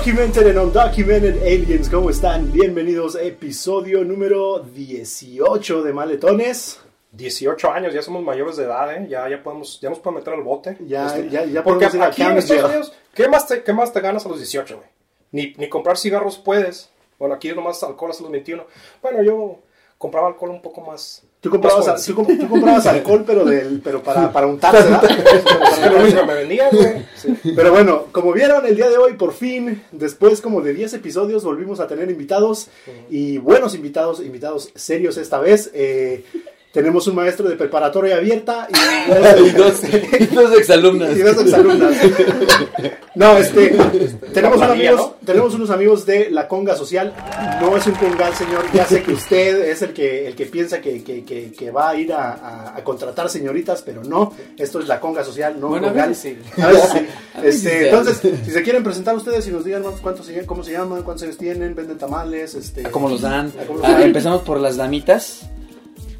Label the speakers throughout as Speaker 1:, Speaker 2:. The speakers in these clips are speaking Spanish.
Speaker 1: Documented and Undocumented Aliens, ¿cómo están? Bienvenidos a episodio número 18 de Maletones.
Speaker 2: 18 años, ya somos mayores de edad, ¿eh? Ya, ya, podemos, ya nos podemos meter al bote.
Speaker 1: Ya,
Speaker 2: Este,
Speaker 1: ya, ya
Speaker 2: Porque
Speaker 1: ir
Speaker 2: aquí en Estados. Unidos, ¿qué más, te, ¿qué más te ganas a los 18, güey? Ni, ni comprar cigarros puedes. Bueno, aquí nomás alcohol hasta los 21. Bueno, yo compraba alcohol un poco más...
Speaker 1: Tú comprabas, tú, comp- tú comprabas alcohol, pero, del, pero para, para untarse. Pero bueno, como vieron el día de hoy, por fin, después como de 10 episodios, volvimos a tener invitados. Y buenos invitados, invitados serios esta vez. Eh, tenemos un maestro de preparatoria abierta y,
Speaker 3: y dos, y dos exalumnas.
Speaker 1: y dos exalumnas. No, este, tenemos,
Speaker 2: mía,
Speaker 1: amigos,
Speaker 2: ¿no?
Speaker 1: tenemos unos amigos de la conga social. No es un congal, señor. Ya sé que usted es el que, el que piensa que, que- que- que va a ir a, a- a contratar señoritas, pero no. Esto es la conga social, no un
Speaker 3: Bueno, a
Speaker 1: congal.
Speaker 3: veces sí.
Speaker 1: A veces sí. Este,
Speaker 3: sí.
Speaker 1: entonces, si se quieren presentar ustedes y nos digan cuántos, cómo se llaman, cuántos años tienen, venden tamales, este,
Speaker 3: ¿Cómo los dan?
Speaker 1: ¿A cómo los
Speaker 3: Ah,
Speaker 1: dan?
Speaker 3: empezamos por las damitas.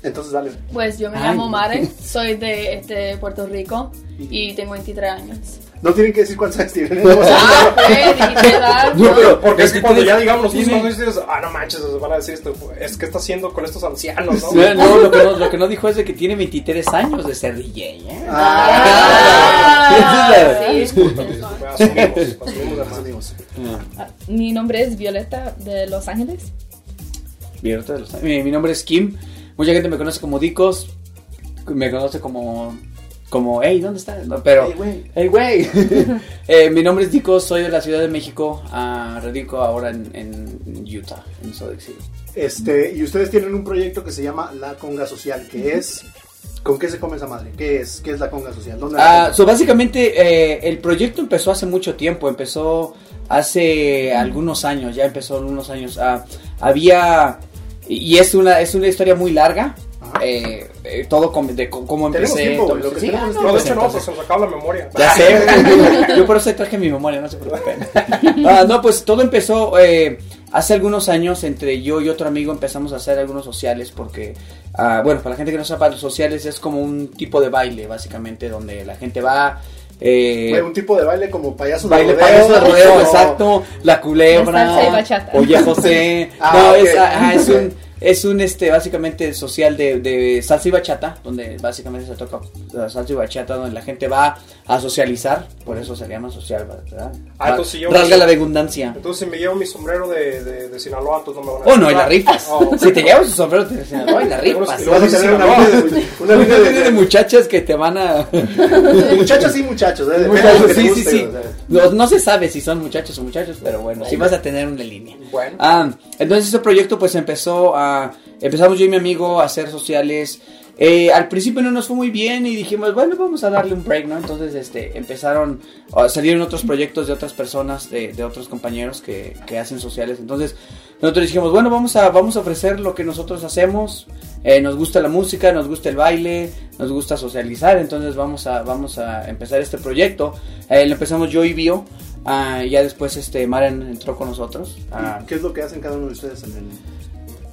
Speaker 1: Entonces, dale.
Speaker 4: Pues yo me
Speaker 3: Ay.
Speaker 4: llamo Mare, soy de este, Puerto Rico y tengo 23 años.
Speaker 1: No tienen que decir cuántos años tienen.
Speaker 4: Ah, dijiste edad,
Speaker 3: No,
Speaker 4: ¿no?
Speaker 3: pero-
Speaker 2: Porque es que cuando ya digamos cuando dices, ah, no manches, van a decir esto, es que está haciendo con estos ancianos, ¿no?
Speaker 3: No, no, lo, que no, lo que no dijo es de que tiene 23 años de ser DJ. ¿eh?
Speaker 4: Ah.
Speaker 2: Disculpa, asumimos, de.
Speaker 3: Ah,
Speaker 4: Mi nombre es Violeta de Los Ángeles.
Speaker 3: bien, ahorita los- mi, mi nombre es Kim. Mucha gente me conoce como Dicos. Me conoce como. Como, hey, ¿dónde estás? No, pero.
Speaker 1: Hey, güey.
Speaker 3: Hey. Eh, mi nombre es Dicos, soy de la Ciudad de México. ah, radico ahora en, en Utah, en Salt Lake City.
Speaker 1: Este, y ustedes tienen un proyecto que se llama La Conga Social, que es... ¿Con qué se come esa madre? ¿Qué es? ¿Qué es la Conga Social? ¿Dónde la
Speaker 3: Ah, so básicamente eh, el proyecto empezó hace mucho tiempo, empezó hace algunos años, ya empezó algunos años. Ah, había y es una es una historia muy larga. Eh, eh, todo com- de cómo empecé.
Speaker 1: tiempo,
Speaker 3: todo-
Speaker 1: lo que
Speaker 3: sí,
Speaker 1: tenemos
Speaker 3: ah, no,
Speaker 2: No, de hecho no, pues se nos acaba la memoria.
Speaker 3: ya sé, yo por eso traje mi memoria, no se preocupen. Ah, no, pues todo empezó eh, hace algunos años entre yo y otro amigo empezamos a hacer algunos sociales porque, ah, bueno, para la gente que no sepa, los sociales es como un tipo de baile, básicamente, donde la gente va... eh,
Speaker 1: un tipo de baile como payaso de
Speaker 3: Baile
Speaker 1: rodeo,
Speaker 3: payaso de rodeo, exacto. La culebra. Oye, José.
Speaker 1: Ah,
Speaker 3: no, es, ajá, es un, es un, este, básicamente social de, de salsa y bachata, donde básicamente se toca la salsa y bachata, donde la gente va a socializar, por eso se llama social, ¿verdad?
Speaker 2: Ah, entonces yo-
Speaker 3: Rasga la redundancia.
Speaker 2: Entonces si me llevo mi sombrero de, de, de Sinaloa, entonces no me van a
Speaker 3: Oh, no, y la
Speaker 2: decir
Speaker 3: rifas.
Speaker 2: Oh,
Speaker 3: Si te llevas tu sombrero, dicen, no, y la rifas.
Speaker 1: Vas a tener una línea de, una
Speaker 3: Una
Speaker 1: línea
Speaker 3: de muchachas que te van a...
Speaker 1: muchachos y muchachos, ¿eh? De
Speaker 3: Muchachos, sí, sí, sí.
Speaker 1: o sea.
Speaker 3: No, no se sabe si son muchachos o muchachos, pero bueno, sí vas a tener una línea.
Speaker 2: Bueno.
Speaker 3: Ah, entonces ese proyecto pues empezó a... Empezamos yo y mi amigo a hacer sociales. Eh, al principio no nos fue muy bien y dijimos, bueno, vamos a darle un break, ¿no? Entonces este, empezaron, salieron otros proyectos de otras personas, de, de otros compañeros que, que hacen sociales. Entonces nosotros dijimos, bueno, vamos a, vamos a ofrecer lo que nosotros hacemos. Eh, nos gusta la música, nos gusta el baile, nos gusta socializar, entonces vamos a, vamos a empezar este proyecto. Eh, lo empezamos yo y Bio. ah, ya después este Maren entró con nosotros. Ah,
Speaker 1: ¿Qué es lo que hacen cada uno de ustedes en el...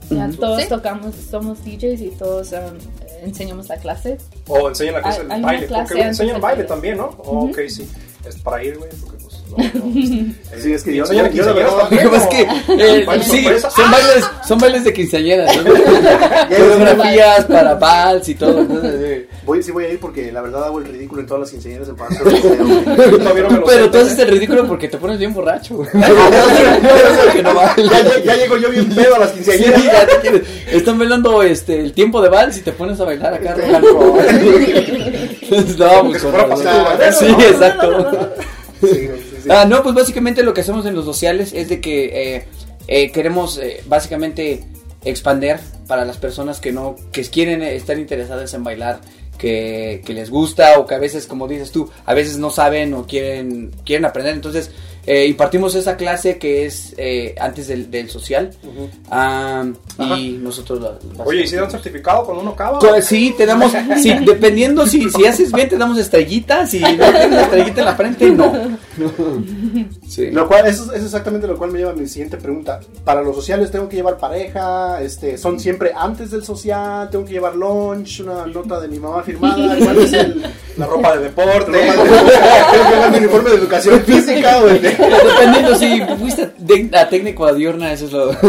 Speaker 4: Ya todos ¿Sí? tocamos, somos DJs y todos um, enseñamos la clase.
Speaker 2: O enseñan la clase
Speaker 4: Hay-
Speaker 2: del baile.
Speaker 4: clase
Speaker 2: Porque enseñan baile
Speaker 4: baile.
Speaker 2: también, ¿no? Oh, Ok, sí. Es para ir, güey, porque este,
Speaker 1: Sí, es que yo- yo- yo
Speaker 3: eh, sí, son
Speaker 2: ¡Ah!
Speaker 3: bailes, son bailes de quinceañeras, ¿no? coreografías para vals y todo. entonces.
Speaker 1: Voy, sí voy a ir porque la verdad hago el ridículo en todas las quinceañeras en
Speaker 3: Pero tú haces el ridículo porque te pones bien borracho.
Speaker 1: ya,
Speaker 3: bailas.
Speaker 1: ya- ya llego yo bien pedo a las
Speaker 3: Sí,
Speaker 1: quinceañeras.
Speaker 3: ya te quieres- Están bailando este, el tiempo de vals y te pones a bailar acá. Entonces, no, pues, Sí, exacto. Ah, no, pues básicamente lo que hacemos en los sociales es de que eh, eh, queremos eh, básicamente expander para las personas que no, que quieren estar interesadas en bailar, que, que les gusta o que a veces, como dices tú, a veces no saben o quieren, quieren aprender. Entonces, eh, impartimos esa clase que es eh, antes del, del social
Speaker 2: Ajá.
Speaker 3: y nosotros... la-
Speaker 2: Oye, ¿y si dan certificado cuando uno acaba?
Speaker 3: Co- Sí, te damos, sí, dependiendo si, si haces bien te damos estrellitas, si no tienes estrellita en la frente, no. Sí.
Speaker 1: Lo cual, eso es exactamente lo cual me lleva a mi siguiente pregunta. Para los sociales tengo que llevar pareja, este, son siempre antes del social, tengo que llevar lunch, una nota de mi mamá firmada, ¿cuál es el
Speaker 2: La ropa de deporte.
Speaker 1: tengo que llevar mi uniforme de educación física o de,
Speaker 3: Dependiendo si fuiste de- a técnico a diurna, eso es lo.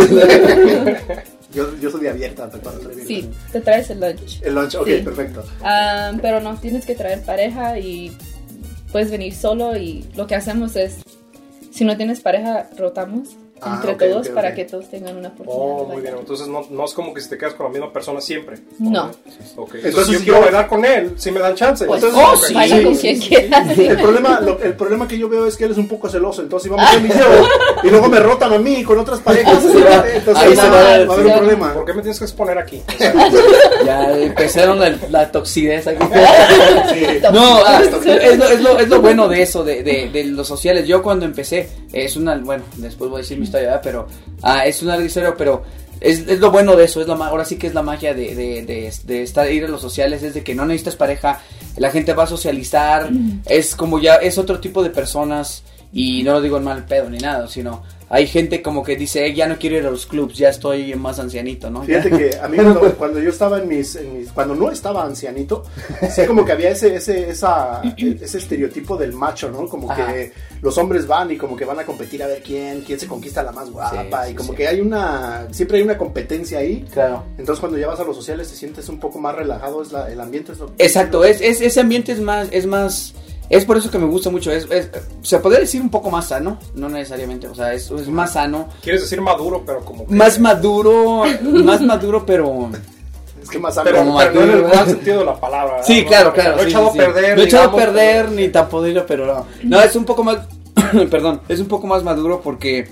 Speaker 1: Yo, yo soy de abierta bien.
Speaker 4: Sí, te traes el lunch.
Speaker 1: El lunch, ok,
Speaker 4: Sí.
Speaker 1: perfecto.
Speaker 4: Ah, pero no, tienes que traer pareja y puedes venir solo y lo que hacemos es, si no tienes pareja, rotamos
Speaker 1: Ah,
Speaker 4: entre
Speaker 1: ok,
Speaker 4: todos
Speaker 1: ok,
Speaker 4: para
Speaker 1: ok.
Speaker 4: que todos tengan una oportunidad.
Speaker 2: Oh, muy bien. Entonces no, no es como que si te quedas con la misma persona siempre.
Speaker 4: No.
Speaker 2: Entonces,
Speaker 1: Entonces,
Speaker 2: yo
Speaker 1: si
Speaker 2: quiero bailar con él, si me dan chance.
Speaker 4: Pues,
Speaker 2: Entonces,
Speaker 3: oh, sí.
Speaker 4: baila con quien quieras.
Speaker 1: El problema, lo- el problema que yo veo es que él es un poco celoso, entonces si vamos yo me llevo y luego me rotan a mí con otras parejas, entonces
Speaker 3: Ahí se
Speaker 1: va, a haber un problema.
Speaker 2: ¿Por qué me tienes que exponer aquí? O sea,
Speaker 3: Ya empezaron la, la toxidez aquí.
Speaker 1: Sí.
Speaker 3: No, ah, es, lo, es, lo, es lo bueno de eso, de, de, de los sociales. Yo cuando empecé, es una, bueno, después voy a decir mi historia, ¿verdad? pero ah, es una larga historia, pero es, es lo bueno de eso, es lo ma- ahora sí que es la magia de, de, de, de estar ir a los sociales, es de que no necesitas pareja, la gente va a socializar, es como ya, es otro tipo de personas, y no lo digo en mal pedo ni nada, sino hay gente como que dice, "Eh, ya no quiero ir a los clubs, ya estoy más ancianito, ¿no?
Speaker 1: Fíjate que a mí cuando, cuando yo estaba en mis, en mis- cuando no estaba ancianito, sí como que había ese, ese, esa, ese estereotipo del macho, ¿no? Como
Speaker 3: Ajá.
Speaker 1: que los hombres van y como que van a competir a ver quién, quién se conquista la más guapa
Speaker 3: Sí,
Speaker 1: y
Speaker 3: sí,
Speaker 1: como
Speaker 3: sí.
Speaker 1: que hay una, siempre hay una competencia ahí.
Speaker 3: Claro.
Speaker 1: Entonces cuando ya vas a los sociales te sientes un poco más relajado, es la, el ambiente es lo
Speaker 3: Exacto, es, es, ese ambiente es más, es más, es por eso que me gusta mucho, es, es- se podría decir un poco más sano, no necesariamente, o sea, es, es más sano,
Speaker 2: quieres decir maduro, pero como que...
Speaker 3: más maduro, más maduro, pero...
Speaker 1: Es que más
Speaker 2: Pero,
Speaker 3: como
Speaker 2: pero no en el
Speaker 3: maduro.
Speaker 2: mal sentido de la palabra. ¿verdad?
Speaker 3: Sí, claro, claro.
Speaker 2: No he
Speaker 3: sí,
Speaker 2: echado
Speaker 3: sí,
Speaker 2: a
Speaker 3: sí.
Speaker 2: perder.
Speaker 3: No he echado a perder ni tan podrido, pero no. No, es un poco más, perdón, es un poco más maduro porque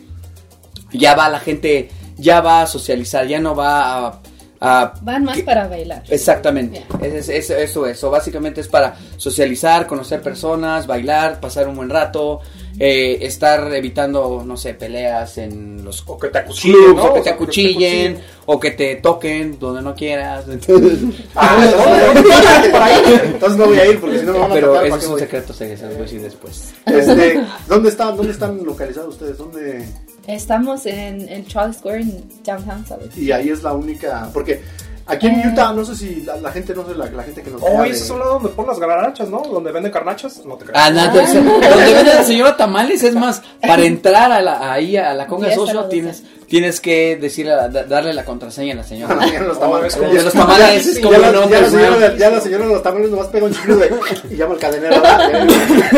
Speaker 3: ya va la gente, ya va a socializar, ya no va a... a
Speaker 4: Van más
Speaker 3: que-
Speaker 4: para bailar.
Speaker 3: Exactamente, es, es- es- eso es, o básicamente es para socializar, conocer personas, bailar, pasar un buen rato, eh, estar evitando, no sé, peleas en los
Speaker 2: O que te acuchillen,
Speaker 3: clubs,
Speaker 2: ¿no?
Speaker 3: o que te acuchillen, o que te toquen donde no quieras. Entonces,
Speaker 1: Ah, entonces, ahí. Entonces no voy a ir porque si no me van a
Speaker 3: pero
Speaker 1: ¿para
Speaker 3: es un secreto, se se los voy a decir después.
Speaker 1: Este, ¿dónde están, dónde están localizados ustedes? ¿Dónde?
Speaker 4: Estamos en el Charlie Square en Downtown, ¿sabes?
Speaker 1: Y ahí es la única, porque aquí en
Speaker 4: Eh.
Speaker 1: Utah, no sé si la, la gente, no sé, la, la gente que nos
Speaker 2: Oh, ese es un lado donde ponen las garnachas, ¿no? Donde venden carnachas. No te creas.
Speaker 3: Ah, nada, entonces, donde vende la señora Tamales es más, para entrar a la, ahí a la Conga Socio tienes, tienes que decirle, a- da- darle la contraseña a la señora.
Speaker 1: Ya los
Speaker 2: Oh,
Speaker 1: tamales.
Speaker 2: es como-
Speaker 3: De los tamales,
Speaker 1: Ya,
Speaker 3: como
Speaker 1: ya
Speaker 3: nombre,
Speaker 1: ya la señora,
Speaker 3: ¿no?
Speaker 1: de- ya la señora de los tamales nomás pega un chino de, y llama al cadenero.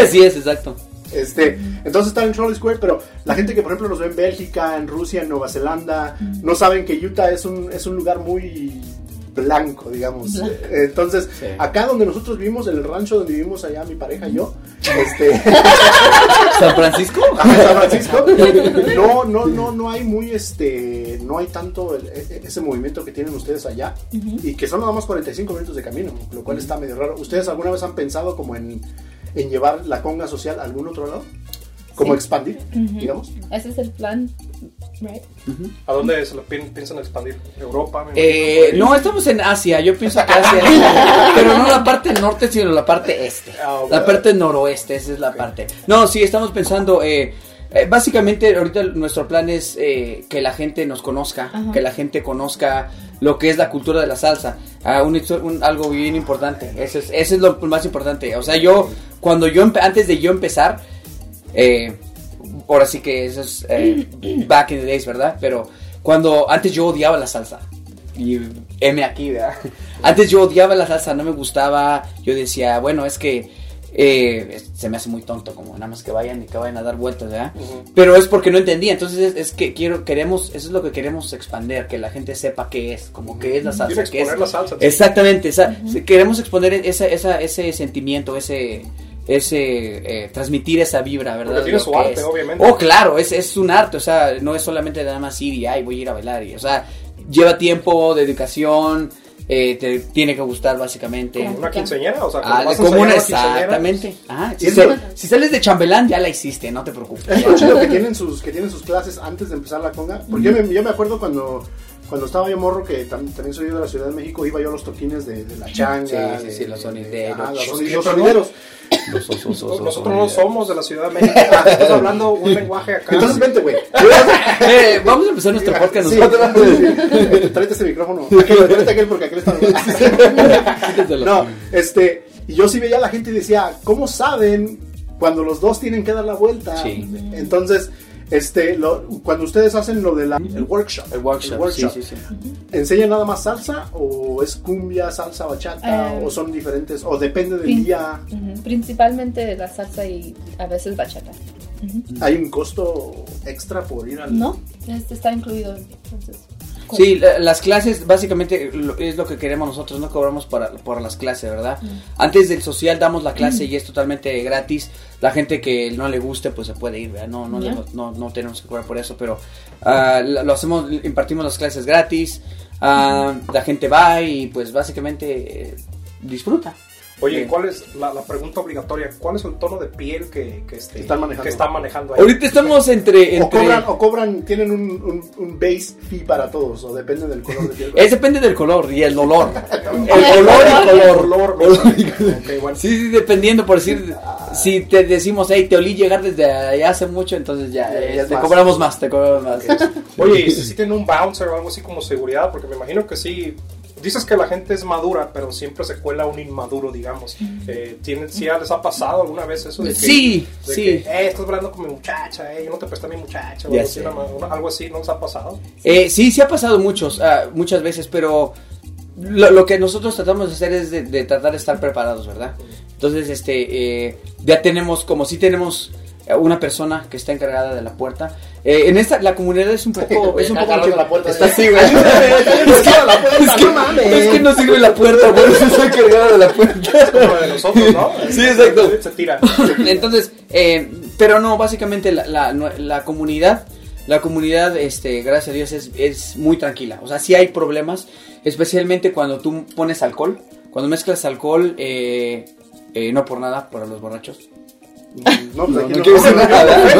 Speaker 3: Así es, exacto.
Speaker 1: Este, entonces están en Trolley Square, pero la gente que por ejemplo los ve en Bélgica, en Rusia, en Nueva Zelanda, no saben que Utah es un, es un lugar muy blanco, digamos.
Speaker 4: Blanco.
Speaker 1: Entonces,
Speaker 3: Sí.
Speaker 1: acá donde nosotros vivimos, en el rancho donde vivimos allá mi pareja y yo, este,
Speaker 3: ¿San Francisco?
Speaker 1: San Francisco. No, no, no, no hay muy este, no hay tanto el- e- ese movimiento que tienen ustedes allá y que son nada más 45 minutos de camino, lo cual está medio raro. ¿Ustedes alguna vez han pensado como en, en llevar la conga social a algún otro lado? Como
Speaker 4: Sí.
Speaker 1: expandir, digamos.
Speaker 4: Ese es el plan, right?
Speaker 2: ¿A dónde se lo pi- piensan expandir? ¿Europa?
Speaker 3: Eh,
Speaker 2: imagino?
Speaker 3: no, estamos en Asia, yo pienso que Asia, pero no la parte norte, sino la parte este,
Speaker 2: Ah,
Speaker 3: la parte noroeste, esa es la parte. No, sí, estamos pensando, eh, eh, básicamente ahorita nuestro plan es eh, que la gente nos conozca,
Speaker 4: Ajá.
Speaker 3: que la gente conozca lo que es la cultura de la salsa, Ah, un, un- algo bien importante, eso es, eso es lo más importante, o sea, yo, cuando yo, antes de yo empezar, eh, ahora sí que eso es eh, back in the days, ¿verdad? Pero cuando antes yo odiaba la salsa. Y M aquí, ¿verdad? Antes yo odiaba la salsa, no me gustaba. Yo decía, bueno, es que eh, se me hace muy tonto, como nada más que vayan y que vayan a dar vueltas, ¿verdad? Pero es porque no entendía. Entonces es, es que quiero, queremos, eso es lo que queremos expander, que la gente sepa qué es, como qué es la salsa, qué es.
Speaker 2: exponer la salsa.
Speaker 3: Exactamente, esa- queremos exponer esa, esa, ese sentimiento, ese, ese eh, transmitir esa vibra, ¿verdad?
Speaker 2: Porque tiene
Speaker 3: Lo
Speaker 2: su arte,
Speaker 3: es.
Speaker 2: obviamente.
Speaker 3: Oh, claro, es, es un arte, o sea, no es solamente nada más ir y ay, voy a ir a bailar, y, o sea, lleva tiempo, dedicación, eh, te tiene que gustar básicamente.
Speaker 4: Como
Speaker 2: ¿Una quinceañera? O sea,
Speaker 3: Ah,
Speaker 2: vas
Speaker 3: como una,
Speaker 2: enseñar a quinceañera,
Speaker 3: exactamente. Ah, se- si sales de chambelán, ya la hiciste, no te preocupes.
Speaker 1: Es lo chido que tienen sus, que tienen sus clases antes de empezar la conga. Porque yo, me, yo me acuerdo cuando, cuando estaba yo morro, que tam- también soy de la Ciudad de México, iba yo a los toquines de, de la changa.
Speaker 3: Sí, sí, sí, los sonideros.
Speaker 1: ajá, los,
Speaker 2: Los
Speaker 1: los sonideros.
Speaker 3: Los osos, osos,
Speaker 2: Nosotros no somos de la Ciudad de México. Ah, Estás hablando un lenguaje acá.
Speaker 1: Entonces vente, güey.
Speaker 3: Eh, vamos a empezar nuestro podcast
Speaker 1: Sí,
Speaker 3: nosotros.
Speaker 1: Tráete ese micrófono. Aquel, tráete aquel porque aquel está. No, este. Y yo sí veía a la gente y decía, ¿cómo saben cuando los dos tienen que dar la vuelta.
Speaker 3: Sí.
Speaker 1: Entonces, este, lo- cuando ustedes hacen lo del workshop,
Speaker 3: El workshop, sí, sí, sí.
Speaker 1: ¿enseñan nada más salsa o es cumbia, salsa, bachata
Speaker 4: Eh,
Speaker 1: o son diferentes o depende del
Speaker 4: prin-
Speaker 1: día?
Speaker 4: Principalmente la salsa y a veces bachata.
Speaker 1: ¿Hay un costo extra por ir al
Speaker 4: No, este está incluido. Entonces,
Speaker 3: Sí, la- las clases básicamente es lo que queremos nosotros, no cobramos para, por las clases, ¿verdad? Antes del social damos la clase y es totalmente gratis. La gente que no le guste pues se puede ir, ¿verdad? No, no, tenemos que cobrar por eso, pero ah, lo hacemos, impartimos las clases gratis, ah, la gente va y pues básicamente eh, disfruta.
Speaker 2: Oye,
Speaker 3: Bien.
Speaker 2: ¿cuál es la, la pregunta obligatoria? ¿Cuál es el tono de piel que, que, este,
Speaker 1: Están manejando.
Speaker 2: que están manejando ahí?
Speaker 3: Ahorita estamos entre...
Speaker 1: O
Speaker 3: entre
Speaker 1: cobran, o cobran, tienen un, un, un base fee para todos, o depende del color de piel.
Speaker 3: Es depende del color y el olor. El olor y color.
Speaker 2: Olor,
Speaker 3: Olor y
Speaker 2: ok,
Speaker 3: color.
Speaker 2: bueno.
Speaker 3: Sí, sí, dependiendo, por decir, si te decimos, hey, te olí llegar desde allá hace mucho, entonces ya, eh,
Speaker 1: ya
Speaker 3: te
Speaker 1: más.
Speaker 3: cobramos más, te cobramos más.
Speaker 2: Oye, ¿y si sí tienen un bouncer o algo así como seguridad? Porque me imagino que sí. Dices que la gente es madura, pero siempre se cuela un inmaduro, digamos. Eh, ¿tienen, ¿Sí les ha pasado alguna vez eso? De que,
Speaker 3: Sí,
Speaker 2: de
Speaker 3: sí.
Speaker 2: que, eh, estás hablando con mi muchacha, eh, yo no te presté a mi muchacha, o así, algo así, ¿no les ha pasado?
Speaker 3: Eh, sí, sí ha pasado muchos, ah, muchas veces, pero lo, lo que nosotros tratamos de hacer es de, de tratar de estar preparados, ¿verdad? Entonces, este, eh, ya tenemos, como si tenemos una persona que está encargada de la puerta. Eh, en esta, la comunidad es un poco, es un poco...
Speaker 1: Agarrando la puerta
Speaker 3: Está
Speaker 1: de-
Speaker 3: así, güey.
Speaker 1: Es que la puerta, no mames.
Speaker 3: Es que no sirve la puerta, por eso está encargada de la puerta.
Speaker 2: Como la de nosotros, ¿no?
Speaker 3: Sí, exacto.
Speaker 2: Se tira.
Speaker 3: Entonces, eh, pero no, básicamente la, la, la comunidad, la comunidad, este, gracias a Dios, es, es muy tranquila. O sea, sí hay problemas, especialmente cuando tú pones alcohol, cuando mezclas alcohol, eh, eh, no por nada, para los borrachos.
Speaker 1: No, pues
Speaker 3: No,
Speaker 1: aquí
Speaker 3: no
Speaker 1: no.
Speaker 3: quiero decir nada,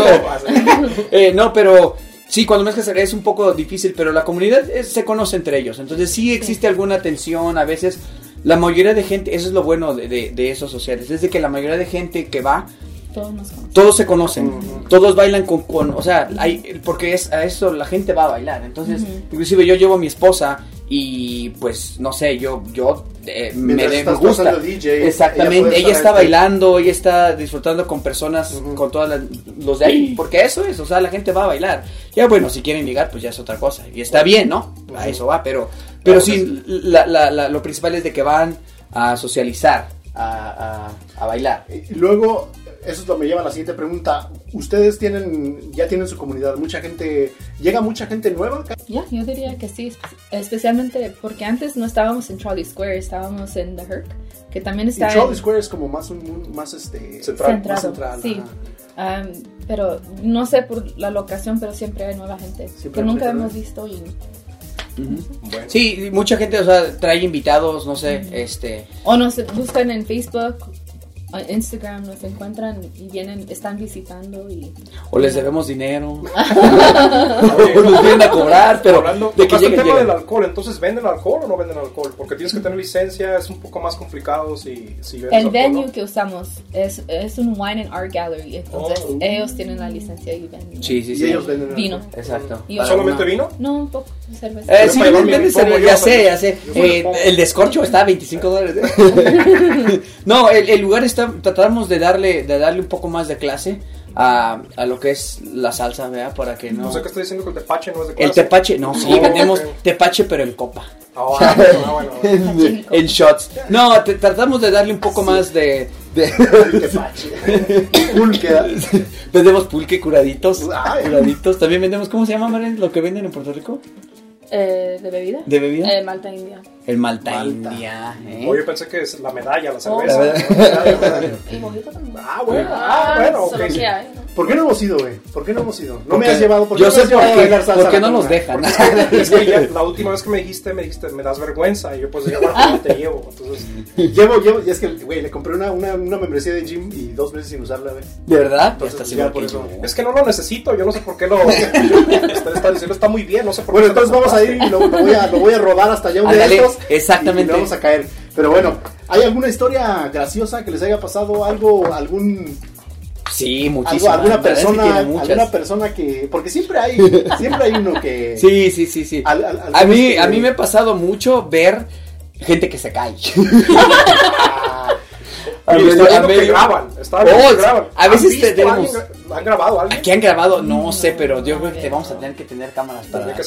Speaker 3: no. Eh, no, pero sí, cuando mezclas es un poco difícil, pero la comunidad es- se conoce entre ellos. Entonces sí existe alguna tensión a veces. La mayoría de gente, eso es lo bueno de, de, de esos sociales, es de que la mayoría de gente que va,
Speaker 4: todos nos
Speaker 3: todos se conocen, todos bailan con, con- o sea, hay, porque es a eso la gente va a bailar. Entonces,
Speaker 4: Ujú.
Speaker 3: inclusive yo llevo a mi esposa y pues no sé, yo yo eh, me, de- me gusta.
Speaker 1: DJ,
Speaker 3: Exactamente, ella, está bailando, ella está disfrutando con personas, con todas las, los de ahí, porque eso es, o sea, la gente va a bailar. Ya bueno, si quieren ligar, pues ya es otra cosa y está bien, ¿no? A eso va, pero pero
Speaker 2: Claro que
Speaker 3: sí, la, la- la- lo principal es de que van a socializar, a, a- a bailar.
Speaker 1: Y luego, eso es lo que me lleva a la siguiente pregunta. Ustedes tienen, ya tienen su comunidad, mucha gente, llega mucha gente nueva. acá?
Speaker 4: Ya, yo diría que sí, espe- especialmente porque antes no estábamos en Trolley Square, estábamos en The Herc, que también
Speaker 1: Y
Speaker 4: está
Speaker 1: Trolley
Speaker 4: en-
Speaker 1: Square es como más un, más este
Speaker 2: Central,
Speaker 1: más central,
Speaker 4: sí. Am, pero no sé por la locación, pero siempre hay nueva gente
Speaker 1: Siempre
Speaker 4: que nunca hemos visto y.
Speaker 2: Bueno.
Speaker 3: Sí, mucha gente, o sea, trae invitados, no sé, este...
Speaker 4: o nos buscan en Facebook, Instagram, nos encuentran y vienen, están visitando y
Speaker 3: O les debemos dinero. o nos vienen a cobrar, pero
Speaker 2: Hablando,
Speaker 3: de que
Speaker 2: el tema del alcohol, entonces ¿venden alcohol o no venden alcohol? Porque tienes que tener licencia, es un poco más complicado si, si
Speaker 4: el
Speaker 2: alcohol,
Speaker 4: venue
Speaker 2: ¿no?
Speaker 4: que usamos es, es un wine and art gallery, entonces
Speaker 2: Oh.
Speaker 4: ellos tienen la licencia y venden
Speaker 3: Sí, sí,
Speaker 1: Y
Speaker 3: sí.
Speaker 1: ellos venden
Speaker 4: vino.
Speaker 3: Exacto.
Speaker 4: Y-
Speaker 2: ¿Solamente vino?
Speaker 4: No, un poco cerveza.
Speaker 3: Eh, sí, cerveza, ya
Speaker 2: o sea,
Speaker 3: sé, ya sé. Eh,
Speaker 2: pongo.
Speaker 3: el descorcho está a 25 dólares. ¿eh? no, el, el lugar está, tratamos de darle, de darle un poco más de clase a, a lo que es la salsa, ¿verdad? Para que no...
Speaker 2: No sé qué estoy diciendo que el tepache no es de
Speaker 3: El
Speaker 2: clase.
Speaker 3: tepache, no, sí,
Speaker 2: Oh,
Speaker 3: vendemos tepache, pero en copa.
Speaker 2: Ah, bueno, ah, bueno, bueno.
Speaker 3: en, en shots. No, te- tratamos de darle un poco más de... de.
Speaker 1: Pulque.
Speaker 3: vendemos pulque curaditos.
Speaker 1: Ay.
Speaker 3: Curaditos. También vendemos, ¿cómo se llama, Maren, lo que venden en Puerto Rico?
Speaker 4: Eh, ¿De bebida?
Speaker 3: ¿De bebida?
Speaker 4: Eh, Malta India.
Speaker 3: El Malta,
Speaker 1: Malta.
Speaker 3: India. ¿eh?
Speaker 2: Oye, pensé que es la medalla, la
Speaker 4: Oh.
Speaker 2: cerveza.
Speaker 3: La
Speaker 2: Medalla, medalla.
Speaker 4: Y mojito también.
Speaker 2: Ah, bueno, ah, bueno, ok.
Speaker 4: solo que hay, ¿no?
Speaker 1: ¿Por qué no hemos ido, güey? ¿Por qué no hemos ido? No me has llevado. ¿por qué
Speaker 3: Yo
Speaker 1: no
Speaker 3: sé
Speaker 1: has
Speaker 3: por
Speaker 1: llevado a
Speaker 3: qué,
Speaker 1: bailar salsa
Speaker 3: porque
Speaker 1: a
Speaker 3: no nos dejan.
Speaker 2: Es que ya la última vez que me dijiste, me dijiste, me das vergüenza. Y yo, pues, ya, bueno, no te llevo. Entonces,
Speaker 1: Llevo, llevo, y es que, güey, le compré una, una, una membresía de gym y dos meses sin usarla, güey.
Speaker 3: ¿De verdad? Ya
Speaker 1: Entonces, ya por eso.
Speaker 2: es que no lo necesito. Yo no sé por qué lo. Usted está diciendo, está muy bien. No sé por
Speaker 1: Bueno,
Speaker 2: qué. lo
Speaker 1: entonces vamos a ir y lo, lo voy, a, lo voy a rodar hasta allá un día de
Speaker 3: Ándale,
Speaker 1: estos.
Speaker 3: exactamente.
Speaker 1: Y vamos a caer. Pero bueno, ¿hay alguna historia graciosa que les haya pasado? ¿Algo, algún,
Speaker 3: Sí,
Speaker 1: algo
Speaker 3: muchísimas.
Speaker 1: alguna persona, alguna persona que, porque siempre hay, siempre hay uno que,
Speaker 3: Sí, sí, sí, sí.
Speaker 1: Al- al-
Speaker 3: a, mí,
Speaker 1: que-
Speaker 3: a mí me ha pasado mucho ver gente que se cae. A medio- a
Speaker 2: viendo que
Speaker 3: medio-
Speaker 2: graban. Estaba viendo
Speaker 3: Oh,
Speaker 2: que graban.
Speaker 3: a
Speaker 2: ¿Han
Speaker 3: veces te tenemos-
Speaker 2: ¿Han grabado a alguien?
Speaker 3: ¿Aquí han grabado? No sé, pero yo creo que te vamos a tener que tener cámaras para...
Speaker 2: Que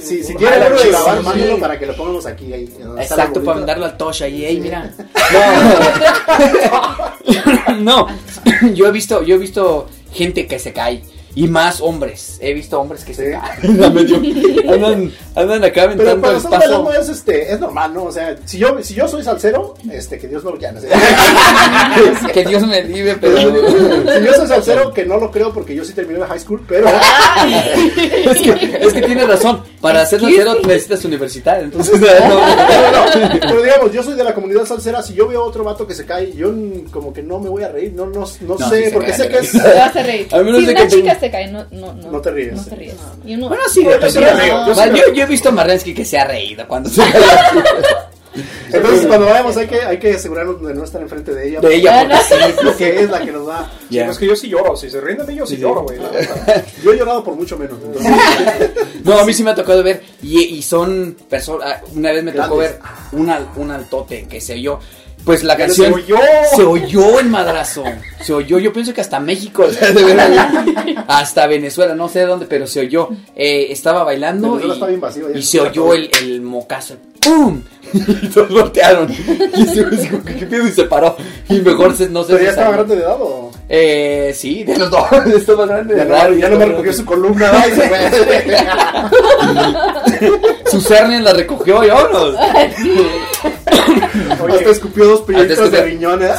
Speaker 1: Si, quieren algo de grabar,
Speaker 3: sí.
Speaker 1: mándalo para que lo pongamos aquí. Ahí, está
Speaker 3: Exacto, para mandarlo al Tosh ahí, ey, mira. No, no, yo he visto, yo he visto gente que se cae. Y más hombres. He visto hombres que se
Speaker 1: Sí.
Speaker 3: andan, andan acá
Speaker 1: Pero
Speaker 3: aventando
Speaker 1: cuando
Speaker 3: el
Speaker 1: estás bailando es, este, es normal, ¿no? O sea, si yo, si yo soy salsero, este, que Dios me lo quiera. no sé.
Speaker 3: que Dios me libre, pero.
Speaker 1: si yo soy salsero, que no lo creo porque yo sí terminé la high school, pero...
Speaker 3: es, que, es que tienes razón. Para ser salsero necesitas universitario. Entonces, no.
Speaker 1: No, no, no. Pero digamos, yo soy de la comunidad salsera. Si yo veo a otro vato que se cae, yo como que no me voy a reír. No, no, no,
Speaker 3: No,
Speaker 1: sé,
Speaker 3: sí
Speaker 1: porque sé que es.
Speaker 4: Te vas a reír.
Speaker 3: A menos
Speaker 4: si
Speaker 3: de
Speaker 4: una
Speaker 3: que te-
Speaker 4: cae, no, no, no.
Speaker 1: No te ríes.
Speaker 4: No te ríes. Y uno-
Speaker 3: Bueno, sí,
Speaker 2: Yo
Speaker 3: depende.
Speaker 2: sí me río, yo sí
Speaker 3: Va,
Speaker 2: me
Speaker 3: yo,
Speaker 2: río.
Speaker 3: yo he visto a Marlensky que se ha reído cuando se
Speaker 1: Entonces, cuando vayamos, hay que, hay que asegurarnos de no estar enfrente de ella.
Speaker 3: de ella.
Speaker 4: Ah,
Speaker 3: Porque
Speaker 4: no.
Speaker 3: sí,
Speaker 1: Porque es la que nos da.
Speaker 2: Sí,
Speaker 3: Ya.
Speaker 2: Es que yo sí lloro. Si se ríen de mí, yo sí, lloro, güey.
Speaker 1: Yo he llorado por mucho menos. entonces.
Speaker 3: No, a mí sí me ha tocado ver. Y, y son personas. Una vez me tocó ver un, al- un altote que se oyó. Pues la canción.
Speaker 2: se oyó.
Speaker 3: Se oyó en madrazo. Se oyó. Yo pienso que hasta México. hasta Venezuela. No sé de dónde, pero se oyó. Eh, estaba bailando. Y,
Speaker 1: está bien vacío, ya
Speaker 3: y se
Speaker 1: se
Speaker 3: oyó el, el mocazo. ¡Pum! Y todos voltearon. Y que, ¿qué pedo? Y se paró. Y mejor se, no sé.
Speaker 1: Pero ya
Speaker 3: se
Speaker 1: estaba grande de edad o.
Speaker 3: Eh, sí, de los dos. Esto más grande.
Speaker 1: Ya
Speaker 3: de
Speaker 1: no,
Speaker 3: edad,
Speaker 1: ya no me recogió su columna. ay, se fue.
Speaker 3: Su hernia la recogió y vámonos.
Speaker 1: Hasta escupió dos
Speaker 3: Hasta
Speaker 1: de riñón. ¿eh?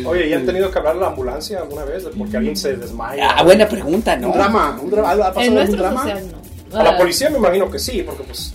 Speaker 2: Oye, ¿y han tenido que hablar a la ambulancia alguna vez? de Porque alguien se desmaya.
Speaker 3: Ah, buena pregunta, ¿no?
Speaker 1: Un drama. Un drama. ¿Ha pasado
Speaker 4: En
Speaker 1: algún drama?
Speaker 4: social no.
Speaker 2: A la
Speaker 4: Ah,
Speaker 2: policía me imagino que sí, porque pues...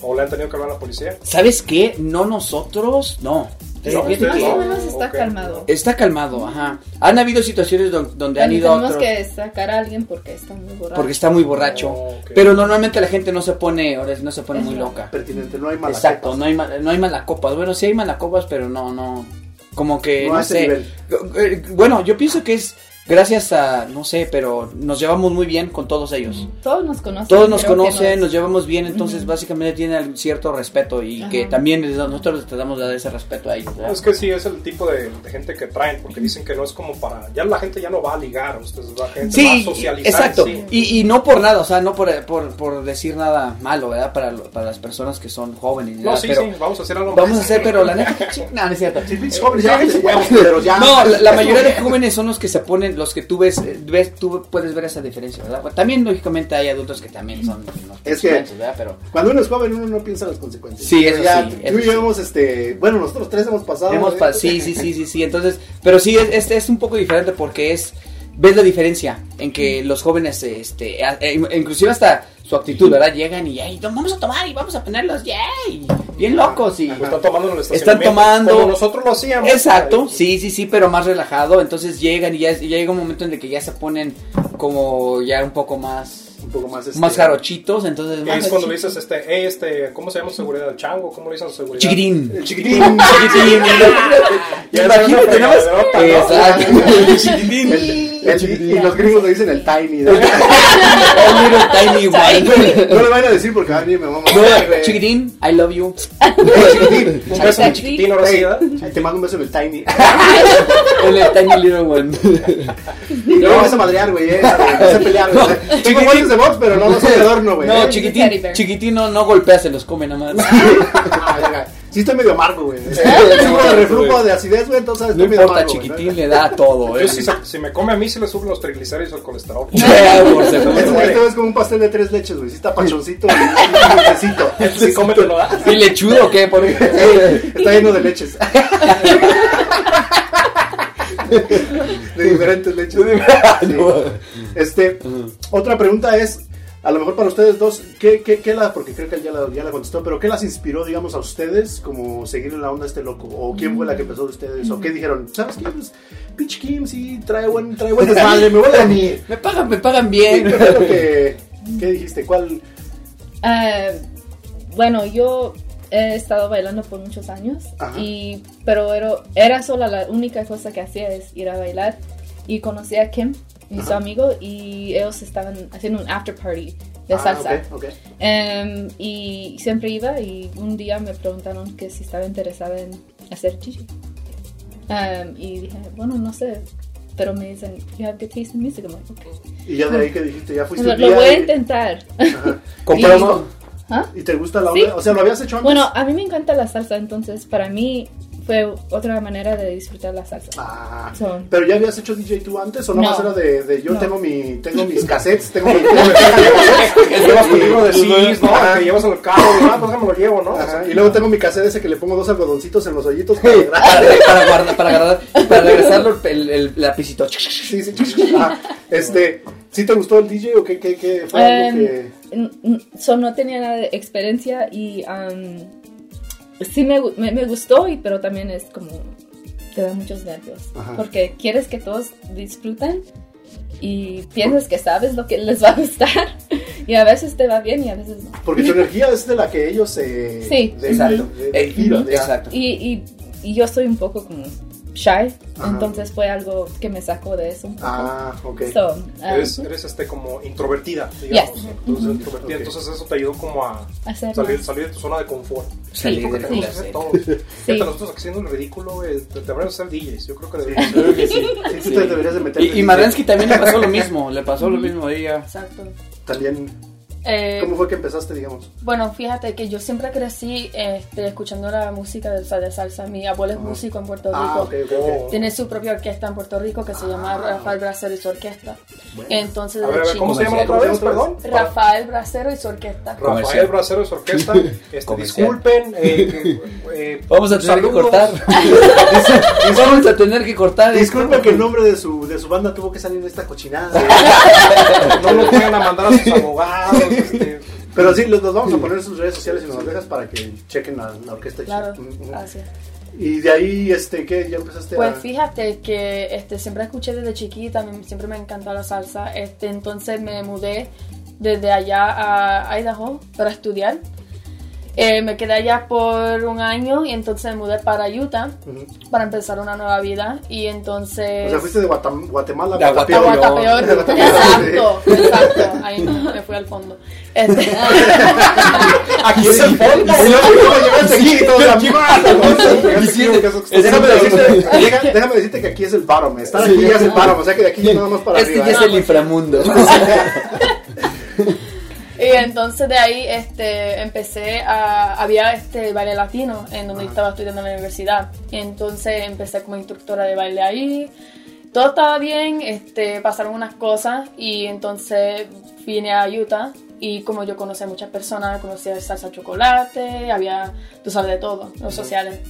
Speaker 2: O le han tenido que hablar a la policía.
Speaker 3: ¿Sabes qué? No nosotros, no.
Speaker 2: No, ustedes
Speaker 3: que
Speaker 4: Más o
Speaker 2: no.
Speaker 4: menos está
Speaker 2: Ok.
Speaker 4: calmado.
Speaker 3: Está calmado, ajá. Han habido situaciones don- donde han ido
Speaker 4: Tenemos
Speaker 3: otros
Speaker 4: que sacar a alguien porque está muy borracho.
Speaker 3: porque está muy borracho.
Speaker 2: Oh, ok.
Speaker 3: Pero normalmente la gente no se pone, ahora no se pone muy
Speaker 4: Eso.
Speaker 3: loca.
Speaker 1: Pertinente, no hay mala
Speaker 3: Exacto, no hay, no hay malacopas. Bueno, sí hay malacopas, pero no, no. Como que,
Speaker 1: No
Speaker 3: no, sé.
Speaker 1: nivel.
Speaker 3: Eh, Bueno, yo pienso que es gracias a, no sé, pero nos llevamos muy bien con todos ellos.
Speaker 4: Todos nos conocen.
Speaker 3: Todos nos conocen,
Speaker 4: nos-
Speaker 3: nos llevamos bien, entonces
Speaker 4: Ujú.
Speaker 3: básicamente tienen cierto respeto y
Speaker 4: Ajá.
Speaker 3: que también nosotros les tratamos de dar ese respeto a ellos. ¿verdad?
Speaker 2: Es que sí, es el tipo de, de gente que traen, porque dicen que no es como para... Ya la gente ya no va a ligar, ustedes la gente va a
Speaker 3: Sí,
Speaker 2: socializar.
Speaker 3: exacto.
Speaker 2: sí.
Speaker 3: Y, y no por nada, o sea, no por, por, por decir nada malo, ¿verdad? Para, lo- para las personas que son jóvenes.
Speaker 2: No, sí,
Speaker 3: pero
Speaker 2: sí, vamos a hacer algo
Speaker 3: Vamos a hacer, pero la neta, sí, no, no es cierto.
Speaker 1: Sí, pinches jóvenes, ya, ya, pero ya.
Speaker 3: No, la, la mayoría de jóvenes son los que se ponen, los que tú ves, eh, ves, tú puedes ver esa diferencia, ¿verdad? También, lógicamente, hay adultos que también son unos
Speaker 1: Es que-
Speaker 3: ¿verdad? Pero
Speaker 1: Cuando uno es joven, uno no piensa las consecuencias.
Speaker 3: Sí, eso
Speaker 1: ya,
Speaker 3: sí,
Speaker 1: Tú
Speaker 3: eso
Speaker 1: y
Speaker 3: sí.
Speaker 1: hemos, este. Bueno, nosotros tres hemos pasado.
Speaker 3: hemos
Speaker 1: ¿eh?
Speaker 3: pa- sí, sí, sí, sí, sí. Entonces, pero sí, es, es, es un poco diferente porque es, ves la diferencia en que los jóvenes, este, e- inclusive hasta su actitud, ¿verdad? Llegan y, "Ay, vamos a tomar y vamos a ponerlos, yay, bien locos y...
Speaker 2: Pues están tomando en
Speaker 3: Están tomando.
Speaker 2: Como nosotros lo hacíamos.
Speaker 3: Exacto, sí, sí, sí, pero más relajado. Entonces llegan y ya, ya llega un momento en el que ya se ponen como ya un poco más,
Speaker 1: Un poco más. Este,
Speaker 3: más jarochitos. Entonces, más
Speaker 2: es cuando le dices, este, hey, este, ¿cómo se llama seguridad? ¿El chango? ¿Cómo le dicen seguridad?
Speaker 3: chiquitín.
Speaker 1: El chiquitín.
Speaker 3: Chiquitín. Imagínate nada más. Exacto. El chiquitín.
Speaker 1: Y los gringos le dicen el tiny. ¿no?
Speaker 3: El little tiny white.
Speaker 1: No le vayan a decir porque a mí me a
Speaker 3: chiquitín, I love you.
Speaker 1: chiquitín.
Speaker 2: Un beso muy chiquitín, ahora sí,
Speaker 1: Te mando un beso en el tiny.
Speaker 3: El tiny little one.
Speaker 1: Y no vas a madrear, güey. Eh. No sé pelear, güey.
Speaker 3: Chiquitín.
Speaker 1: Guantes de box, pero no, no soy de adorno, güey.
Speaker 3: No, chiquitín, chiquitín no, no golpea, se los come nada más.
Speaker 1: Ah. Sí estoy medio amargo, güey. Tengo de reflujo de acidez, güey, entonces
Speaker 3: No
Speaker 1: estoy medio
Speaker 3: importa,
Speaker 1: amargo. güey, ¿no?
Speaker 3: chiquitín le da todo,
Speaker 2: Yo
Speaker 3: eh.
Speaker 2: si, me come a mí, se le suben los triglicéridos al colesterol.
Speaker 3: Ya, por
Speaker 1: Este,
Speaker 3: supuesto.
Speaker 1: este es como un pastel de tres leches, güey. Sí está pachoncito y y dulcecito.
Speaker 2: Sí, cómetelo, ¿verdad?
Speaker 3: ¿Y lechudo o qué? Por
Speaker 1: Está lleno de leches. De diferentes leches. Sí.
Speaker 3: No.
Speaker 1: Este, otra pregunta es, a lo mejor para ustedes dos, ¿qué, qué, qué la, porque creo que él ya la, ya la contestó, pero ¿qué las inspiró, digamos, a ustedes como seguir en la onda este loco? ¿O quién fue la que empezó de ustedes? ¿O qué dijeron? ¿Sabes qué? Pues, Pitch Kim sí trae buen, trae buen desmadre, me voy a mí.
Speaker 3: Me pagan, me pagan
Speaker 1: ¿Qué
Speaker 3: bien.
Speaker 1: que, qué dijiste? ¿Cuál?
Speaker 4: Ah, bueno, yo he estado bailando por muchos años,
Speaker 1: Ajá.
Speaker 4: y, pero era, era sola la única cosa que hacía es ir a bailar. Y conocí a Kim, mi su
Speaker 1: Ajá.
Speaker 4: amigo, y ellos estaban haciendo un after party de
Speaker 1: Ah,
Speaker 4: salsa.
Speaker 1: ok, ok.
Speaker 4: Em, y siempre iba y un día me preguntaron que si estaba interesada en hacer chichi. Um, y dije, bueno, no sé. Pero me dicen, you have good taste in music. I'm like, okay.
Speaker 1: Y ya de ahí que dijiste, ya fuiste
Speaker 4: Lo, lo voy a
Speaker 1: y-
Speaker 4: intentar.
Speaker 2: Compramos.
Speaker 4: ¿Ah?
Speaker 1: ¿Y te gusta la
Speaker 4: Sí.
Speaker 1: onda? O sea, ¿lo habías hecho antes?
Speaker 4: Bueno, a mí me encanta la salsa, entonces para mí fue otra manera de disfrutar la salsa.
Speaker 1: Ah,
Speaker 4: So-
Speaker 1: pero ya habías hecho DJ tú antes o nomás
Speaker 4: No.
Speaker 1: era de, de yo
Speaker 4: No.
Speaker 1: tengo mi tengo mis cassettes, tengo mi
Speaker 2: Que llevas tu libro de CDs, ¿no? Que llevas en el carro, ah, pues me lo llevo, ¿no?
Speaker 1: Ajá, Y luego tengo mi cassette ese que le pongo dos algodoncitos en los hoyitos para agarrar.
Speaker 3: para guardar, para agarrar, para regresarlo el, el lapicito.
Speaker 1: Sí, sí, Ajá. Este, ¿sí te gustó el DJ o qué, qué, qué fue algo
Speaker 4: Um,
Speaker 1: que
Speaker 4: so no tenía nada de experiencia y um, sí me, me, me gustó, y, pero también es como te da muchos nervios.
Speaker 1: Ajá.
Speaker 4: Porque quieres que todos disfruten y piensas que sabes lo que les va a gustar y a veces te va bien y a veces no.
Speaker 1: porque tu energía es de la que ellos se
Speaker 4: Sí.
Speaker 1: de-
Speaker 3: Exacto.
Speaker 1: de- de-
Speaker 3: Eh. Exacto.
Speaker 4: Y, y, y yo soy un poco como shy,
Speaker 1: Ajá.
Speaker 4: entonces fue algo que me sacó de eso un poco.
Speaker 1: Ah, ok.
Speaker 4: So, um,
Speaker 2: eres, eres este como introvertida, digamos.
Speaker 4: Yes.
Speaker 2: Entonces, introvertida.
Speaker 1: Ok.
Speaker 2: Entonces eso te ayudó como a
Speaker 4: hacer
Speaker 2: salir, salir de tu zona de confort.
Speaker 3: Salir
Speaker 2: porque
Speaker 3: de
Speaker 2: tenemos que hacer todo. Fíjate, nosotros aquí haciendo el ridículo, güey, te- deberíamos ser DJs. Yo creo que deberíamos ser
Speaker 1: Creo que sí. Sí, tú te deberías de meter.
Speaker 3: Y, y Marlensky también le pasó lo mismo, le pasó lo mismo a ella.
Speaker 5: Exacto.
Speaker 1: También,
Speaker 5: Eh,
Speaker 1: ¿cómo fue que empezaste, digamos?
Speaker 5: Bueno, fíjate que yo siempre crecí este, escuchando la música de, de salsa. Mi abuelo es músico en Puerto Rico.
Speaker 1: Ah, ok, ok, ok.
Speaker 5: Tiene su propia orquesta en Puerto Rico que se llama Rafael Bracero y su orquesta. Entonces,
Speaker 2: A ver, a ver, ¿cómo
Speaker 5: chico-
Speaker 2: se llama otra vez? Perdón.
Speaker 5: Rafael Bracero y su orquesta.
Speaker 2: Rafael. Bracero de su orquesta. Este, disculpen. eh, que, eh,
Speaker 3: Vamos a tener que
Speaker 2: saludos.
Speaker 3: cortar. Vamos a tener que cortar.
Speaker 1: Disculpa que el nombre de su, de su banda tuvo que salir en esta cochinada.
Speaker 2: No nos vayan a mandar a sus abogados. Este,
Speaker 1: Pero sí, los, los vamos a poner en sus redes sociales y nos las dejas para que chequen la, la orquesta.
Speaker 5: Claro, gracias.
Speaker 1: Y de ahí, este, ¿qué? ¿Ya empezaste
Speaker 5: Pues
Speaker 1: a...?
Speaker 5: fíjate que este, siempre escuché desde chiquita, me- siempre me encantó la salsa. Este, entonces me mudé desde allá a Idaho para estudiar. Eh, me quedé allá por un año y entonces me mudé para Utah
Speaker 1: Ujú.
Speaker 5: para empezar una nueva vida. Y entonces...
Speaker 1: O sea, fuiste de Guatam- Guatemala
Speaker 3: De
Speaker 1: a Guatapeor.
Speaker 5: Guatapeor. Exacto, exacto. Ahí no, me fui al fondo. Este,
Speaker 2: aquí es el fondo.
Speaker 1: Y luego, ¿cómo llegaste aquí?
Speaker 2: Aquí
Speaker 1: "Ah, no, no, no". Déjame decirte, deja- déjame decirte que aquí es el bottom. Estar aquí ya es el bottom. O sea que de aquí nada más para
Speaker 3: Este
Speaker 1: arriba.
Speaker 3: ya es el inframundo.
Speaker 5: Y entonces de ahí este, empecé a... Había este baile latino en donde estaba estudiando en la universidad. Y entonces empecé como instructora de baile ahí. Todo estaba bien, este, pasaron unas cosas y entonces vine a Utah y como yo conocí a muchas personas, conocí a salsa chocolate, había, tú sabes de todo, los sociales.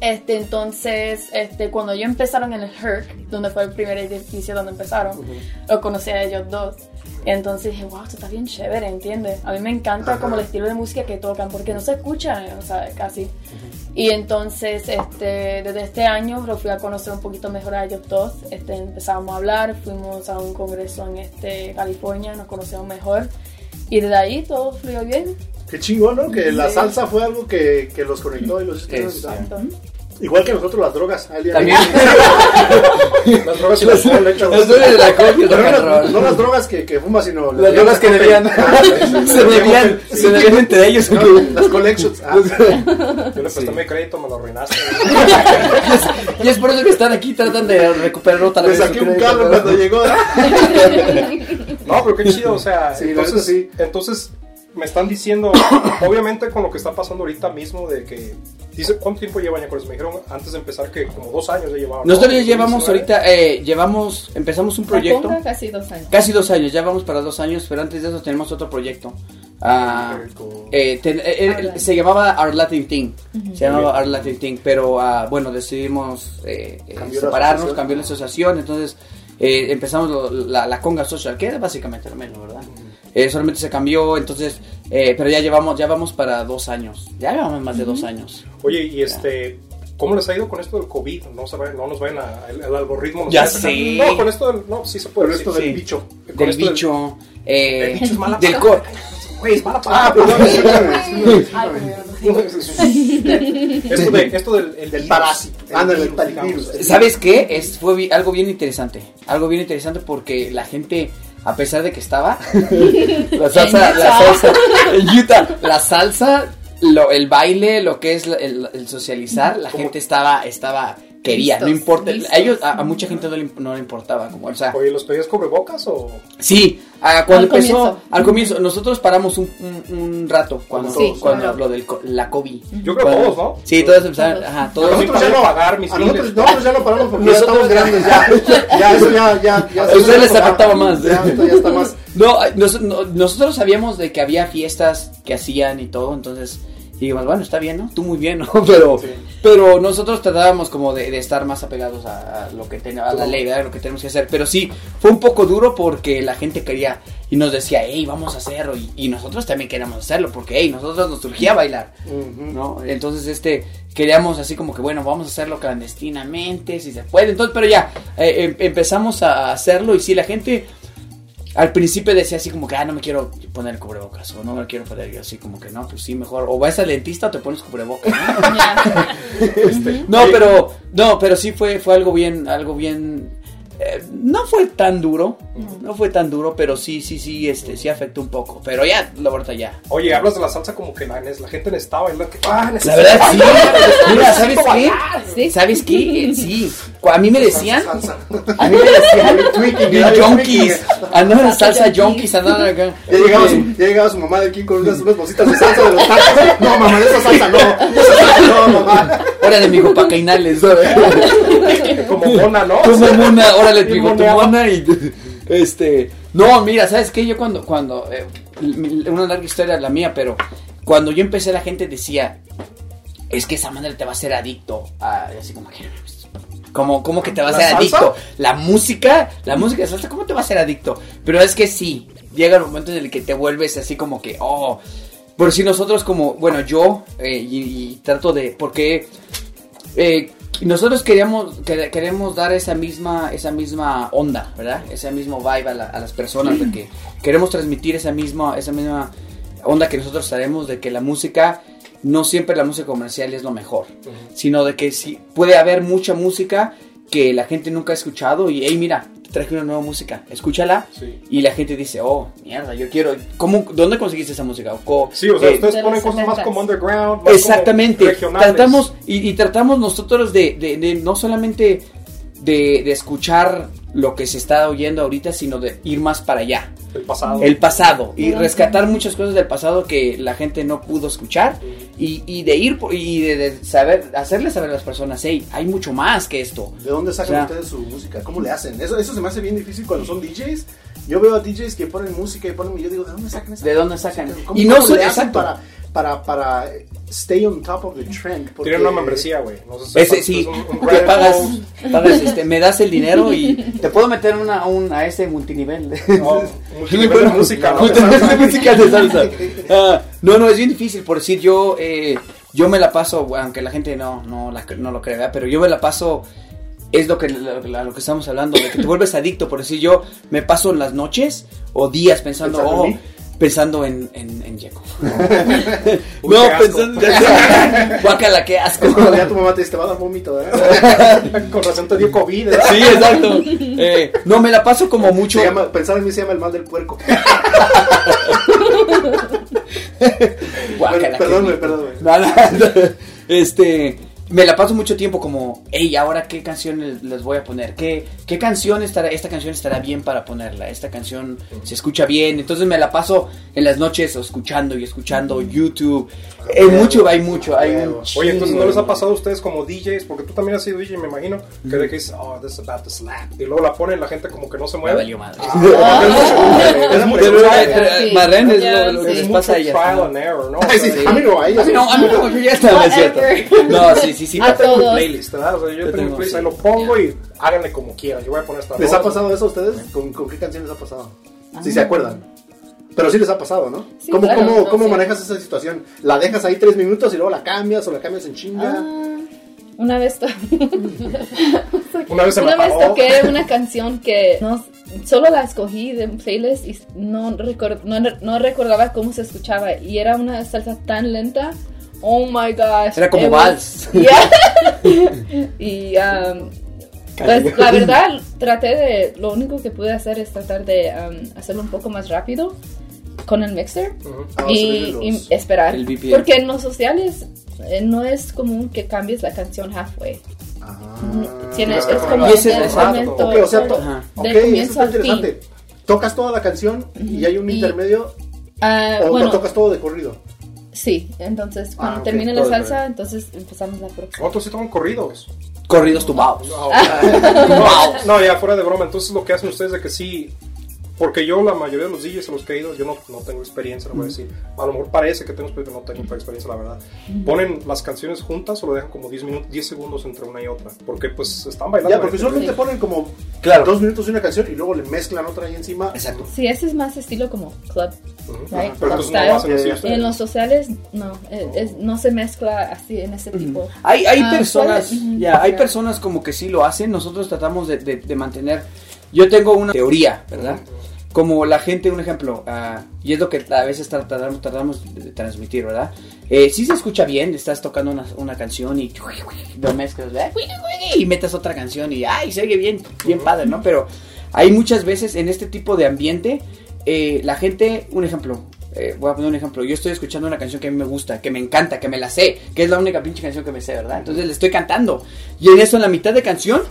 Speaker 5: Este, entonces, este, cuando ellos empezaron en el Herc, donde fue el primer edificio donde empezaron, lo conocí a ellos dos. Entonces dije, wow, esto está bien chévere, ¿entiendes? A mí me encanta como el estilo de música que tocan, porque no se escucha, o sea, casi. Y entonces, este, desde este año lo fui a conocer un poquito mejor a ellos dos. Este, empezamos a hablar, fuimos a un congreso en este, California, nos conocemos mejor. Y desde ahí todo fluyó bien.
Speaker 1: Qué chingón, ¿no? Que la
Speaker 5: Sí.
Speaker 1: salsa fue algo que, que los conectó y los hizo
Speaker 3: Exacto.
Speaker 1: Igual que nosotros las drogas. al día de
Speaker 3: También.
Speaker 2: Las drogas y las hecho.
Speaker 3: Las drogas y
Speaker 1: Pero
Speaker 3: and
Speaker 1: no, las drogas que, que fumas, sino
Speaker 3: Las drogas que debían. Se debían, se debían entre ellos.
Speaker 1: No, las collections. Ah,
Speaker 2: Yo le presté mi crédito, me lo arruinaste.
Speaker 3: Y es por eso que están aquí, tratan de recuperar otra
Speaker 1: Le
Speaker 3: vez.
Speaker 1: saqué un carro cuando llegó.
Speaker 2: No, pero qué chido, o sea,
Speaker 1: Sí, la
Speaker 2: entonces, entonces me están diciendo, obviamente con lo que está pasando ahorita mismo, de que, dice, ¿cuánto tiempo llevan ya con eso? Me dijeron antes de empezar que como dos años ya llevaban. ¿no?
Speaker 3: Nosotros ya llevamos
Speaker 2: 19.
Speaker 3: ahorita, eh, llevamos, empezamos un proyecto.
Speaker 4: casi dos años.
Speaker 3: Casi dos años, ya vamos para dos años, pero antes de eso tenemos otro proyecto. Ah, eh, ten- eh, eh, se llamaba Our Latin Team, se llamaba Our Latin Team, pero ah, bueno, decidimos separarnos, cambió la asociación, entonces eh, empezamos lo- la, la Conga Social, que era básicamente lo mismo, ¿verdad? Eh, solamente se cambió, entonces, eh, pero ya llevamos, ya vamos para dos años, ya llevamos más de dos años.
Speaker 2: Oye, y este, ¿cómo les ha ido con esto del COVID? No, se vayan- no nos vayan a, el, el algoritmo. nos
Speaker 3: Ya sé.
Speaker 2: No, con esto del, no, sí se puede decir.
Speaker 1: esto del
Speaker 3: Sí.
Speaker 1: bicho.
Speaker 2: Con
Speaker 3: Del
Speaker 2: esto del-
Speaker 3: bicho, eh,
Speaker 2: El bicho es mala
Speaker 3: del
Speaker 2: palabra. Güey, es mala
Speaker 1: Ah,
Speaker 2: palabra.
Speaker 1: perdón, discúlpame, discúlpame.
Speaker 2: Esto, de, esto del el
Speaker 1: Del parásito.
Speaker 2: el
Speaker 1: Ándale, el
Speaker 2: virus,
Speaker 1: talivirus.
Speaker 2: digamos.
Speaker 3: ¿Sabes qué? Es, fue algo bien interesante. Algo bien interesante porque la gente, a pesar de que estaba, la salsa, la salsa, en Utah, la salsa, lo, el baile, lo que es el, el socializar, la
Speaker 2: ¿Cómo?
Speaker 3: gente estaba, estaba quería, no importa,
Speaker 4: listos.
Speaker 3: a ellos, a, a mucha gente no le, no le importaba, como, o sea,
Speaker 2: Oye, ¿los pedías cubrebocas o...?
Speaker 3: sí, ah, cuando
Speaker 4: Al
Speaker 3: empezó,
Speaker 4: comienzo.
Speaker 3: al comienzo, nosotros paramos un, un, un rato cuando,
Speaker 4: Sí,
Speaker 3: cuando
Speaker 4: claro.
Speaker 3: lo del co- la COVID.
Speaker 2: Yo creo
Speaker 3: Cuando-
Speaker 2: todos, ¿no?
Speaker 3: Sí, todos empezaron,
Speaker 4: Todos.
Speaker 3: ajá, todos.
Speaker 1: Nosotros ya no-
Speaker 2: pagar mis
Speaker 1: A nosotros, nosotros ya no paramos porque ya
Speaker 3: Nosotros-
Speaker 1: estamos grandes, ya. Ya, eso ya, ya, ya.
Speaker 3: A ustedes les
Speaker 1: ya-
Speaker 3: afectaba más.
Speaker 1: Ya, esto ya está más.
Speaker 3: No, nos- no, nosotros sabíamos de que había fiestas que hacían y todo, entonces dijimos, bueno, está bien, ¿no? Tú muy bien, ¿no? Pero,
Speaker 1: Sí.
Speaker 3: pero nosotros tratábamos como de, de estar más apegados a, a lo que tenía, a la ley, ¿verdad? Lo que tenemos que hacer. Pero sí, fue un poco duro porque la gente quería y nos decía, hey, vamos a hacerlo. Y, y nosotros también queríamos hacerlo porque, hey, nosotros nos surgía bailar. ¿no? Entonces, este, queríamos así como que, bueno, vamos a hacerlo clandestinamente, si se puede. Entonces, pero ya, eh, em- empezamos a hacerlo y sí, la gente al principio decía así como que, ah, no me quiero poner cubrebocas, o no me lo quiero poner yo así como que, no, pues sí, mejor, o vas al dentista o te pones cubrebocas, ¿no?
Speaker 4: Ya.
Speaker 3: No, pero, no, pero sí fue, fue algo bien, algo bien, eh, no fue tan duro, no fue tan duro, pero sí, sí, sí, este, sí afectó un poco, pero ya, la verdad ya.
Speaker 2: Oye, hablas de la salsa como que la, la gente necesitaba bailar. Que, ah,
Speaker 3: La verdad, sí. Mira, ¿sabes qué?
Speaker 4: Sí.
Speaker 3: ¿Sabes qué? Sí. A mí me decían,
Speaker 1: Salsa.
Speaker 3: a mí me decían, junkies, andaban en
Speaker 4: Salsa junkies.
Speaker 3: andaban acá.
Speaker 1: Ya llegaba, su, ya llegaba su mamá de aquí con unas, unas bolsitas de salsa de los tacos. No, mamá, de esa salsa no. De esa salsa no, mamá.
Speaker 3: Órale, mijo, pa' cainales, ¿sabes?
Speaker 2: Como mona, ¿no?
Speaker 3: Como mona, órale,
Speaker 2: Bien
Speaker 3: mijo, tu
Speaker 2: moneado.
Speaker 3: mona y... Este... No, mira, ¿sabes qué? Yo cuando... cuando eh, una larga historia la mía, pero... Cuando yo empecé la gente decía... Es que esa manera te va a hacer adicto. A, así como que... Como, como que te va a
Speaker 2: ¿La
Speaker 3: hacer
Speaker 2: salsa?
Speaker 3: adicto. La música, la música de salsa, ¿cómo te va a hacer adicto? Pero es que sí, llega el momento en el que te vuelves así como que, oh, por si nosotros como, bueno, yo, eh, y, y trato de, porque eh, nosotros queríamos, quere- queremos dar esa misma, esa misma onda, ¿verdad? Ese mismo vibe a, la- a las personas, de que queremos transmitir esa misma, esa misma onda que nosotros traemos de que la música, no siempre la música comercial es lo mejor, sino de que sí, puede haber mucha música que la gente nunca ha escuchado y, hey, mira, te traje una nueva música, escúchala.
Speaker 2: Sí.
Speaker 3: Y la gente dice, oh, mierda, yo quiero. ¿Cómo, ¿Dónde conseguiste esa música? O
Speaker 2: Sí, o sea,
Speaker 3: eh,
Speaker 2: ustedes
Speaker 4: de
Speaker 2: ponen cosas más
Speaker 4: 70s.
Speaker 2: como underground, más como
Speaker 3: Exactamente.
Speaker 2: regionales.
Speaker 3: Tratamos y, y tratamos nosotros de, de- de no solamente de, de escuchar lo que se está oyendo ahorita, sino de ir más para allá,
Speaker 2: El pasado.
Speaker 3: el pasado y rescatar muchas cosas del pasado que la gente no pudo escuchar y, y de ir por- y de, de saber hacerle saber a las personas, hey, hay mucho más que esto.
Speaker 1: ¿De dónde sacan
Speaker 3: O sea,
Speaker 1: ustedes su música? ¿Cómo le hacen? Eso, eso se me hace bien difícil cuando son DJs. Yo veo a DJs que ponen música y ponen. y Yo digo, ¿de dónde sacan esa
Speaker 3: ¿De dónde sacan?
Speaker 1: ¿Cómo,
Speaker 3: Y no
Speaker 1: cómo le hacen
Speaker 3: exacto.
Speaker 1: para, para, para stay on top of the trend? Porque-
Speaker 2: Tienen una membresía, güey. No sé si
Speaker 3: sí,
Speaker 2: un, un
Speaker 3: que pagas, pagas, este, me das el dinero y te puedo meter una, un, a ese multinivel.
Speaker 2: no, un multinivel de música, ¿no?
Speaker 3: Multinivel de música de salsa. Ah, no, no, es bien difícil, por decir, yo, eh, yo me la paso, aunque la gente no, no, la- no lo crea, pero yo me la paso, es lo que, lo, lo que estamos hablando, de que te vuelves adicto, por decir, yo me paso las noches o días pensando,
Speaker 1: ¿Pensando en
Speaker 3: oh,
Speaker 1: mí?
Speaker 3: Pensando en, en, en Yeco.
Speaker 2: Uy,
Speaker 3: no, pensando, guácala, qué asco.
Speaker 1: Es cuando ya tu mamá te dice, te va a dar vómito, ¿verdad?
Speaker 2: Con razón te dio COVID. ¿eh?
Speaker 3: Sí, exacto. Eh, no, me la paso como mucho.
Speaker 1: Se llama, pensar en mí se llama el mal del puerco.
Speaker 3: Guácala,
Speaker 1: perdón,
Speaker 3: qué-
Speaker 1: güey, perdón, güey.
Speaker 3: No, no, no. Este, me la paso mucho tiempo como, hey, ahora qué canción les, voy a poner, qué, qué canción estará, esta canción estará bien para ponerla, esta canción se escucha bien, entonces me la paso en las noches escuchando y escuchando YouTube, hay mucho, hay mucho, hay un
Speaker 2: Oye, entonces ¿no les ha pasado a ustedes como DJs? Porque tú también has sido DJ, me imagino, que de que dices, oh, this is about to slap. Y luego la ponen la gente como que no se
Speaker 3: Me
Speaker 2: mueve.
Speaker 3: valió madre.
Speaker 2: Es
Speaker 3: lo, que les
Speaker 2: es
Speaker 3: pasa a
Speaker 2: mucho
Speaker 3: ellas.
Speaker 1: a mí no, a
Speaker 3: mí no, a mí no, yo ya estaba, es cierto. No, sí, sí, sí.
Speaker 4: A
Speaker 2: Yo tengo mi playlist, ¿verdad? O sea, yo
Speaker 3: Yo
Speaker 2: tengo mi playlist,
Speaker 3: sí.
Speaker 2: ahí lo pongo y háganle como quieran. Yo voy a poner esta
Speaker 1: ¿Les ha pasado eso a ustedes? ¿Con, con qué canción les ha pasado? Si se acuerdan. Pero sí les ha pasado, ¿no?
Speaker 4: Sí,
Speaker 1: ¿Cómo,
Speaker 4: claro,
Speaker 1: cómo,
Speaker 4: no,
Speaker 1: cómo
Speaker 4: sí.
Speaker 1: manejas esa situación? ¿La dejas ahí tres minutos y luego la cambias o la cambias en chinga?
Speaker 4: Ah, una vez, to-
Speaker 2: Una vez se me
Speaker 4: una vez toqué una canción que no, solo la escogí de un playlist y no, recor- no, no recordaba cómo se escuchaba y era una salsa tan lenta. Oh my gosh.
Speaker 3: Era como
Speaker 4: was-
Speaker 3: vals.
Speaker 4: Yeah. y um, pues la verdad traté de, lo único que pude hacer es tratar de um, hacerlo un poco más rápido con el mixer
Speaker 2: Ujú.
Speaker 1: Ah,
Speaker 4: y,
Speaker 1: subirle
Speaker 4: y
Speaker 1: los-
Speaker 4: esperar. Porque en los sociales eh, no es común que cambies la canción halfway.
Speaker 1: Ah.
Speaker 4: Tiene, es como
Speaker 3: y ese es
Speaker 4: momento-
Speaker 1: Ok, o sea, to-
Speaker 3: Ajá.
Speaker 1: ok,
Speaker 4: Del
Speaker 1: eso
Speaker 4: comienzo
Speaker 1: está
Speaker 4: al fin.
Speaker 1: interesante. Tocas toda la canción y hay un
Speaker 4: Y-
Speaker 1: intermedio
Speaker 4: Ah,
Speaker 1: o
Speaker 4: bueno,
Speaker 1: tocas todo de corrido.
Speaker 4: Sí, entonces cuando
Speaker 1: Ah,
Speaker 4: termine la salsa, entonces empezamos la próxima.
Speaker 2: ¿Cuántos sí toman corridos?
Speaker 3: Corridos tumbados.
Speaker 2: No, no, ya fuera de broma. Entonces lo que hacen ustedes es de que sí. Porque yo, la mayoría de los DJs a los que he ido, yo no, no tengo experiencia, no voy a decir. A lo mejor parece que tengo experiencia, no tengo experiencia, la verdad. Ponen las canciones juntas o lo dejan como 10, minutos, 10 segundos entre una y otra. Porque pues están bailando.
Speaker 1: Ya, porque usualmente ponen como
Speaker 3: Claro.
Speaker 1: dos minutos de una canción y luego le mezclan otra ahí encima.
Speaker 3: Exacto.
Speaker 4: Sí, ese es más estilo como club. Right?
Speaker 2: Pero
Speaker 4: Club
Speaker 2: entonces no
Speaker 4: style.
Speaker 2: lo hacen así
Speaker 1: Yeah,
Speaker 2: ustedes.
Speaker 4: En los sociales, no, eh, es- no se mezcla así en ese tipo.
Speaker 3: Hay, hay
Speaker 4: Ah,
Speaker 3: personas, ya, hay
Speaker 4: claro.
Speaker 3: personas como que sí lo hacen. Nosotros tratamos de, de- de mantener. Yo tengo una teoría, ¿verdad? Como la gente, un ejemplo, ah, y es lo que a veces tratamos, tratamos de transmitir, ¿verdad? Eh, si se escucha bien, estás tocando una, una canción y lo mezclas, ¿verdad? Y metes otra canción y ¡ay! Se oye bien, bien padre, ¿no? Pero hay muchas veces en este tipo de ambiente, eh, la gente, un ejemplo, eh, voy a poner un ejemplo. Yo estoy escuchando una canción que a mí me gusta, que me encanta, que me la sé, que es la única pinche canción que me sé, ¿verdad? Entonces le estoy cantando. Y en eso, en la mitad de canción,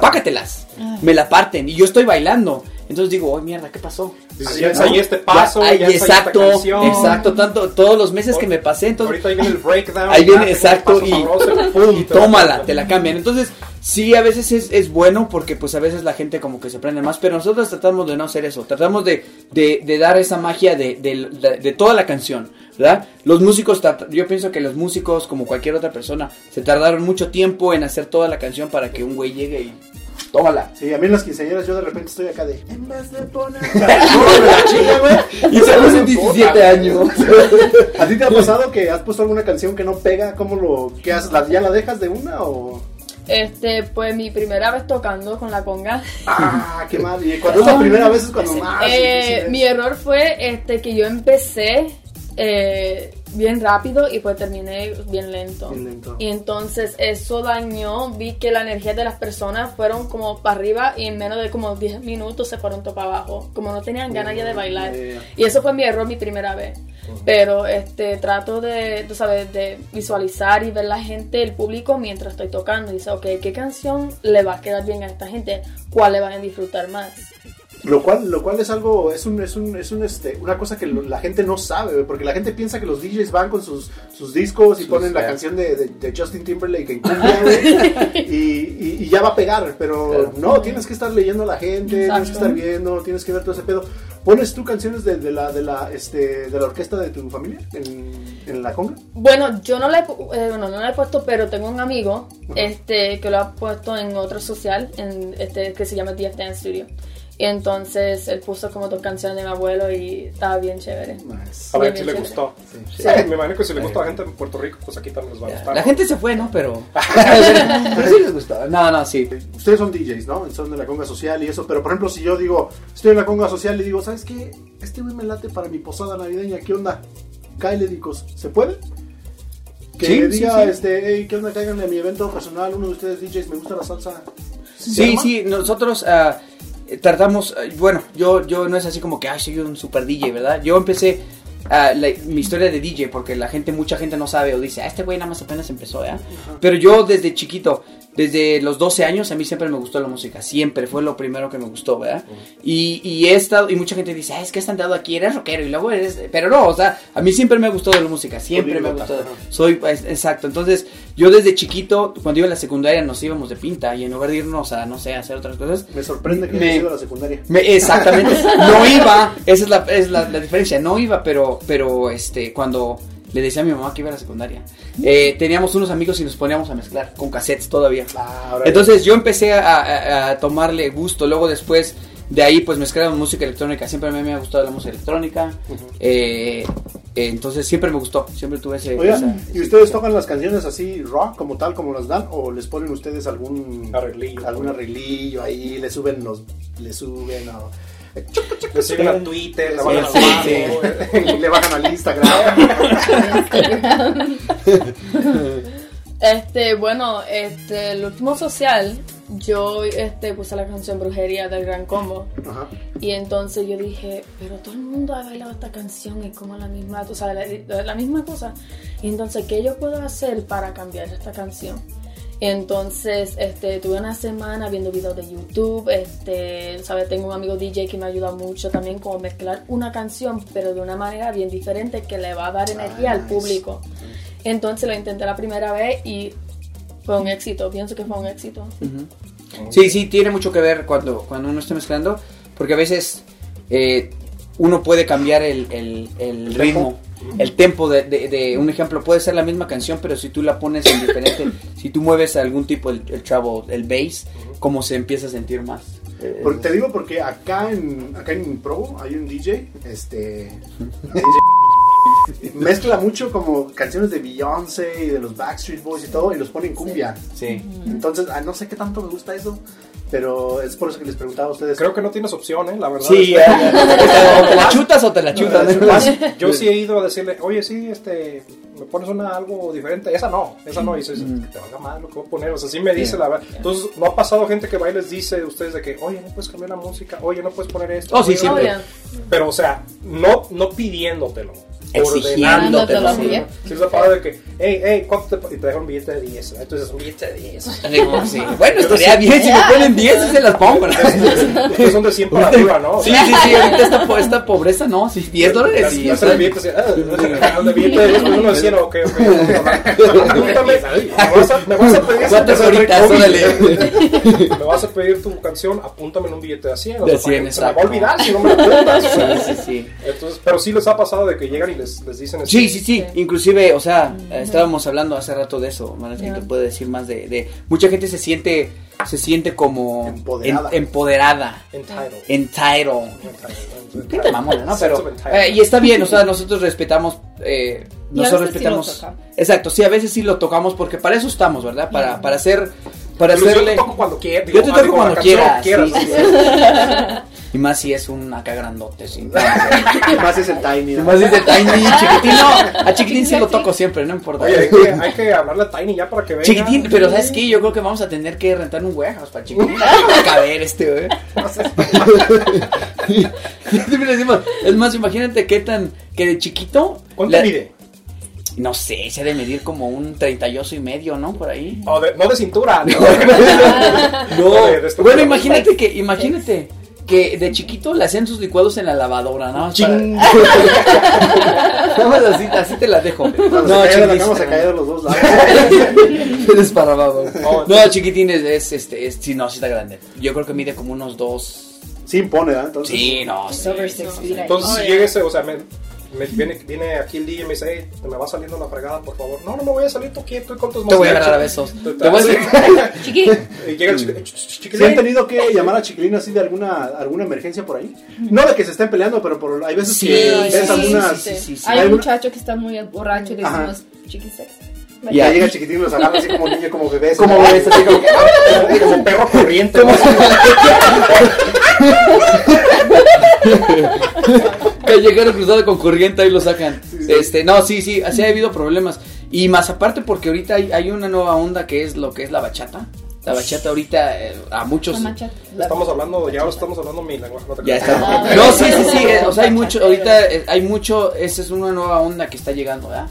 Speaker 3: pácatelas. Me la parten. Y yo estoy bailando. Entonces digo, oh mierda, ¿qué pasó?
Speaker 2: Dices, ya ensayé este paso,
Speaker 3: ay,
Speaker 2: ya esta
Speaker 3: exacto,
Speaker 2: canción.
Speaker 3: exacto, tanto, todos los meses que me pasé, entonces
Speaker 2: Ahorita ahí viene el breakdown.
Speaker 3: Ahí
Speaker 2: ya
Speaker 3: viene, exacto, y,
Speaker 2: sabroso, pum,
Speaker 3: tómala, te la cambian. Entonces, sí, a veces es, es bueno porque pues a veces la gente como que se prende más, pero nosotros tratamos de no hacer eso, tratamos de, de, de dar esa magia de, de, de- toda la canción, ¿verdad? Los músicos, yo pienso que los músicos, como cualquier otra persona, se tardaron mucho tiempo en hacer toda la canción para que un güey llegue y tómala.
Speaker 1: Sí, a mí en las quinceañeras yo de repente estoy acá de. En vez de poner.
Speaker 3: Y se en 17 años.
Speaker 1: ¿A ti te ha pasado que has puesto alguna canción que no pega? ¿Cómo lo.? ¿Qué haces? ¿La- ¿Ya la dejas de una o.?
Speaker 5: Este, pues mi primera vez tocando con la conga.
Speaker 1: ¡Ah, qué mal! Y cuando es la primera vez es cuando más.
Speaker 5: Eh,
Speaker 1: difícil es.
Speaker 5: mi error fue este que yo empecé eh, bien rápido y pues terminé bien lento.
Speaker 1: Bien lento.
Speaker 5: Y entonces eso dañó, vi que la energía de las personas fueron como para arriba y en menos de como 10 minutos se fueron todo para abajo, como no tenían ganas ya de bailar.
Speaker 1: Yeah.
Speaker 5: Y eso fue mi error mi primera vez. Pero este trato de, tú sabes, de visualizar y ver la gente, el público mientras estoy tocando. Y dice, ok, ¿qué canción le va a quedar bien a esta gente? ¿Cuál le van a disfrutar más?
Speaker 1: Lo cual, lo cual es algo, es un, es un, es un, este, una cosa que lo- la gente no sabe, porque la gente piensa que los DJs van con sus, sus discos y
Speaker 3: Sus,
Speaker 1: ponen la canción de, de- de Justin Timberlake en cumbia, güey, y, y- y ya va a pegar, pero
Speaker 3: Claro.
Speaker 1: no, tienes que estar leyendo a la gente, tienes que
Speaker 5: Exacto.
Speaker 1: estar viendo, tienes que ver todo ese pedo. ¿Pones tú canciones de, de la, de la, este, de la orquesta de tu familia en, en la conga?
Speaker 5: Bueno, yo no la he, eh, bueno, no la he puesto, pero tengo un amigo este, que lo ha puesto en otro social en, este, que se llama DF Dance Studio. Y entonces él puso como dos canciones de mi abuelo y estaba bien chévere.
Speaker 1: Nice.
Speaker 2: A ver si le gustó.
Speaker 1: Sí.
Speaker 5: Sí.
Speaker 2: Me imagino que si le gusta a la gente en Puerto Rico, pues aquí también les va a gustar.
Speaker 3: La gente se fue, ¿no? Pero... pero sí les gustó. No, no, sí.
Speaker 1: Ustedes son DJs, ¿no? Son de la conga social y eso, pero por ejemplo, si yo digo, estoy en la conga social y digo, ¿sabes qué? Este güey me late para mi posada navideña, ¿qué onda? Cáele, dicos, ¿se puede? Que
Speaker 3: Sí, sí,
Speaker 1: diga,
Speaker 3: sí.
Speaker 1: este, hey, ¿qué onda? Cáiganle a mi evento personal, uno de ustedes DJs, me gusta la salsa. ¿Se
Speaker 3: Sí, sí, nosotros ah, eh, tratamos, eh, bueno, yo, yo no es así como que, ay, soy un super DJ, ¿verdad? Yo empecé ah, la- mi historia de DJ porque la gente, mucha gente no sabe o dice, ah, este güey nada más apenas empezó, ¿ya? Pero yo desde chiquito, desde los 12 años, a mí siempre me gustó la música, siempre fue lo primero que me gustó, ¿verdad? Y, y he estado, y mucha gente dice, ah, es que has andado aquí, eres rockero y luego eres, pero no, o sea, a mí siempre me ha gustado la música, siempre me ha gustado. Soy, pues, exacto, entonces yo desde chiquito, cuando iba a la secundaria nos íbamos de pinta y en lugar de irnos a, no sé, a hacer otras cosas,
Speaker 1: Me sorprende que
Speaker 3: Me-
Speaker 1: haya sido la secundaria.
Speaker 3: me- exactamente, no iba, esa es la, es la, la diferencia, no iba, pero, pero este, cuando le decía a mi mamá que iba a la secundaria, eh, teníamos unos amigos y nos poníamos a mezclar con cassettes todavía.
Speaker 1: Ah,
Speaker 3: Entonces yo empecé a, a- a tomarle gusto, luego después de ahí pues mezclaron música electrónica, siempre a mí me ha gustado la música electrónica, eh, eh, entonces siempre me gustó, siempre tuve ese... Esa-
Speaker 1: ¿y ustedes tocan las canciones así rock como tal, como las dan? ¿O les ponen ustedes algún
Speaker 2: Arreglillo.
Speaker 1: algún arreglillo ahí? ¿Le suben los, le suben o...
Speaker 2: Le siguen a Twitter, le
Speaker 3: Sí,
Speaker 2: a
Speaker 3: sí,
Speaker 2: Facebook.
Speaker 1: y le bajan al Instagram?
Speaker 5: Este, bueno, este, el último social, yo este, puse la canción Brujería del Gran Combo.
Speaker 1: Ajá.
Speaker 5: Y entonces yo dije, pero todo el mundo ha bailado esta canción y como la misma, tú sabes, la, la misma cosa. Y entonces, ¿qué yo puedo hacer para cambiar esta canción? Entonces, este, tuve una semana viendo videos de YouTube, este, ¿sabes? Tengo un amigo DJ que me ayuda mucho también como mezclar una canción, pero de una manera bien diferente que le va a dar energía al público. Entonces lo intenté la primera vez y fue un éxito, pienso que fue un éxito.
Speaker 3: Sí, sí, tiene mucho que ver cuando, cuando uno está mezclando, porque a veces eh, uno puede cambiar el, el- el ritmo, el tempo de, de- de un ejemplo. Puede ser la misma canción, pero si tú la pones en diferente, si tú mueves algún tipo, el, el treble, el bass, como se empieza a sentir más.
Speaker 1: Porque te digo porque acá en, acá en Pro hay un DJ, este... mezcla mucho como canciones de Beyoncé y de los Backstreet Boys y todo y los pone en cumbia.
Speaker 3: sí.
Speaker 1: Entonces, ah, no sé qué tanto me gusta eso, pero es por eso que les preguntaba a ustedes.
Speaker 2: Creo que no tienes opción, ¿eh? La verdad.
Speaker 3: Sí, ya, ya. o te la chutas o te la chutas.
Speaker 2: Yo sí he ido a decirle, oye, sí, este, me pones una algo diferente. Esa no, esa no. Y dices, que te valga mal lo que voy a poner. O sea, sí me dice la verdad. Entonces, ¿no ha pasado gente que va y les dice a ustedes de que, oye, no puedes cambiar la música, oye, no puedes poner esto?
Speaker 3: Oh, sí.
Speaker 2: Oye, Pero, o sea, no, no pidiéndotelo.
Speaker 3: Exigiéndotelo,
Speaker 2: ordenándotelo.
Speaker 4: sí.
Speaker 2: Sí, es la palabra de que, hey, hey, ¿cuánto te.? Y te dejan un billete de 10. Entonces, un billete de 10.
Speaker 3: Digo, sí. Bueno, estaría bien si me ponen 10 y se las pongo.
Speaker 2: Estos son de 100 para arriba, ¿no?
Speaker 3: Sí, sí, sí, ahorita esta, esta pobreza, no, sí, 10 dólares.
Speaker 2: Y hacer el billete de 10, pues uno de 100, ok, ok. Apúntame, me vas a, pedir
Speaker 3: ¿Cuántas horitas?
Speaker 2: Me vas a pedir tu canción, apúntame en un billete de 100. o
Speaker 3: De
Speaker 2: sea,
Speaker 3: 100,
Speaker 2: Se me va a olvidar si no me lo apuntas.
Speaker 3: Sí, sí, sí.
Speaker 2: Entonces, pero sí les ha pasado de que llegan y les, les dicen
Speaker 3: Sí, sí, sí, inclusive, o sea, estábamos hablando hace rato de eso, Valentín,
Speaker 5: Ya.
Speaker 3: te puede decir más de, de, mucha gente se siente, se siente como
Speaker 1: Empoderada.
Speaker 3: en- empoderada,
Speaker 2: Entitled.
Speaker 3: entitled,
Speaker 2: Entitled.
Speaker 3: Mamona, ¿no? Pero, eh, y está bien, o sea, nosotros respetamos, eh, nosotros
Speaker 4: veces sí lo
Speaker 3: respetamos,
Speaker 4: tocamos.
Speaker 3: exacto, sí, a veces sí lo tocamos porque para eso estamos, ¿verdad? Para, para hacer, para hacerle,
Speaker 2: Yo te toco cuando quiera.
Speaker 3: Yo te
Speaker 2: digo,
Speaker 3: toco
Speaker 2: digo,
Speaker 3: cuando quiera,
Speaker 2: quieras,
Speaker 3: sí, sí, y más si es un acá grandote, sí.
Speaker 1: Más es el Tiny. ¿no?
Speaker 3: Más dice Tiny, chiquitín, no, a chiquitín sí lo toco siempre, no importa.
Speaker 2: Oye, hay que, hay que hablarle a Tiny ya para que venga.
Speaker 3: Chiquitín, pero ¿sabes qué? Yo creo que vamos a tener que rentar un warehouse para chiquitín. Para caber este, güey. Siempre le decimos, es más, imagínate qué tan, que de chiquito.
Speaker 2: ¿Cuánto
Speaker 3: la-
Speaker 2: mide?
Speaker 3: No sé, se ha de medir como un 38 y medio, ¿no? Por ahí.
Speaker 2: Oh, de- no de cintura. no.
Speaker 3: No,
Speaker 2: de- de esto-
Speaker 3: bueno, imagínate que, imagínate que de chiquito le hacían sus licuados en la lavadora, ¿no?
Speaker 1: Ching.
Speaker 3: Nada más así, así te la dejo.
Speaker 1: Cuando
Speaker 3: No,
Speaker 1: los dos lados.
Speaker 3: Desparramaba.
Speaker 2: Oh,
Speaker 3: No, chiquitín es, es, este, es, sí, no, sí está grande. Yo creo que mide como unos dos.
Speaker 1: Sí impone, ¿verdad? Entonces,
Speaker 3: Sí, no, sí.
Speaker 2: Entonces,
Speaker 5: Oh,
Speaker 2: si
Speaker 5: yeah.
Speaker 2: llega ese, o sea, me, me viene, viene aquí el DJ y me dice, hey, te me va saliendo la fregada, por favor. No, no me voy a salir, tú quieto, con tus
Speaker 3: Te voy a agarrar a besos.
Speaker 2: Te-
Speaker 3: voy a decir.
Speaker 4: Chiqui,
Speaker 2: Y llega el chico, "Eh, ch- ch-
Speaker 1: ¿Sí han
Speaker 2: chiquilín".
Speaker 1: tenido que llamar a Chiquilín así de alguna, alguna emergencia por ahí? No de que se estén peleando, pero por, hay veces
Speaker 3: Sí,
Speaker 1: que ves
Speaker 3: sí,
Speaker 1: algunas...
Speaker 3: sí, sí, sí.
Speaker 4: hay
Speaker 1: Hay
Speaker 4: un muchacho que está muy borracho y le decimos chiqui.
Speaker 1: Y
Speaker 3: Ya.
Speaker 1: ahí llega Chiquitín y los agarra así como niño, como bebés.
Speaker 3: ¿Cómo ves? Así como que-
Speaker 2: Como, como perro corriente.
Speaker 3: ¿Cómo
Speaker 2: ¿no?
Speaker 3: Callejero cruzado con corriente, ahí lo sacan. Este, no, sí, sí, así ha habido problemas. Y más aparte porque ahorita hay, hay una nueva onda que es lo que es la bachata. La bachata ahorita eh, a muchos
Speaker 2: Estamos hablando, ya ahora estamos hablando mi lenguaje. no te
Speaker 3: ya está.
Speaker 4: Ah,
Speaker 3: No, sí, sí, sí, eh, o sea, hay mucho ahorita eh, hay mucho, esa es una nueva onda que está llegando, ¿verdad?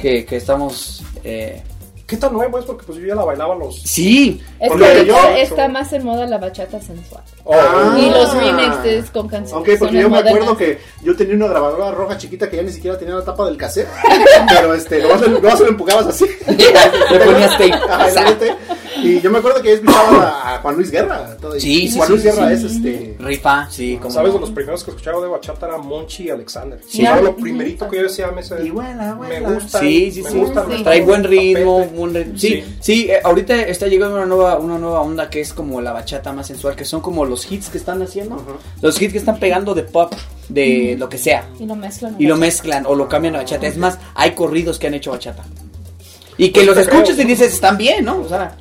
Speaker 3: Que, que estamos eh,
Speaker 2: ¿Qué tan nuevo es? Porque pues yo ya la bailaba los...
Speaker 3: Sí,
Speaker 4: Es que
Speaker 1: yo-
Speaker 4: está más en moda la bachata sensual.
Speaker 2: Oh,
Speaker 1: Ah.
Speaker 4: Y los remixes con canciones.
Speaker 1: Ok, porque yo me acuerdo que yo tenía una grabadora roja chiquita que ya ni siquiera tenía la tapa del cassette. pero este, nomás, le- nomás se lo empujabas así.
Speaker 3: le ponías tape.
Speaker 1: Y yo me acuerdo que escuchaba a Juan Luis Guerra. todo-
Speaker 3: Sí, sí,
Speaker 1: Juan
Speaker 3: sí,
Speaker 1: Luis
Speaker 3: sí,
Speaker 1: Guerra
Speaker 3: sí.
Speaker 1: es este.
Speaker 3: Rifa, sí, como
Speaker 2: ¿Sabes?
Speaker 3: no.
Speaker 2: De los primeros que escuchaba de bachata era Monchi y Alexander.
Speaker 3: Sí.
Speaker 2: Era lo primerito que yo decía, me,
Speaker 1: Y vuela,
Speaker 2: me
Speaker 1: vuela.
Speaker 2: gusta.
Speaker 3: Sí, sí,
Speaker 2: me
Speaker 3: sí.
Speaker 2: gusta,
Speaker 4: Sí.
Speaker 3: Trae buen ritmo, buen ritmo. Sí, sí,
Speaker 2: Sí.
Speaker 3: eh, ahorita está llegando una nueva, una nueva onda que es como la bachata más sensual, que son como los hits que están haciendo, los hits que están pegando de pop, de lo que sea,
Speaker 4: Y lo mezclan.
Speaker 3: y lo mezclan o lo cambian a bachata. Es más, hay corridos que han hecho bachata. Y que
Speaker 2: Pues
Speaker 3: los escuchas
Speaker 2: creo.
Speaker 3: y dices, están bien, ¿no? O sea,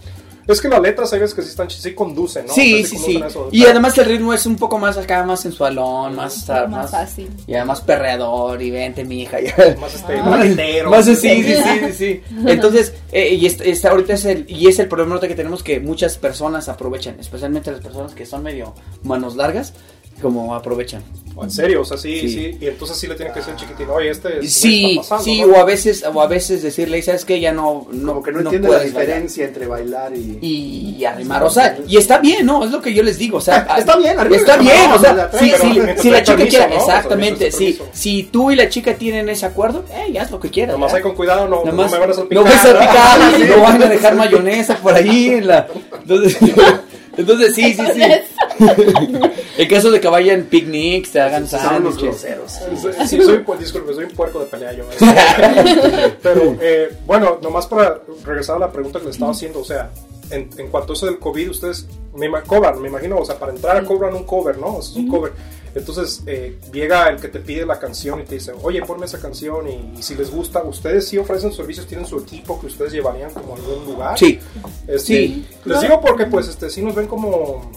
Speaker 2: Es que las letras hay veces que sí están sí conducen, ¿no?
Speaker 3: sí,
Speaker 2: O sea,
Speaker 3: sí, sí.
Speaker 2: eso.
Speaker 3: Y además el ritmo es un poco más acá, más sensualón, más,
Speaker 4: poco más
Speaker 3: más,
Speaker 4: fácil.
Speaker 3: y además perreador, y vente, mi hija.
Speaker 2: más este,
Speaker 4: Ah.
Speaker 3: Más,
Speaker 2: maletero.
Speaker 3: más sí, sí, sí, sí, sí. Entonces, eh, y está, está- ahorita es el, y es el problema que tenemos que muchas personas aprovechan, especialmente las personas que son medio manos largas, como aprovechan.
Speaker 2: En serio, o sea, sí,
Speaker 3: Sí.
Speaker 2: sí, y entonces sí le tienen que decir chiquitín, oye, este es-
Speaker 3: Sí,
Speaker 2: está pasando,
Speaker 3: sí,
Speaker 2: ¿no?
Speaker 3: o a veces, o a veces decirle, ¿sabes qué? Ya no, no,
Speaker 1: Como que no, entiende la
Speaker 3: puedes bailar".
Speaker 1: diferencia entre bailar y...
Speaker 3: y arrimar, o sea, y está bien, ¿no? Es lo que yo les digo, o sea,
Speaker 1: Está bien, arriba
Speaker 3: está bien, o sea, sí, sí, si la chica
Speaker 2: permiso,
Speaker 3: quiere,
Speaker 2: ¿no? O sea,
Speaker 3: exactamente, sí, si tú y la chica tienen ese acuerdo, eh, haz lo que quieras.
Speaker 2: Nomás hay con cuidado, no, no me van a
Speaker 3: no
Speaker 2: salpicar.
Speaker 3: vas a salpicar, no van a dejar mayonesa por ahí en la, entonces, entonces sí, sí, sí. En caso de que vayan picnics, te hagan sándwiches.
Speaker 1: groseros.
Speaker 2: Sí, soy, pues, disculpe, soy un puerco de pelea yo. Pero, eh, bueno, nomás para regresar a la pregunta que le estaba haciendo, o sea, en, en cuanto a eso del COVID, ustedes me, cobran, me imagino, o sea, para entrar cobran un cover, ¿no? O sea, es un cover. Entonces, eh, llega el que te pide la canción y te dice, oye, ponme esa canción y, y si les gusta, ¿ustedes sí ofrecen servicios? ¿Tienen su equipo que ustedes llevarían como a algún lugar?
Speaker 3: Sí,
Speaker 2: Este,
Speaker 3: Sí.
Speaker 2: Les digo porque, pues, este, sí nos ven como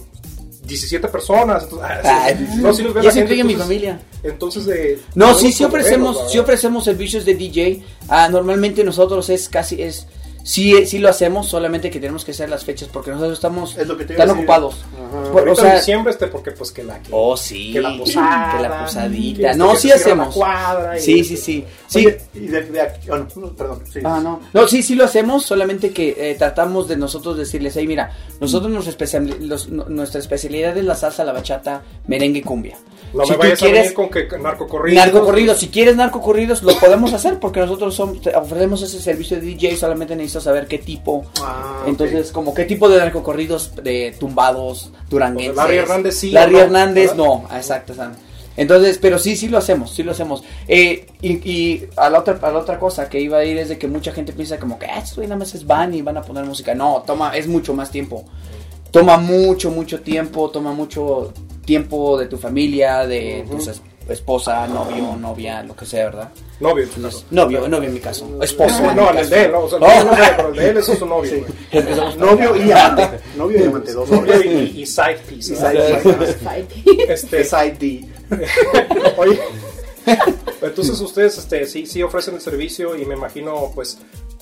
Speaker 2: 17 personas. Entonces, ah, sí,
Speaker 3: Ay,
Speaker 2: no, sí nos ven
Speaker 3: ya
Speaker 2: la
Speaker 3: se
Speaker 2: gente,
Speaker 3: incluye mi
Speaker 2: entonces-
Speaker 3: familia.
Speaker 2: entonces, eh,
Speaker 3: No, sí, sí ofrecemos, sí ofrecemos servicios de DJ. Ah, normalmente nosotros es casi, es, sí, sí lo hacemos, solamente que tenemos que hacer las fechas porque nosotros estamos
Speaker 1: Es lo que a
Speaker 3: tan ocupados.
Speaker 1: Ajá.
Speaker 3: Por- o sea,
Speaker 2: en diciembre, este, porque pues que la que,
Speaker 3: oh sí,
Speaker 2: que la posada,
Speaker 3: que la
Speaker 2: que
Speaker 3: posadita.
Speaker 2: este,
Speaker 3: No,
Speaker 2: que
Speaker 3: sí
Speaker 2: la
Speaker 3: hacemos.
Speaker 2: cuadra y
Speaker 3: Sí,
Speaker 2: este.
Speaker 3: sí, sí, sí.
Speaker 1: Oye, y de, de aquí, oh, no, perdón, sí.
Speaker 3: Ah, no. No, sí, sí lo hacemos, solamente que eh, tratamos de nosotros decirles, hey, mira, nosotros nos especiali- los- no- nuestra especialidad es la salsa, la bachata, merengue y cumbia.
Speaker 2: No
Speaker 3: si
Speaker 2: me
Speaker 3: tú
Speaker 2: vayas a
Speaker 3: quieres
Speaker 2: venir con que narcocorridos.
Speaker 3: narcocorridos, si quieres narcocorridos, lo podemos hacer porque nosotros somos, te- ofrecemos ese servicio de DJ, solamente necesitas saber qué tipo.
Speaker 1: Ah,
Speaker 3: Entonces, como qué tipo de narcocorridos de tumbados, duranguenses.
Speaker 2: Larry Hernández sí,
Speaker 3: Larry
Speaker 2: ¿o no?
Speaker 3: Hernández
Speaker 2: ¿Verdad?
Speaker 3: no, exacto. Entonces, pero sí, sí lo hacemos, sí lo hacemos. Eh, y, y a la otra, a la otra cosa que iba a ir es de que mucha gente piensa como que, ah, nada más es van y van a poner música. No, toma, es mucho más tiempo. Toma mucho, mucho tiempo, toma mucho tiempo de tu familia, de tu es- esposa, novio, novia, lo que sea, ¿verdad?
Speaker 2: Novio.
Speaker 3: Entonces, novio, novio en mi caso. Esposo. en
Speaker 2: No, el
Speaker 3: caso.
Speaker 2: de él, no, o sea,
Speaker 3: Oh.
Speaker 2: no, pero el de él es su novio.
Speaker 3: Es que
Speaker 1: Novio y amante. Novio y amante, dos
Speaker 2: Novio
Speaker 1: novios.
Speaker 2: y, y side piece.
Speaker 1: Y side piece.
Speaker 2: Este,
Speaker 1: Side D.
Speaker 2: Oye, entonces ustedes este, sí, sí ofrecen el servicio y me imagino, pues,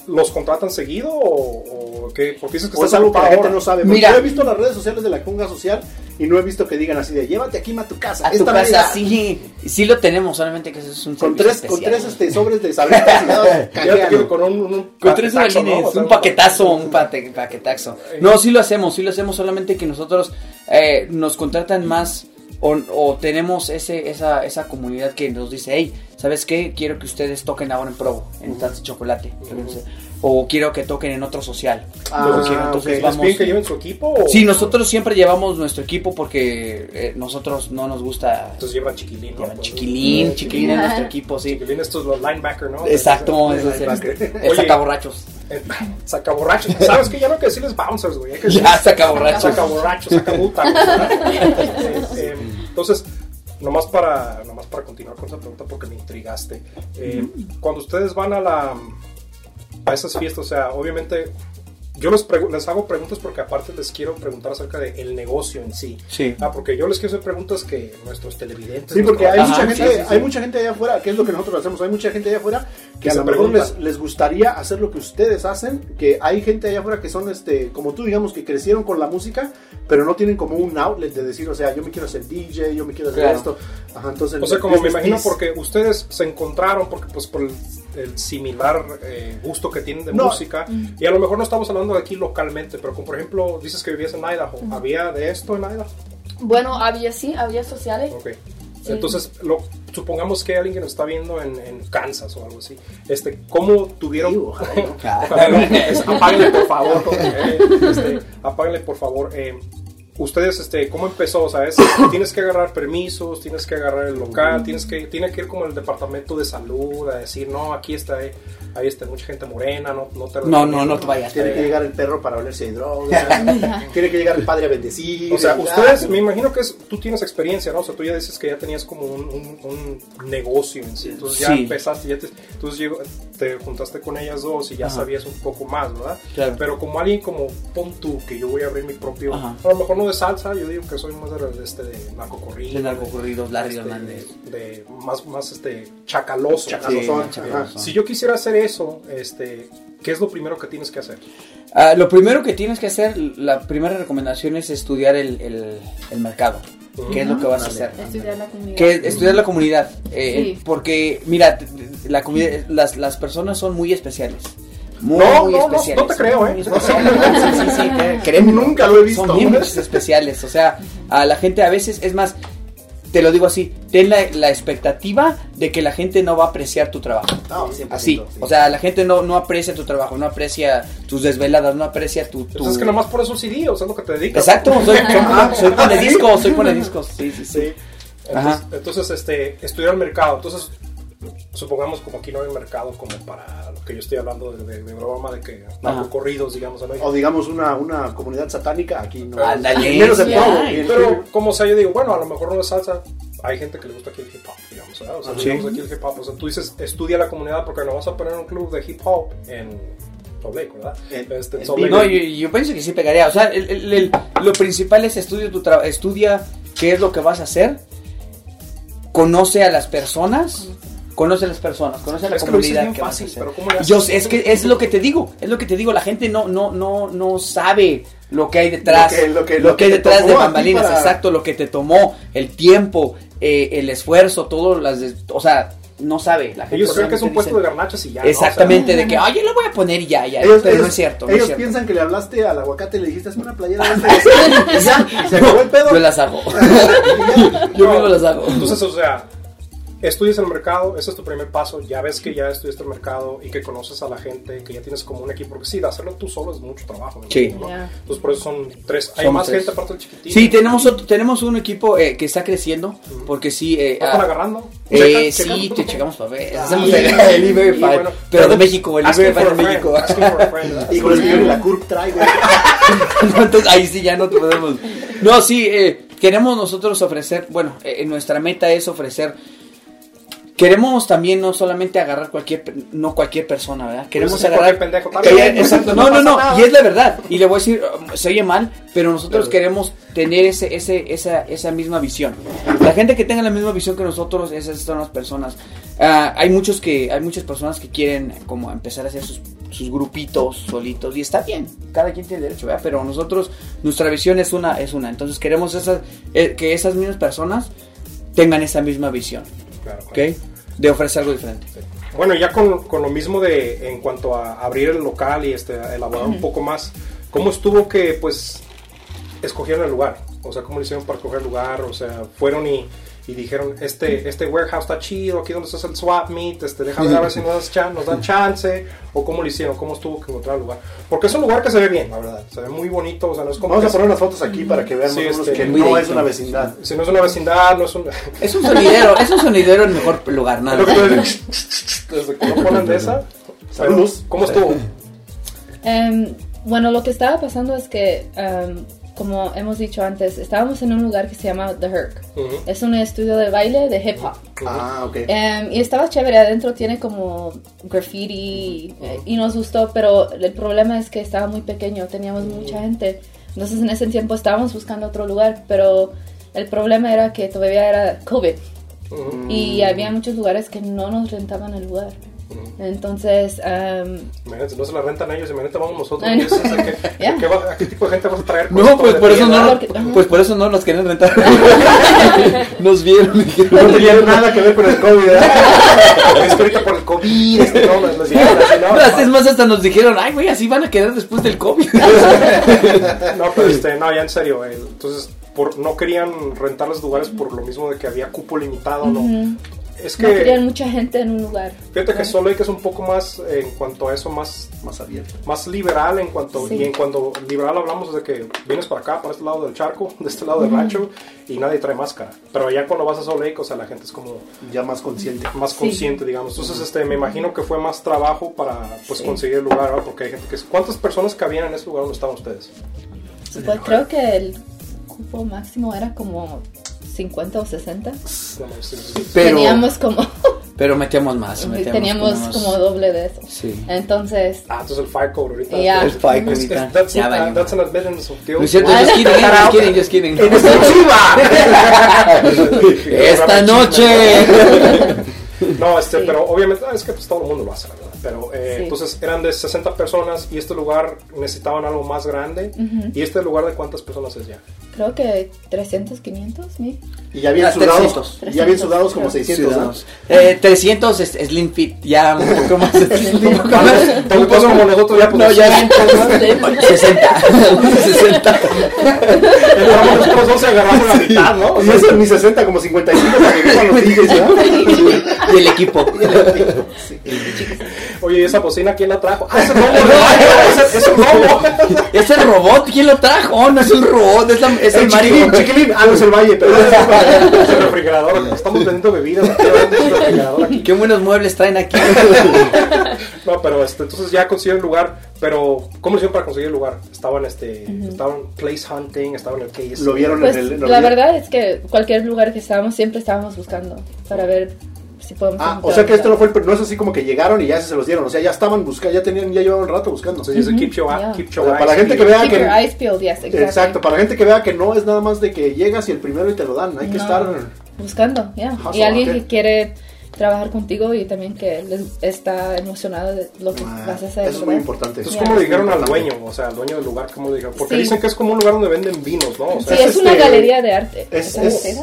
Speaker 2: ¿los contratan seguido o, o qué? Porque dices que
Speaker 1: O es algo que la gente
Speaker 2: ahora.
Speaker 1: no sabe. Porque
Speaker 3: Mira.
Speaker 1: yo he visto las redes sociales de la conga social y no he visto que digan así de llévate aquí a tu casa.
Speaker 3: A tu
Speaker 1: esta
Speaker 3: casa,
Speaker 1: Navidad".
Speaker 3: sí, sí lo tenemos, solamente que eso es un
Speaker 1: Con tres, con tres este, sobres de sabritas
Speaker 2: con un, un
Speaker 3: Con tres
Speaker 2: paquetazo,
Speaker 3: balines,
Speaker 2: ¿no? O sea,
Speaker 3: un paquetazo, un pate- paquetazo. No, sí lo hacemos, sí lo hacemos, solamente que nosotros eh, nos contratan más o, o tenemos ese, esa, esa comunidad que nos dice, hey, ¿sabes qué? Quiero que ustedes toquen ahora en Pro, en Dance Chocolate. O quiero que toquen en otro social.
Speaker 1: Ah,
Speaker 3: Porque entonces
Speaker 1: ok.
Speaker 2: ¿Les
Speaker 3: vamos...
Speaker 2: que lleven su equipo? O...
Speaker 3: Sí, nosotros siempre llevamos nuestro equipo porque eh, nosotros no nos gusta...
Speaker 2: Entonces llevan chiquilín, ¿no?
Speaker 3: Llevan chiquilín, chiquilín en nuestro equipo, sí.
Speaker 2: Chiquilín, estos los linebacker, ¿no?
Speaker 3: Exacto, es, es sacaborrachos.
Speaker 2: eh, Sacaborrachos. ¿Sabes qué? Ya no hay que decirles bouncers, güey.
Speaker 3: Ya, sacaborrachos.
Speaker 2: Sacaborrachos, sacabuta. Entonces, nomás para, nomás para continuar con esa pregunta porque me intrigaste. Eh, Cuando ustedes van a la a esas fiestas, o sea, obviamente yo les, pregu- les hago preguntas porque aparte les quiero preguntar acerca del negocio en sí.
Speaker 3: Sí.
Speaker 2: Ah, porque yo les quiero hacer preguntas que nuestros televidentes...
Speaker 1: Sí, porque hay
Speaker 3: Ajá,
Speaker 1: mucha
Speaker 3: sí,
Speaker 1: gente,
Speaker 3: sí, sí.
Speaker 1: hay mucha gente allá afuera, que es lo que nosotros hacemos, hay mucha gente allá afuera que
Speaker 2: Que
Speaker 1: a lo mejor les, les gustaría hacer lo que ustedes hacen, que hay gente allá afuera que son este, como tú digamos que crecieron con la música, pero no tienen como un outlet de decir, o sea, yo me quiero hacer DJ, yo me quiero hacer
Speaker 3: Claro.
Speaker 1: esto. Ajá, entonces
Speaker 2: O sea, como me imagino, porque ustedes se encontraron, porque pues por el, el similar eh, gusto que tienen de
Speaker 1: No.
Speaker 2: música, y a lo mejor no estamos hablando de aquí localmente, pero como por ejemplo, dices que vivías en Idaho, ¿había de esto en Idaho?
Speaker 5: Bueno, había sí, había sociales.
Speaker 2: Ok.
Speaker 5: Sí.
Speaker 2: Entonces, lo, supongamos que alguien que nos está viendo en, en Kansas o algo así, este, ¿cómo tuvieron...
Speaker 1: Sí, ojalá, ¿no?
Speaker 2: Ojalá no. Es- apáguenle por favor, eh, este, apáguenle por favor. eh, Ustedes, este, ¿cómo empezó? O sea, es- tienes que agarrar permisos, tienes que agarrar el local, tienes que, tiene que ir como el departamento de salud a decir, no, aquí está, eh, ahí está mucha gente morena, no, no te
Speaker 3: No, no, no te vayas.
Speaker 1: Tiene que llegar el perro para oler si hay droga. Tiene que llegar el padre a bendecir.
Speaker 2: O sea, ustedes, me imagino que es, tú tienes experiencia, ¿no? O sea, tú ya dices que ya tenías como un, un- un negocio en sí. Entonces ya
Speaker 3: Sí.
Speaker 2: empezaste, ya te, entonces llegó- te juntaste con ellas dos y ya
Speaker 3: Ajá.
Speaker 2: sabías un poco más, ¿verdad?
Speaker 3: Claro.
Speaker 2: Pero como alguien como pon tú, que yo voy a abrir mi propio,
Speaker 3: Ajá.
Speaker 2: a lo mejor no de salsa, yo digo que soy más de, este, de narcocorrido.
Speaker 3: De narcocorridos, Larry
Speaker 2: este,
Speaker 3: Hernández.
Speaker 2: De, más, más este, chacaloso.
Speaker 3: Sí.
Speaker 2: Si yo quisiera hacer eso, este, ¿qué es lo primero que tienes que hacer?
Speaker 3: Ah, lo primero que tienes que hacer, la primera recomendación es estudiar el, el- el mercado. qué es lo que vas a hacer.
Speaker 5: Estudiar la comunidad.
Speaker 3: Estudiar la comunidad, eh,
Speaker 5: Sí.
Speaker 3: porque mira, la las, las personas son muy especiales. Muy,
Speaker 2: No,
Speaker 3: muy
Speaker 2: no, no,
Speaker 3: especiales.
Speaker 2: no te creo, ¿eh?
Speaker 3: especiales. Sí, sí, sí, créeme.
Speaker 1: Nunca lo he visto.
Speaker 3: Son bien especiales, o sea, a la gente a veces, es más, te lo digo así, ten la, la expectativa de que la gente no va a apreciar tu trabajo.
Speaker 1: No, 100%,
Speaker 3: Así,
Speaker 1: sí.
Speaker 3: o sea, la gente no, no aprecia tu trabajo, no aprecia tus desveladas, no aprecia tu... tu...
Speaker 2: Pues es que nomás por eso CD, o sea, es lo que te dedicas.
Speaker 3: Exacto, soy, soy, soy pone discos, soy discos, sí, sí, sí.
Speaker 2: Sí.
Speaker 3: Ajá.
Speaker 2: Entonces, entonces, este, estudiar el mercado. Entonces, supongamos como aquí no hay mercado como para lo que yo estoy hablando de, de, de broma, de que
Speaker 3: Ajá.
Speaker 2: corridos, digamos, ¿no?
Speaker 1: O digamos una, una comunidad satánica, aquí no. Menos el
Speaker 3: sí
Speaker 1: todo.
Speaker 3: hay.
Speaker 1: y el-
Speaker 2: Pero, como sea, yo digo, bueno, a lo mejor no es salsa. Hay gente que le gusta aquí el hip hop, digamos, ¿verdad? O sea,
Speaker 3: Sí.
Speaker 2: digamos aquí el hip hop. O sea, tú dices, estudia la comunidad porque no vas a poner un club de hip hop en Lake, ¿verdad?
Speaker 1: En-
Speaker 2: Este, Lake.
Speaker 3: No, yo, yo pienso que sí pegaría. O sea, el- el- el- lo principal es estudia tu estudia qué es lo que vas a hacer, conoce a las personas, conoce a las personas, conoce a la
Speaker 2: Es que lo dices
Speaker 3: comunidad que vas a
Speaker 2: fácil,
Speaker 3: hacer.
Speaker 2: pero ¿cómo le haces?
Speaker 3: Yo sé, es que es lo que te digo, es lo que te digo, la gente no no no no sabe lo que hay detrás,
Speaker 1: Lo que- lo que-
Speaker 3: lo
Speaker 1: lo
Speaker 3: que
Speaker 1: que
Speaker 3: hay detrás de bambalinas,
Speaker 1: para-
Speaker 3: exacto, lo que te tomó, el tiempo, eh, el esfuerzo, todo las, des- o sea, no sabe, la gente
Speaker 2: Ellos creen que es un puesto de garnachas y ya. ¿no? O sea,
Speaker 3: Exactamente, de que, oye, lo voy a poner y ya, ya,
Speaker 1: Ellos,
Speaker 3: pero no es cierto, no es
Speaker 1: ellos
Speaker 3: cierto.
Speaker 1: piensan que le hablaste al aguacate y le dijiste, es una playera de este. y ya, se acabó el pedo.
Speaker 3: Yo las hago. Yo mismo las hago.
Speaker 2: Entonces, o sea, estudias el mercado, ese es tu primer paso, ya ves que ya estudiaste el mercado y que conoces a la gente, que ya tienes como un equipo, porque sí, de hacerlo tú solo es mucho trabajo. ¿no?
Speaker 3: Sí.
Speaker 2: ¿no? Entonces, por eso son tres. Hay más
Speaker 3: tres.
Speaker 2: gente aparte del chiquitín.
Speaker 3: Sí, tenemos otro, tenemos un equipo eh, que está creciendo, porque sí, eh,
Speaker 2: ¿No están
Speaker 3: ah,
Speaker 2: agarrando?
Speaker 3: eh,
Speaker 2: Checa,
Speaker 3: sí,
Speaker 2: checa.
Speaker 3: te checamos para ver.
Speaker 2: Ah,
Speaker 3: Hacemos el, el
Speaker 2: bueno,
Speaker 3: pero de México, el
Speaker 2: for
Speaker 3: de México.
Speaker 2: asking for a friend, ¿verdad?
Speaker 1: Y con el ni la curva traigo.
Speaker 3: Entonces ahí sí ya no te podemos. No, sí, eh, queremos nosotros ofrecer, bueno, eh, nuestra meta es ofrecer. Queremos también no solamente agarrar cualquier, no cualquier persona, ¿verdad? Queremos
Speaker 2: ser
Speaker 3: agarrar.
Speaker 2: pendejo también.
Speaker 3: exacto,
Speaker 2: No
Speaker 3: no, no,
Speaker 2: nada.
Speaker 3: y es la verdad. Y le voy a decir, um, se oye mal, pero nosotros queremos tener ese, ese, esa, esa misma visión. La gente que tenga la misma visión que nosotros, esas son las personas. Ah, hay muchos que, hay muchas personas que quieren como empezar a hacer sus, sus grupitos solitos y está bien, cada quien tiene derecho, ¿verdad? Pero nosotros, nuestra visión es una, es una. Entonces queremos esas, eh, que esas mismas personas tengan esa misma visión,
Speaker 2: Claro, claro.
Speaker 3: ¿ok? De ofrecer algo diferente.
Speaker 2: Bueno, ya con, con lo mismo de en cuanto a abrir el local y este elaborar un poco más, ¿cómo estuvo que pues escogieron el lugar? O sea, ¿cómo le hicieron para escoger el lugar? O sea, fueron y, y dijeron, este, este warehouse está chido, aquí donde está el swap meet, este, déjame ver a ver si nos, das chan- nos dan chance, o cómo lo hicieron, cómo estuvo que encontrar el lugar. Porque es un lugar que se ve bien, la verdad, se ve muy bonito, o sea, no es como
Speaker 1: Vamos a poner unas fotos aquí para que vean
Speaker 2: Sí, este,
Speaker 1: que no es una vecindad.
Speaker 2: si no es una vecindad, no es un...
Speaker 3: Es un sonidero, es un sonidero el mejor lugar, nada.
Speaker 2: Desde que no ponen de esa.
Speaker 1: Saludos.
Speaker 2: ¿Cómo estuvo?
Speaker 4: Em, bueno, lo que estaba pasando es que, em, como hemos dicho antes, estábamos en un lugar que se llama The Herc. Es un estudio de baile de hip hop.
Speaker 1: Ah, ok.
Speaker 4: Em, y estaba chévere, adentro tiene como graffiti eh, y nos gustó, pero el problema es que estaba muy pequeño, teníamos mucha gente. Entonces en ese tiempo estábamos buscando otro lugar, pero el problema era que todavía era COVID y había muchos lugares que no nos rentaban el lugar. Entonces,
Speaker 2: Imagínate, no se la rentan ellos, imagínate vamos nosotros.
Speaker 4: No.
Speaker 2: ¿a, qué,
Speaker 4: Ya.
Speaker 2: a qué va- a qué tipo de gente vas a traer?
Speaker 3: No, pues por eso no,
Speaker 4: Porque-
Speaker 3: pues por eso no nos querían rentar. Nos vieron dijeron,
Speaker 1: No tenía nada que ver con el COVID, ¿verdad?
Speaker 2: Es ahorita por el COVID, este, no, les, les dijeron así, no,
Speaker 3: No, es más, hasta nos dijeron, ay, güey, así van a quedar después del COVID.
Speaker 2: no, pero este, no, ya en serio, eh, entonces por, no querían rentar los lugares por lo mismo de que había cupo limitado, ¿no? Es
Speaker 4: no querían
Speaker 2: que,
Speaker 4: mucha gente en un lugar.
Speaker 2: fíjate que Solo que es un poco más, eh, en cuanto a eso, más
Speaker 1: Más abierto.
Speaker 2: más liberal en cuanto
Speaker 4: Sí.
Speaker 2: y en cuanto liberal hablamos de que vienes para acá para este lado del charco de este lado del rancho y nadie trae máscara pero ya cuando vas a Salt Lake o sea la gente es como
Speaker 1: Ya más consciente.
Speaker 2: más
Speaker 4: Sí.
Speaker 2: consciente digamos entonces este me imagino que fue más trabajo para pues
Speaker 4: Sí.
Speaker 2: conseguir el lugar ¿verdad? porque hay gente que cuántas personas cabían en ese lugar donde estaban ustedes
Speaker 4: Pues creo que el cupo máximo era como 50 o 60.
Speaker 2: No, no, sí, sí, sí.
Speaker 3: Pero,
Speaker 4: teníamos como
Speaker 3: pero metíamos más. metíamos
Speaker 4: teníamos
Speaker 3: unos-
Speaker 4: como doble de eso.
Speaker 3: Sí.
Speaker 4: Entonces,
Speaker 2: ah entonces el fire code ahorita
Speaker 4: Ya.
Speaker 3: El
Speaker 2: Es-
Speaker 3: ahorita.
Speaker 2: that's,
Speaker 3: Ya
Speaker 2: uh, that's an admittance of guilt.
Speaker 3: No es cierto, just kidding, just kidding, just kidding.
Speaker 1: ¡En exclusiva!
Speaker 3: Esta noche.
Speaker 2: No, este, pero obviamente, ah, es que pues todo el mundo lo hace, verdad. Pero eh,
Speaker 4: Sí.
Speaker 2: entonces eran de 60 personas y este lugar necesitaban algo más grande. ¿Y este lugar de cuántas personas es ya?
Speaker 4: Creo que 300, 500, mil.
Speaker 1: Y ya bien
Speaker 3: Ah,
Speaker 1: sudados,
Speaker 3: 300.
Speaker 1: ya bien sudados como
Speaker 4: Creo.
Speaker 1: 600, ¿no?
Speaker 3: Eh, 300 es Slim Fit, ya un poco más. un poco más.
Speaker 2: Entonces, como nosotros ya, pues,
Speaker 3: No, ya bien.
Speaker 2: 60.
Speaker 3: 60. 60.
Speaker 2: Entramos nosotros dos y agarramos la mitad, ¿no? O
Speaker 1: Y
Speaker 2: sea,
Speaker 1: eso ni 60, como 55 para que vivan los DJs, ¿no?
Speaker 3: Y el equipo.
Speaker 2: Oye, ¿y esa bocina quién la trajo? Ah, es el Mario, es el- lobo.
Speaker 3: ¿Es el robot? ¿Quién lo trajo? Oh, no es un robot, es, la- es el
Speaker 1: El
Speaker 3: Mario.
Speaker 1: chiquilín, chiquilín. Ah, no es el valle, pero es el valle.
Speaker 2: Es el refrigerador. Estamos vendiendo bebidas. aquí, el.
Speaker 3: Qué buenos muebles traen aquí.
Speaker 2: No, pero este, entonces ya consiguieron el lugar. Pero, ¿cómo hicieron para conseguir el lugar? Estaban, este, estaban place hunting, estaban en el KS.
Speaker 1: Lo vieron
Speaker 4: Pues
Speaker 1: en el... lo
Speaker 4: la verdad es que cualquier lugar que estábamos siempre estábamos buscando para ver si podemos
Speaker 1: Ah, o sea que
Speaker 4: un
Speaker 1: esto no fue el, no es así como que llegaron y ya se los dieron, o sea, ya estaban buscando, ya tenían, ya llevaban rato buscando.
Speaker 2: Entonces dice keep your,
Speaker 4: Yeah.
Speaker 2: keep your
Speaker 1: Para la gente que vea
Speaker 4: Keep
Speaker 1: que-
Speaker 4: your eyes peeled, yes, exactly.
Speaker 1: Exacto, para la gente que vea que no es nada más de que llegas y el primero y te lo dan, hay que
Speaker 4: No.
Speaker 1: estar...
Speaker 4: buscando, ya.
Speaker 1: Hustle,
Speaker 4: Y alguien
Speaker 1: ok.
Speaker 4: que quiere trabajar contigo y también que les está emocionado de lo que
Speaker 1: Ah,
Speaker 4: vas a hacer.
Speaker 1: eso es muy importante.
Speaker 2: Entonces,
Speaker 4: Ya.
Speaker 2: ¿cómo le dijeron al dueño? O sea, al dueño del lugar, ¿cómo le dijeron? Porque
Speaker 4: Sí.
Speaker 2: dicen que es como un lugar donde venden vinos, ¿no? O sea,
Speaker 4: Sí, es,
Speaker 1: Es
Speaker 4: una
Speaker 1: este-
Speaker 4: galería de arte.
Speaker 1: Es,
Speaker 4: ¿Sabes
Speaker 1: es?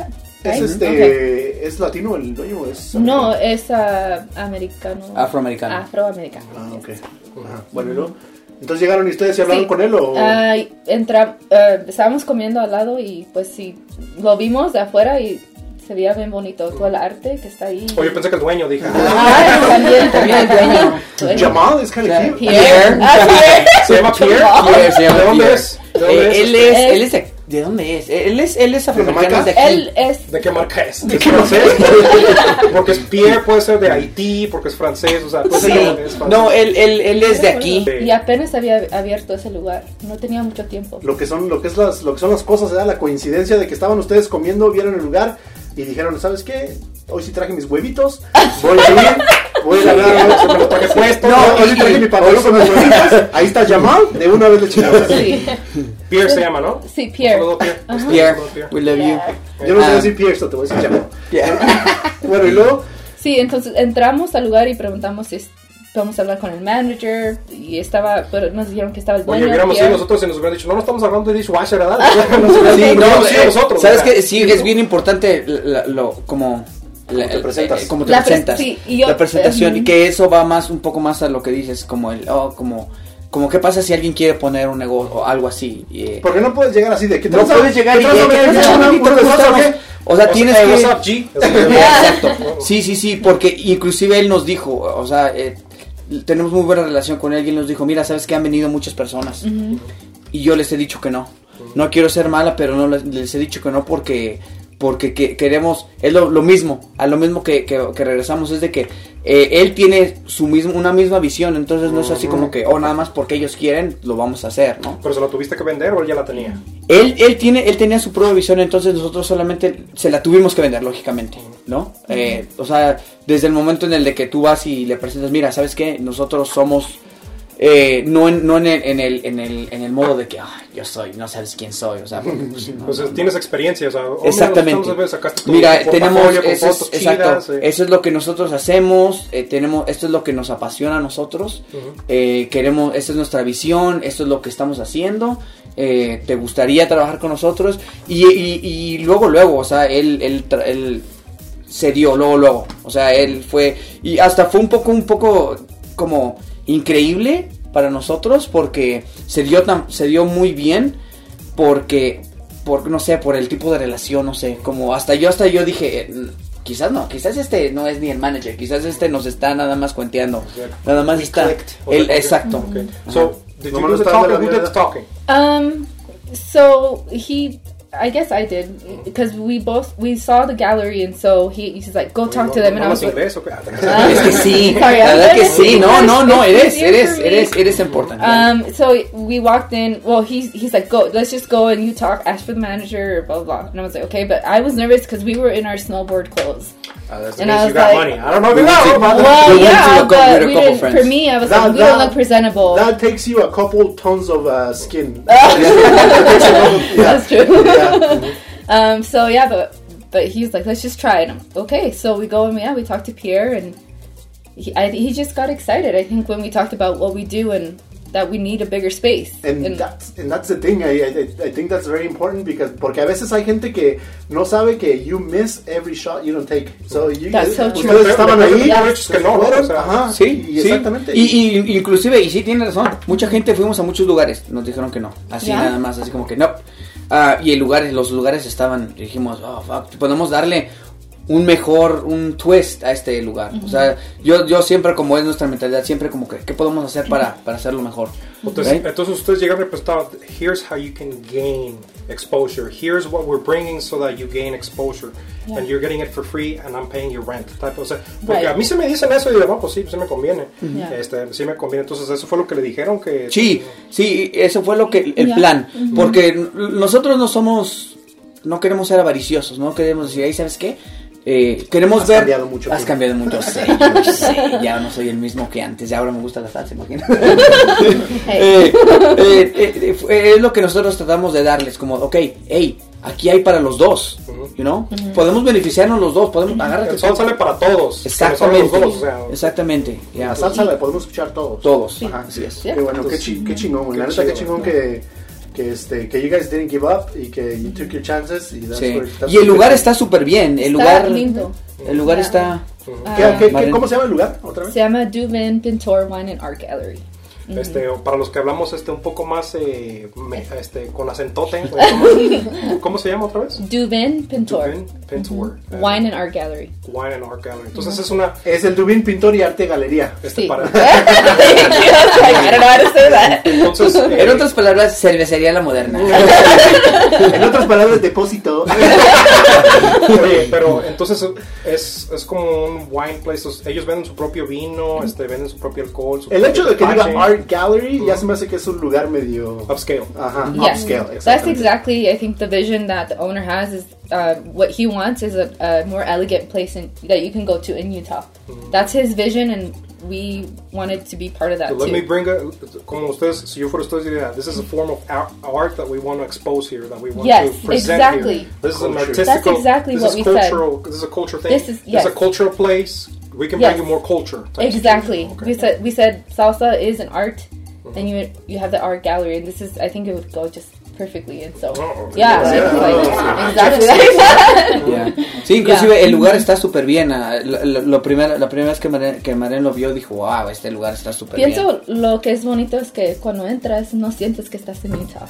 Speaker 1: Es este, ¿es latino el dueño? ¿Es
Speaker 4: No, es ah, americano.
Speaker 3: Afroamericano.
Speaker 4: Afroamericano.
Speaker 1: Ah, ok. Ajá. Bueno, ¿y? Entonces llegaron y ustedes se hablaron
Speaker 4: Sí.
Speaker 1: con él o...
Speaker 4: Ah, entra- ah, estábamos comiendo al lado y pues sí, lo vimos de afuera y se veía bien bonito todo el arte que está ahí.
Speaker 2: Oye, pensé que el dueño, dije.
Speaker 4: Ah, también, también el dueño.
Speaker 1: Jamal es kind of cute.
Speaker 4: Pierre. Ah, Pierre.
Speaker 2: ¿Se llama Pierre?
Speaker 3: Pierre, se llama
Speaker 2: ¿De dónde
Speaker 3: Pierre.
Speaker 2: es? ¿De dónde
Speaker 3: Eh,
Speaker 2: es?
Speaker 3: él es, él es de, ¿de dónde es? Él es, él es afroamericano de aquí.
Speaker 4: Él es
Speaker 2: ¿De qué marca es? ¿De qué francés? porque es Pierre, puede ser de Haití, porque es francés, o sea, puede ser
Speaker 3: Sí.
Speaker 2: de- es.
Speaker 3: No, él, él, él es de aquí.
Speaker 4: Y apenas había abierto ese lugar. No tenía mucho tiempo.
Speaker 1: Lo que son, lo que es las, lo que son las cosas, ¿verdad? la coincidencia de que estaban ustedes comiendo, vieron el lugar y dijeron, ¿sabes qué? Hoy sí traje mis huevitos, voy a ir, voy a ganar, se me los traje puesto,
Speaker 3: No,
Speaker 1: hoy traje mi pantalón con huevitos, ahí está Jamal, de una vez le chingamos.
Speaker 4: Sí,
Speaker 2: Pierre se llama, ¿no?
Speaker 4: sí, Pierre.
Speaker 2: Pierre.
Speaker 3: Pierre,
Speaker 2: Pierre.
Speaker 3: we love you.
Speaker 1: Yo no sé
Speaker 3: Ah.
Speaker 1: decir Pierce, te voy a decir Jamal. Bueno, y luego,
Speaker 4: Sí, entonces entramos al lugar y preguntamos si es- podemos hablar con el manager y estaba, pero nos dijeron que estaba el dueño.
Speaker 2: Oye, hubiéramos
Speaker 4: Pierre.
Speaker 2: sido nosotros y nos hubieran dicho, no, no estamos hablando de dishwasher, ¿verdad?
Speaker 3: Sí, no,
Speaker 2: sido
Speaker 3: eh,
Speaker 2: nosotros.
Speaker 3: sabes que sí es bien importante lo como la-
Speaker 1: te presentas.
Speaker 3: eh, como te
Speaker 4: La
Speaker 3: presentas,
Speaker 4: sí, y yo-
Speaker 3: la presentación
Speaker 4: eh,
Speaker 3: y que eso va más un poco más a lo que dices como el oh, como como qué pasa si alguien quiere poner un negocio o algo así y, eh,
Speaker 1: porque no puedes llegar así de que
Speaker 3: no puedes llegar y
Speaker 1: ¿qué tranza,
Speaker 3: ¿qué
Speaker 1: me-
Speaker 3: tranza,
Speaker 1: una-
Speaker 3: amiguito?
Speaker 1: una
Speaker 3: ¿Cómo
Speaker 1: desfasa, o
Speaker 3: sea
Speaker 2: O
Speaker 3: tienes
Speaker 2: sea,
Speaker 3: que
Speaker 2: what's up, G?
Speaker 3: Exacto. Sí, sí, sí, porque inclusive él nos dijo, o sea, eh, tenemos muy buena relación con él y él nos dijo, mira, sabes que han venido muchas personas y yo les he dicho que no. No quiero ser mala, pero no les, les he dicho que no porque porque que- queremos es lo, lo mismo, a lo mismo que, que- que regresamos es de que eh, él tiene su mismo una misma visión, entonces no es así como que oh nada más porque ellos quieren lo vamos a hacer, ¿no?
Speaker 2: ¿Pero se lo tuviste que vender o él ya la tenía?
Speaker 3: Él, él, tiene, él tenía su propia visión, entonces nosotros solamente se la tuvimos que vender, lógicamente, ¿no? Eh, o sea, desde el momento en el de que tú vas y le presentas, mira, ¿sabes qué? Nosotros somos, eh, no, en, no en, el, en, el, en, el, en el modo de que, "Ay, yo soy, no sabes quién soy, o sea, porque, pues, no,
Speaker 2: Pues
Speaker 3: no,
Speaker 2: tienes experiencia, o sea, oh, mira,
Speaker 3: Exactamente.
Speaker 2: tu
Speaker 3: Mira,
Speaker 2: portafolio
Speaker 3: tenemos, eso es, exacto,
Speaker 2: chidas, eh.
Speaker 3: eso es lo que nosotros hacemos, eh, tenemos, esto es lo que nos apasiona a nosotros, eh, queremos, esta es nuestra visión, esto es lo que estamos haciendo, te gustaría trabajar con nosotros y, y, y luego, luego, o sea, él, él, él se dio luego, luego, o sea, él fue, y hasta fue un poco, un poco como increíble para nosotros porque se dio, tan, se dio muy bien porque por no sé por el tipo de relación no sé como hasta yo hasta yo dije eh, quizás no quizás este no es ni el manager quizás este nos está nada más cuenteando nada más está
Speaker 1: clicked.
Speaker 3: el, exacto
Speaker 2: Okay. So, did you
Speaker 1: me
Speaker 2: do
Speaker 1: lo
Speaker 2: the talking? Who did the talking?
Speaker 4: Um, so he, I guess I did because we both we saw the gallery and so he he's like go talk to them and I was like,
Speaker 2: inglés o qué?
Speaker 4: Ah.
Speaker 3: es que sí
Speaker 4: Sorry,
Speaker 3: la verdad
Speaker 4: I'm
Speaker 3: que sí no no no
Speaker 4: it
Speaker 3: is
Speaker 4: it
Speaker 3: is it is it is
Speaker 4: for me.
Speaker 3: eres eres importante
Speaker 4: Um, so we walked in. Well, he's he's like, go, let's just go and you talk, ask for the manager, blah blah. blah. And I was like, okay, but I was nervous because we were in our snowboard clothes.
Speaker 2: Ah, that
Speaker 4: And
Speaker 2: means
Speaker 4: I
Speaker 2: you
Speaker 4: was
Speaker 2: got
Speaker 4: like-
Speaker 2: money. I don't know if you
Speaker 3: We went
Speaker 2: know,
Speaker 3: to-
Speaker 2: but
Speaker 4: Well,
Speaker 3: We went to
Speaker 4: yeah,
Speaker 3: a couple- with
Speaker 4: but
Speaker 3: a
Speaker 4: we
Speaker 3: couple
Speaker 4: didn't, for me, I was
Speaker 1: That-
Speaker 4: like, we
Speaker 1: that-
Speaker 4: don't look presentable.
Speaker 1: That takes you a couple tons of uh, skin.
Speaker 4: That's true.
Speaker 1: Yeah.
Speaker 4: um, so yeah, but but he was like, let's just try it. I'm, okay, so we go and yeah, we talked to Pierre, and he, I, he just got excited. I think when we talked about what we do and that we need a bigger space.
Speaker 1: And, that's, and that's the thing. I, I, I think that's very important because porque a veces hay gente que no sabe que you miss every shot you don't take. So you,
Speaker 4: That's so
Speaker 1: ustedes
Speaker 4: true.
Speaker 1: estaban
Speaker 2: Pero-
Speaker 1: ahí,
Speaker 2: que no,
Speaker 1: fueron,
Speaker 2: o sea,
Speaker 1: ajá,
Speaker 3: Sí,
Speaker 1: y
Speaker 3: sí.
Speaker 1: exactamente.
Speaker 3: Y, y- inclusive, y sí tiene razón, mucha gente fuimos a muchos lugares, nos dijeron que no, así
Speaker 4: ¿Ya?
Speaker 3: nada más, así como que no. Ah, y el lugar, los lugares estaban, dijimos, oh, fuck, podemos darle un mejor, un twist a este lugar. O sea, yo, yo siempre, como es nuestra mentalidad, siempre como que, ¿qué podemos hacer para, para hacerlo mejor?
Speaker 2: Entonces,
Speaker 3: Right?
Speaker 2: entonces ustedes llegan y presentaban, here's how you can gain exposure. Here's what we're bringing so that you gain exposure.
Speaker 4: Yeah.
Speaker 2: And you're getting it for free and I'm paying your rent. Type, o sea, porque
Speaker 4: Right.
Speaker 2: a mí se me dicen eso y digo, no, pues sí, sí me conviene.
Speaker 4: Yeah.
Speaker 2: Este, sí me conviene. Entonces eso fue lo que le dijeron que...
Speaker 3: Sí, sí, eso fue lo que el
Speaker 4: Ya.
Speaker 3: plan, porque n- nosotros no somos, no queremos ser avariciosos, no queremos decir, ahí sabes qué, Eh, queremos
Speaker 1: Has
Speaker 3: ver.
Speaker 1: cambiado mucho,
Speaker 3: Has
Speaker 1: tú.
Speaker 3: cambiado mucho, sé, yo sé, ya no soy el mismo que antes, ya ahora me gusta la salsa, imagínate. Eh, eh, eh, eh, es lo que nosotros tratamos de darles, como, ok, hey, aquí hay para los dos, you know? Podemos beneficiarnos los dos, podemos agárrate.
Speaker 2: El sol sale para todos.
Speaker 3: Exactamente,
Speaker 2: Para los dos, o sea,
Speaker 3: exactamente, ya.
Speaker 1: La salsa la podemos escuchar todos.
Speaker 3: Todos,
Speaker 1: Ajá,
Speaker 3: así es.
Speaker 1: Qué bueno, qué, chi- qué chingón. La
Speaker 2: Qué
Speaker 1: neta, qué chingón que, que, este, que you guys didn't give up y que you took your chances. Y, that's
Speaker 3: Sí.
Speaker 1: where-
Speaker 3: Y el lugar está súper bien, el
Speaker 4: Está
Speaker 3: lugar
Speaker 4: lindo.
Speaker 3: El lugar está
Speaker 4: Ah,
Speaker 1: ¿Qué- qué- ¿Cómo se llama el lugar? ¿Otra vez?
Speaker 4: Se llama Dubin Pintor Wine and Art Gallery.
Speaker 2: Este, o para los que hablamos este un poco más eh, me- este, con acentote, ¿cómo, cómo se llama otra vez?
Speaker 4: Dubin Pintor
Speaker 2: Dubin Pintor, eh,
Speaker 4: Wine and Art Gallery.
Speaker 2: Wine and Art Gallery. Entonces es una
Speaker 1: Es el Dubin Pintor y Arte Galería.
Speaker 2: este
Speaker 4: Sí.
Speaker 2: para
Speaker 4: I don't know how to say that.
Speaker 2: entonces eh,
Speaker 3: En otras palabras, cervecería la moderna.
Speaker 1: en otras palabras, depósito.
Speaker 2: Oye, pero entonces es, es como un wine place. Ellos venden su propio vino, este, venden su propio alcohol. su
Speaker 1: El
Speaker 2: propio
Speaker 1: hecho de que diga. Art Gallery ya se me hace que es un lugar medio.
Speaker 2: upscale.
Speaker 1: Ajá,
Speaker 4: Yes,
Speaker 1: upscale.
Speaker 4: that's exactly. I think the vision that the owner has is uh, what he wants is a, a more elegant place in, that you can go to in Utah. That's his vision, and we wanted to be part of that
Speaker 2: So let me bring a, como ustedes, si yo fuera ustedes diría, this is a form of art that we want to expose here, that we want
Speaker 4: Yes,
Speaker 2: to present
Speaker 4: exactly.
Speaker 2: here. This is an
Speaker 1: Culture.
Speaker 2: artistical.
Speaker 4: That's exactly
Speaker 2: this
Speaker 4: what
Speaker 2: is
Speaker 4: we said.
Speaker 2: This is a culture thing.
Speaker 4: This is-
Speaker 2: This is a cultural place. We can
Speaker 4: Yes.
Speaker 2: bring you more culture.
Speaker 4: Exactly. We said we said salsa is an art, and you you have the art gallery, and this is I think it would go just perfectly. And so
Speaker 2: Oh,
Speaker 4: yeah,
Speaker 2: yeah.
Speaker 4: it's like,
Speaker 1: Oh.
Speaker 4: exactly like that.
Speaker 3: Ya. Sí, inclusive el lugar está súper bien. ah, Lo, lo- lo primera- la primera vez que Maren, que Maren lo vio dijo, wow, este lugar está súper bien.
Speaker 4: Pienso lo que es bonito es que cuando entras no sientes que estás en Utah.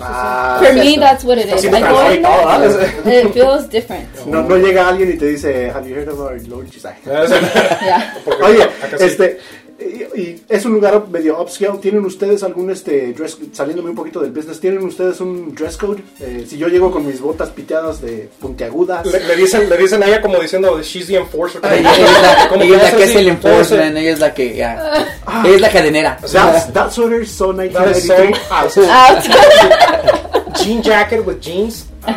Speaker 1: Ah,
Speaker 4: For me, that's what it is.
Speaker 2: Así
Speaker 4: I
Speaker 2: me
Speaker 4: go in
Speaker 2: parece,
Speaker 4: there, it feels different.
Speaker 1: no, no llega alguien y te dice, Have you heard of our Lord Jesus?
Speaker 4: Yeah.
Speaker 1: Oye, este, y, y es un lugar medio upscale. ¿Tienen ustedes algún este dress, saliéndome un poquito del business, ¿tienen ustedes un dress code? Eh, si yo llego con mis botas piteadas de puntiagudas.
Speaker 2: le, le dicen, le dicen a ella como diciendo, she's the enforcer.
Speaker 3: Ella, ella es la,
Speaker 2: Como
Speaker 3: ella es la que es el
Speaker 2: hace-
Speaker 3: ella es la que, ya, ella es la cadenera.
Speaker 1: That's, that sweater is so
Speaker 2: That is
Speaker 1: 1993.
Speaker 2: so
Speaker 4: Out.
Speaker 2: jean jacket with jeans.
Speaker 1: I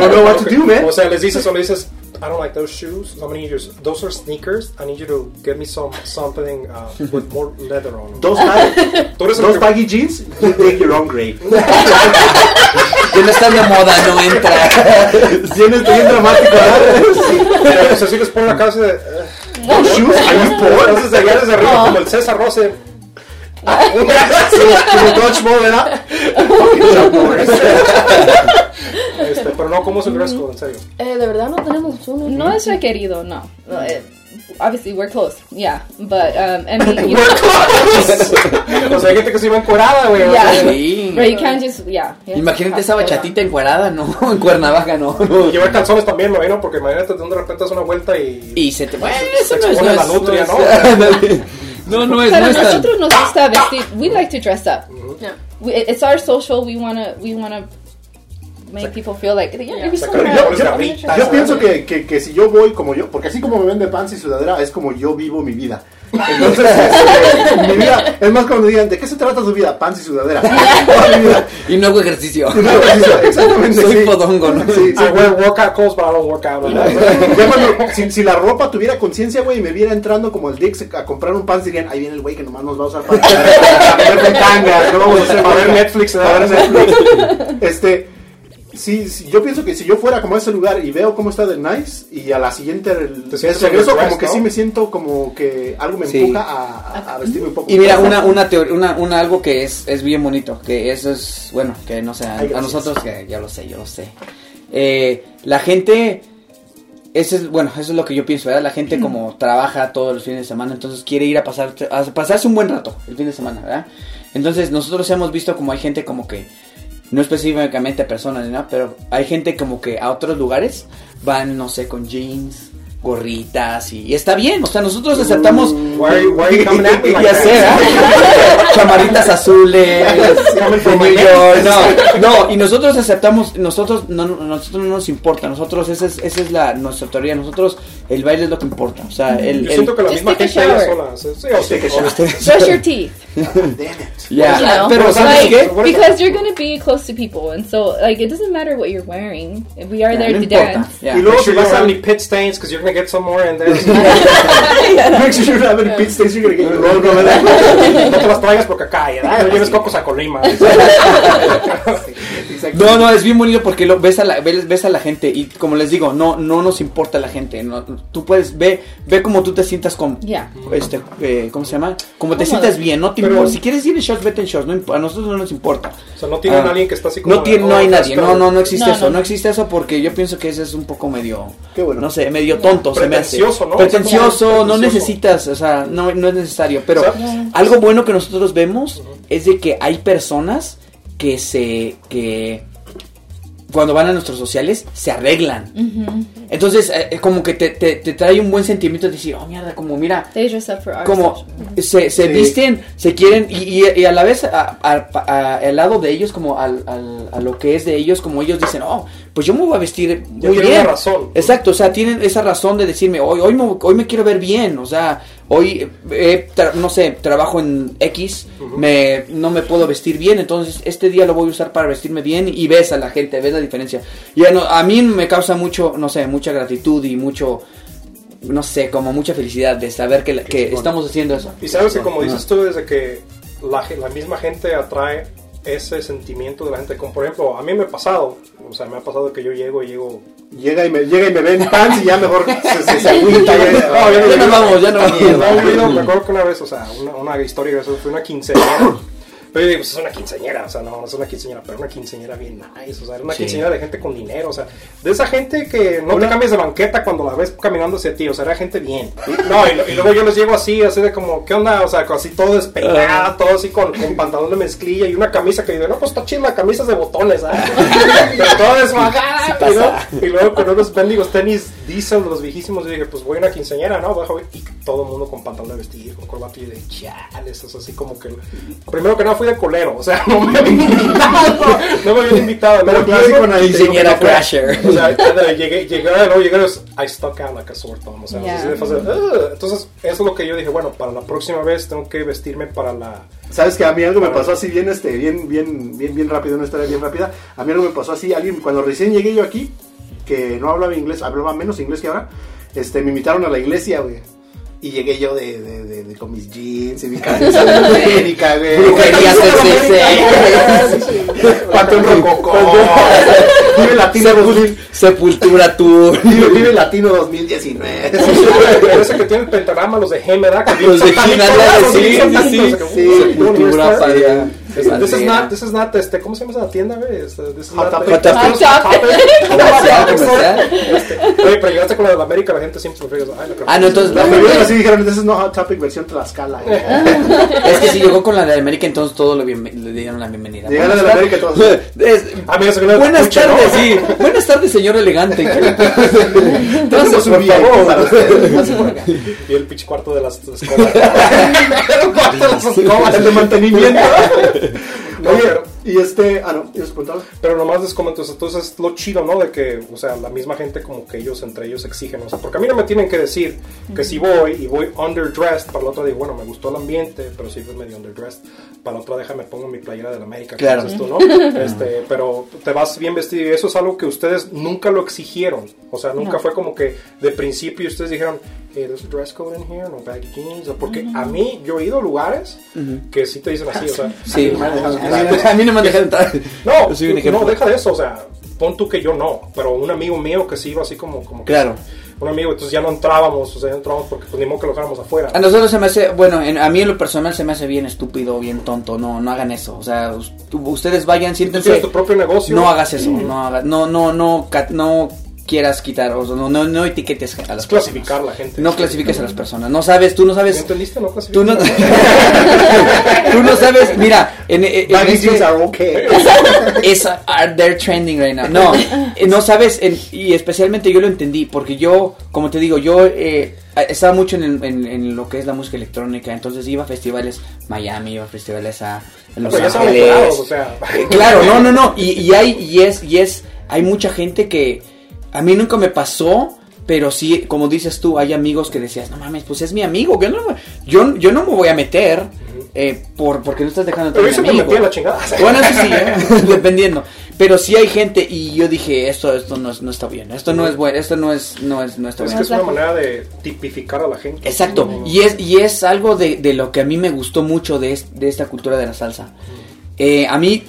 Speaker 1: don't know what to do, man.
Speaker 2: O sea, les dices o le dices, I don't like those shoes. I'm gonna need your, those are sneakers. I need you to get me some something uh, with more leather on them.
Speaker 1: Dos, bag-
Speaker 2: Tú eres el
Speaker 1: dos
Speaker 2: que-
Speaker 1: baggy jeans, you dig your own grave.
Speaker 3: Que no está de moda, no entra.
Speaker 1: Tienes bien dramático, ¿verdad?
Speaker 2: O sea, si les ponen la casa de. eh,
Speaker 1: Those shoes, are you poor?
Speaker 2: Entonces de allá desde arriba, como el César Rose.
Speaker 1: Como dodgeball, ¿verdad?
Speaker 2: Este, pero no, ¿cómo es el dress code? En serio.
Speaker 5: Eh, de verdad no tenemos uno.
Speaker 4: No es requerido, no. Uh, Obviously, we're close, yeah. But um, I mean, you
Speaker 2: O sea, hay gente que se iba encuerada, güey.
Speaker 4: yeah,
Speaker 3: Sí.
Speaker 4: but you can't just, yeah.
Speaker 3: Imagínate esa bachatita encuerada, no, en Cuernavaca, no. no.
Speaker 2: Llevar calzones también, me imagino, porque imagínate de repente das una vuelta y.
Speaker 3: Y se te... Bueno, eso
Speaker 2: Se
Speaker 3: no es...
Speaker 2: expone
Speaker 3: No,
Speaker 2: la nutria,
Speaker 3: no, no es,
Speaker 4: Pero
Speaker 3: no es tan...
Speaker 4: nosotros nos gusta vestir. We like to dress up.
Speaker 5: Yeah.
Speaker 4: We, it's our social. We wanna we wanna make people feel like yeah.
Speaker 1: Yo pienso que, que, que si yo voy como yo, porque así como me vende pants y sudadera, es como yo vivo mi vida. Entonces, mi vida, es más cuando digan, ¿de qué se trata su vida? Pants y sudadera.
Speaker 3: Y no hago ejercicio.
Speaker 1: No, Exactamente.
Speaker 3: Soy
Speaker 1: sí.
Speaker 3: podongo, ¿no?
Speaker 1: Sí, sí.
Speaker 2: I wear workout clothes, but I don't work out. ¿verdad?
Speaker 1: Ya cuando- si, si la ropa tuviera conciencia, güey, y me viera entrando como el Dix a comprar un pants, dirían, ahí viene el güey que nomás nos va a usar para, para ver tangas, no vamos a hacer
Speaker 2: Para ver
Speaker 1: nada".
Speaker 2: Netflix,
Speaker 1: Para ver. Netflix. Este, sí, sí, yo pienso que si yo fuera como a ese lugar y veo cómo está de nice y a la siguiente el, regreso como que
Speaker 2: ¿no?
Speaker 1: sí me siento como que algo me
Speaker 3: Sí.
Speaker 1: empuja a, a- vestirme un poco.
Speaker 3: Y mira, una, una teoría, una, una algo que es, es bien bonito, que eso es, bueno, que no sé, a,
Speaker 1: Ay,
Speaker 3: a
Speaker 1: gracias.
Speaker 3: nosotros, que ya lo sé, yo lo sé. Eh, la gente, ese es, bueno, eso es lo que yo pienso, ¿verdad? La gente como trabaja todos los fines de semana, entonces quiere ir a, pasar, a pasarse un buen rato el fin de semana, ¿verdad? Entonces nosotros hemos visto como hay gente como que, no específicamente personas, ni nada, pero hay gente como que a otros lugares van, no sé, con jeans, gorritas y, y está bien, o sea, nosotros aceptamos...
Speaker 2: Why why like
Speaker 3: Ya sé, ¿verdad? Chamarritas azules, no, no, y nosotros aceptamos, nosotros no, no- nosotros no nos importa, nosotros esa es, esa es la nuestra teoría, nosotros el baile es lo que importa, o sea, el,
Speaker 2: Yo
Speaker 3: el-
Speaker 2: siento que la
Speaker 4: Just
Speaker 2: misma
Speaker 4: take a
Speaker 2: gente
Speaker 4: shower.
Speaker 2: sola. Sí, sí, o sea.
Speaker 4: Brush your teeth.
Speaker 1: Damn it.
Speaker 3: ya,
Speaker 4: you know,
Speaker 3: pero ¿sabes
Speaker 4: like,
Speaker 3: qué?
Speaker 4: because you're gonna be close to people, and so like it doesn't matter what you're wearing. We are
Speaker 3: Ya,
Speaker 4: there
Speaker 3: no
Speaker 4: to
Speaker 3: importa,
Speaker 4: dance.
Speaker 3: ya.
Speaker 1: Y luego si
Speaker 2: you don't
Speaker 1: vas
Speaker 2: have
Speaker 1: a
Speaker 2: any pit stains because you're gonna get some more in there.
Speaker 1: Make sure you have any pit stations, you're gonna get your logo,
Speaker 2: no te las traigas porque acá, ¿verdad? No lleves cocos a Colima.
Speaker 1: Exacto.
Speaker 3: No, no, es bien bonito porque lo, ves, a la, ves, ves a la gente y como les digo, no no nos importa la gente. No, tú puedes, ve ve cómo tú te sientas con,
Speaker 4: Yeah.
Speaker 3: este, eh, ¿cómo se llama? Como te sientas bien, no te importa. Si quieres ir en shorts, vete en shorts, no a nosotros no nos importa.
Speaker 2: O sea, no tienen
Speaker 3: Ah.
Speaker 2: a alguien que está así como.
Speaker 3: No, tiene,
Speaker 2: oh,
Speaker 3: no hay
Speaker 2: that's
Speaker 3: nadie, no, no, no existe
Speaker 4: No,
Speaker 3: eso,
Speaker 4: no.
Speaker 3: no. existe eso porque yo pienso que ese es un poco medio,
Speaker 1: Qué bueno.
Speaker 3: no sé, medio tonto, se me hace.
Speaker 2: Pretencioso, ¿no?
Speaker 3: Pretencioso, no necesitas, o sea, no, no es necesario, pero
Speaker 2: O sea,
Speaker 3: algo bueno que nosotros vemos es de que hay personas que se, que cuando van a nuestros sociales se arreglan. Entonces, eh, eh, como que te, te, te trae un buen sentimiento de decir, oh mierda, como mira,
Speaker 4: They dress up for our
Speaker 3: como se, se
Speaker 1: Sí.
Speaker 3: visten, se quieren y, y- y a la vez a- a- a- al lado de ellos, como al, al- a lo que es de ellos, como ellos dicen, oh, pues yo me voy a vestir muy
Speaker 2: tienen
Speaker 3: bien.
Speaker 2: una razón.
Speaker 3: Exacto, o sea, tienen esa razón de decirme, hoy, hoy, me, hoy me quiero ver bien, o sea, hoy, eh, no sé, trabajo en X, me, no me puedo vestir bien, entonces este día lo voy a usar para vestirme bien y ves a la gente, ves la diferencia. Y a, no- a mí me causa mucho, no sé, mucha gratitud y mucho, no sé, como mucha felicidad de saber que, que estamos haciendo eso.
Speaker 2: Y sabes que como dices tú, desde que la, la misma gente atrae ese sentimiento de la gente, como por ejemplo, a mí me ha pasado, o sea, me ha pasado que yo llego y llego...
Speaker 1: Llega y me, llega y me ven y ya mejor se, se, se agüita.
Speaker 2: No,
Speaker 1: ya-
Speaker 2: ya
Speaker 3: Ya nos vamos, ya nos vamos.
Speaker 2: No, digo, me acuerdo que una vez, o sea, una, una historia fue una quinceañera. Pero pues es una quinceañera, o sea, no, no es una quinceañera, pero una quinceañera bien nice, o sea, era una
Speaker 3: Sí.
Speaker 2: quinceañera de gente con dinero, o sea, de esa gente que no te cambias de banqueta cuando la ves caminando hacia ti, o sea, era gente bien. No, y, lo- y luego yo les llego así, así de como, ¿qué onda? O sea, así todo despeinado, todo así con, con pantalón de mezclilla y una camisa que digo, no, pues está chida la camisa de botones, ¿ah? Pero todo y, luego- y luego con unos bendigos tenis diesel los viejísimos, yo dije, pues voy a una quinceañera, ¿no? Bajo, y todo el mundo con pantalón de vestir, con corbata, y de chales, es así como que... Primero que nada fui de colero, o sea, no me habían invitado, no me habían invitado.
Speaker 1: Pero
Speaker 2: luego
Speaker 1: clásico no fuera.
Speaker 3: crasher.
Speaker 2: o sea, llegué, llegué, luego llegué, I stuck out like a sore thumb, o sea,
Speaker 4: Yeah.
Speaker 2: así de fácil, "Ugh". entonces, eso es lo que yo dije, bueno, para la próxima vez tengo que vestirme para la...
Speaker 1: Sabes que a mí algo me pasó así bien, este, bien, bien, bien, bien rápido, una historia bien rápida. A mí algo me pasó así, alguien, cuando recién llegué yo aquí, que no hablaba inglés, hablaba menos inglés que ahora, este, me invitaron a la iglesia, güey. Y llegué yo de, de, de, de- con mis jeans y mi camisa de América, güey.
Speaker 3: Brujería CCC.
Speaker 1: Panteón Rococó. Vive Latino 2000.
Speaker 3: Sepultura Tour.
Speaker 1: Vive, Vive Latino 2019.
Speaker 2: Parece que tiene el pentagrama, los de Gem, ¿verdad? Que
Speaker 3: Los de
Speaker 2: son
Speaker 3: sí, sí,
Speaker 1: sí.
Speaker 2: uh,
Speaker 3: Sepultura, para-
Speaker 2: This is not, this is not, este, ¿cómo se llama esa tienda, güey? Este, This is
Speaker 1: Hot
Speaker 2: not-
Speaker 1: Topic.
Speaker 3: Hot Topic.
Speaker 2: Hot Topic.
Speaker 3: Comercial, comercial.
Speaker 2: Oye, pero llegaste con la de la América, la gente siempre se fija, ay, la
Speaker 3: Ah, no, entonces
Speaker 1: La
Speaker 3: la
Speaker 1: mayoría así dijeron, this is no Hot Topic versión Tlaxcala. güey".
Speaker 3: Es que si llegó con la de América, entonces todo lo bien, le dieron la bienvenida.
Speaker 1: Llegaron
Speaker 3: Buenas
Speaker 1: de la América todos.
Speaker 3: tardes. Es-
Speaker 2: Ah,
Speaker 3: buenas tardes, sí. Buenas tardes, señor elegante. ¿Qué le puedo-
Speaker 1: Tenemos un
Speaker 2: por favor. Y el pinche cuarto de las escobas. el cuarto de las escobas.
Speaker 1: El de mantenimiento.
Speaker 2: No,
Speaker 1: Oye,
Speaker 2: pero-
Speaker 1: y este, ah no.
Speaker 2: Pero nomás les comento, entonces lo chido, ¿no? De que, o sea, la misma gente como que ellos entre ellos exigen, o sea, porque a mí no me tienen que decir que si voy y voy underdressed, para la otra digo, bueno, me gustó el ambiente, pero sí fue medio underdressed, para la otra déjame pongo mi playera de la América,
Speaker 3: Claro.
Speaker 2: tú, ¿no? Este, pero te vas bien vestido y eso es algo que ustedes nunca lo exigieron, o sea, nunca
Speaker 4: No.
Speaker 2: fue como que de principio ustedes dijeron, hey, there's a dress code in here, no baggy jeans, porque a mí, yo he ido a lugares que sí te dicen así, o sea,
Speaker 3: Sí, a mí, a mí no me han dejado entrar.
Speaker 2: no, no, deja de eso, o sea, pon tú que yo no, pero un amigo mío que sí iba así como, como
Speaker 3: Claro.
Speaker 2: un amigo, entonces ya no entrábamos, o sea, ya no entrábamos porque pues ni modo que lo dejáramos afuera.
Speaker 3: A nosotros se me hace, bueno, en- a mí en lo personal se me hace bien estúpido, bien tonto, no, no hagan eso, o sea, us- ustedes vayan, siéntense,
Speaker 2: tienes tu propio negocio.
Speaker 3: no hagas eso, no hagas, no, no, no, no quieras quitar, o no, no, no etiquetes a las
Speaker 2: clasificar a la
Speaker 3: personas.
Speaker 2: gente.
Speaker 3: No clasifiques a las personas, no sabes, tú no
Speaker 2: ¿Me
Speaker 3: sabes,
Speaker 2: entendiste? No
Speaker 3: tú no, tú no sabes, mira, en, en- este-
Speaker 1: are okay.
Speaker 3: es are they're trending right now. No, eh, no sabes, en- y especialmente yo lo entendí, porque yo, como te digo, yo eh, estaba mucho en, el- en- en lo que es la música electrónica, entonces iba a festivales Miami, iba a festivales a en Los
Speaker 2: Pero
Speaker 3: Ángeles.
Speaker 2: o sea.
Speaker 3: Eh, Claro, no, no, no, y, y hay, y es, y es, hay mucha gente que a mí nunca me pasó. Pero sí, como dices tú, hay amigos que decías, no mames, pues es mi amigo, yo no, me- yo, yo no me voy a meter eh, por, porque no estás dejando
Speaker 2: Pero
Speaker 3: mi
Speaker 2: me
Speaker 3: amigo.
Speaker 2: metí a la chingada.
Speaker 3: Bueno, eso sí, ¿eh? dependiendo. Pero sí hay gente y yo dije, esto, esto no, no está bien, esto no es bueno, esto no es, no es, no está
Speaker 2: Es
Speaker 3: bien.
Speaker 2: que es una manera de tipificar a la gente.
Speaker 3: Exacto,
Speaker 2: no.
Speaker 3: y es, y es algo de, de lo que a mí me gustó mucho de, es- de esta cultura de la salsa. Eh, a mí,